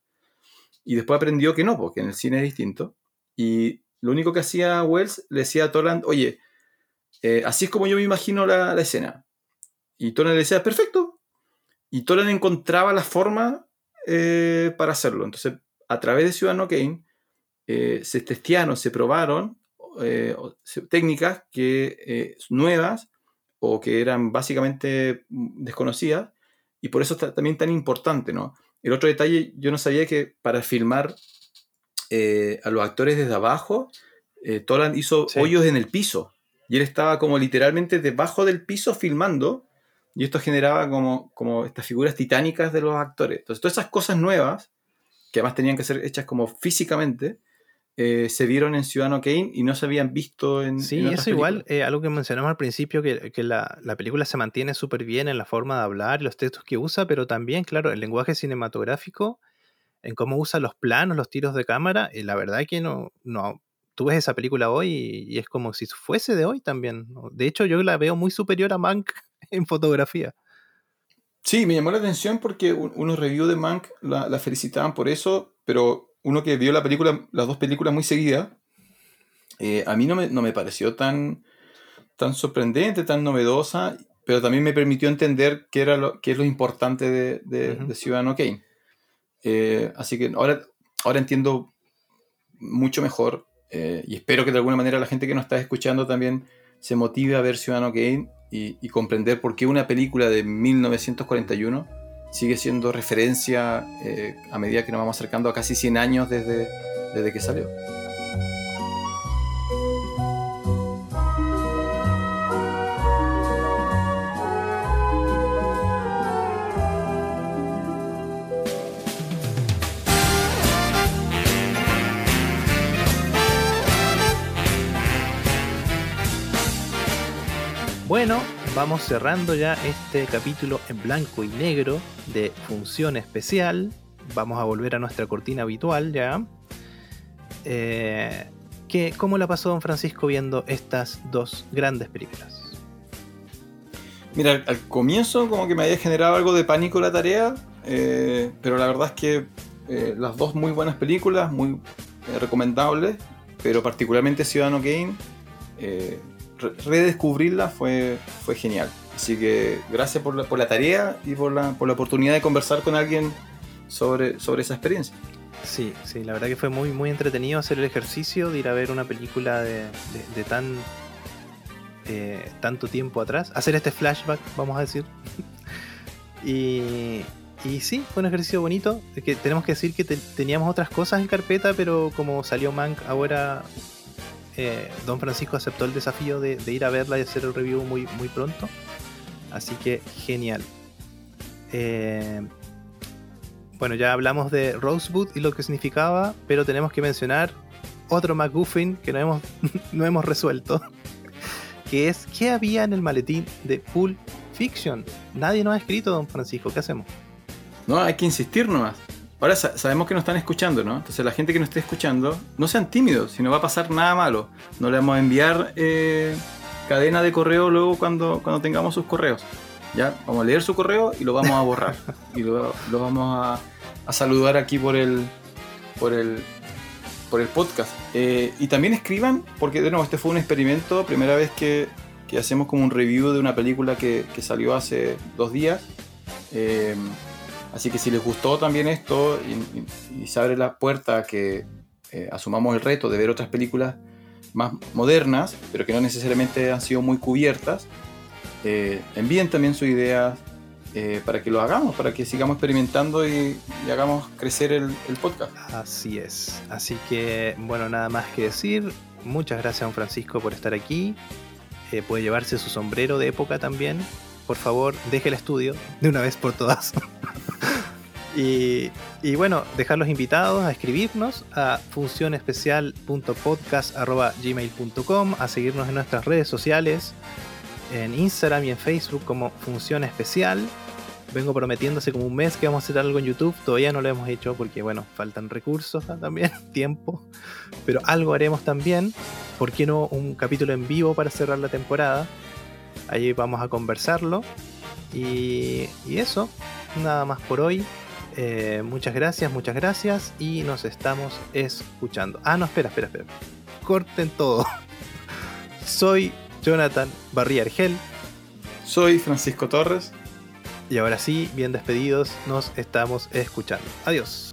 Y después aprendió que no, porque en el cine es distinto. Y lo único que hacía Wells le decía a Toland, oye, eh, así es como yo me imagino la, escena. Y Toland le decía, perfecto. Y Toland encontraba la forma eh, para hacerlo. Entonces, a través de Ciudadano Kane, eh, se testearon, se probaron eh, técnicas que nuevas o que eran básicamente desconocidas. Y por eso está también tan importante, ¿no? El otro detalle, yo no sabía que para filmar eh, a los actores desde abajo, eh, Toland hizo sí. hoyos en el piso. Y él estaba como literalmente debajo del piso filmando. Y esto generaba como, como estas figuras titánicas de los actores. Entonces, todas esas cosas nuevas, que además tenían que ser hechas como físicamente, eh, se vieron en Ciudadano Kane y no se habían visto en. Sí, en eso películas. igual, eh, algo que mencionamos al principio, que, que la, la, película se mantiene súper bien en la forma de hablar, los textos que usa, pero también, claro, el lenguaje cinematográfico en cómo usa los planos, los tiros de cámara, y la verdad que no, no, tú ves esa película hoy y, es como si fuese de hoy también. De hecho, yo la veo muy superior a Mank en fotografía. Sí, me llamó la atención porque unos reviews de Mank la, felicitaban por eso, pero uno que vio la película, las dos películas muy seguidas, eh, a mí no me, no me pareció tan, tan sorprendente, tan novedosa, pero también me permitió entender qué, era lo, qué es lo importante de, de, Ciudadano Kane. Eh, así que ahora, ahora entiendo mucho mejor eh, y espero que de alguna manera la gente que nos está escuchando también se motive a ver Ciudadano Kane y, comprender por qué una película de 1941 sigue siendo referencia eh, a medida que nos vamos acercando a casi 100 años desde, desde que salió. Bueno, vamos cerrando ya este capítulo en blanco y negro de función especial. Vamos a volver a nuestra cortina habitual ya. Eh, ¿Cómo la pasó don Francisco viendo estas dos grandes películas? Mira, al comienzo como que me había generado algo de pánico la tarea, eh, pero la verdad es que eh, las dos muy buenas películas, muy recomendables, pero particularmente Ciudadano Kane redescubrirla fue, fue genial. Así que gracias por la, por la tarea y por la, por la oportunidad de conversar con alguien sobre, sobre esa experiencia. Sí, sí, la verdad que fue muy, muy entretenido hacer el ejercicio de ir a ver una película de, de, tan eh, tanto tiempo atrás, hacer este flashback, vamos a decir. y, y sí, fue un ejercicio bonito. Que tenemos que decir que teníamos otras cosas en carpeta, pero como salió Mank ahora eh, Don Francisco aceptó el desafío de, ir a verla y hacer el review muy, pronto. Así que genial. Eh, bueno, ya hablamos de Rosebud y lo que significaba, pero tenemos que mencionar otro McGuffin que no hemos, no hemos resuelto. Que es qué había en el maletín de Pulp Fiction. Nadie nos ha escrito, don Francisco. ¿Qué hacemos? No, hay que insistir nomás. Ahora sabemos que nos están escuchando, ¿no? Entonces la gente que nos esté escuchando, no sean tímidos, si no va a pasar nada malo. No le vamos a enviar eh, cadena de correo luego cuando, cuando tengamos sus correos. Ya, vamos a leer su correo y lo vamos a borrar. y lo, vamos a, saludar aquí por el, por el, por el podcast. Eh, y también escriban, porque de nuevo, este fue un experimento, primera vez que, hacemos como un review de una película que, que salió hace dos días. Eh, Así que si les gustó también esto y, se abre la puerta a que eh, asumamos el reto de ver otras películas más modernas, pero que no necesariamente han sido muy cubiertas, eh, envíen también sus ideas eh, para que lo hagamos, para que sigamos experimentando y, hagamos crecer el, el, podcast. Así es. Así que, bueno, nada más que decir. Muchas gracias, don Francisco, por estar aquí. puede llevarse su sombrero de época también. Por favor, deje el estudio de una vez por todas. Y, bueno, dejar los invitados a escribirnos a funcionespecial.podcast.gmail.com, a seguirnos en nuestras redes sociales, en Instagram y en Facebook como Función Especial. Vengo prometiéndose como un mes que vamos a hacer algo en YouTube. Todavía no lo hemos hecho porque, bueno, faltan recursos también, tiempo. Pero algo haremos también. ¿Por qué no un capítulo en vivo para cerrar la temporada? Allí vamos a conversarlo. Y, y eso, nada más por hoy. Eh, muchas gracias, muchas gracias y nos estamos escuchando. Ah, no, espera, espera, espera. Corten todo. Soy Jonathan Barría Argel. Soy Francisco Torres. Y ahora sí, bien despedidos, nos estamos escuchando. Adiós.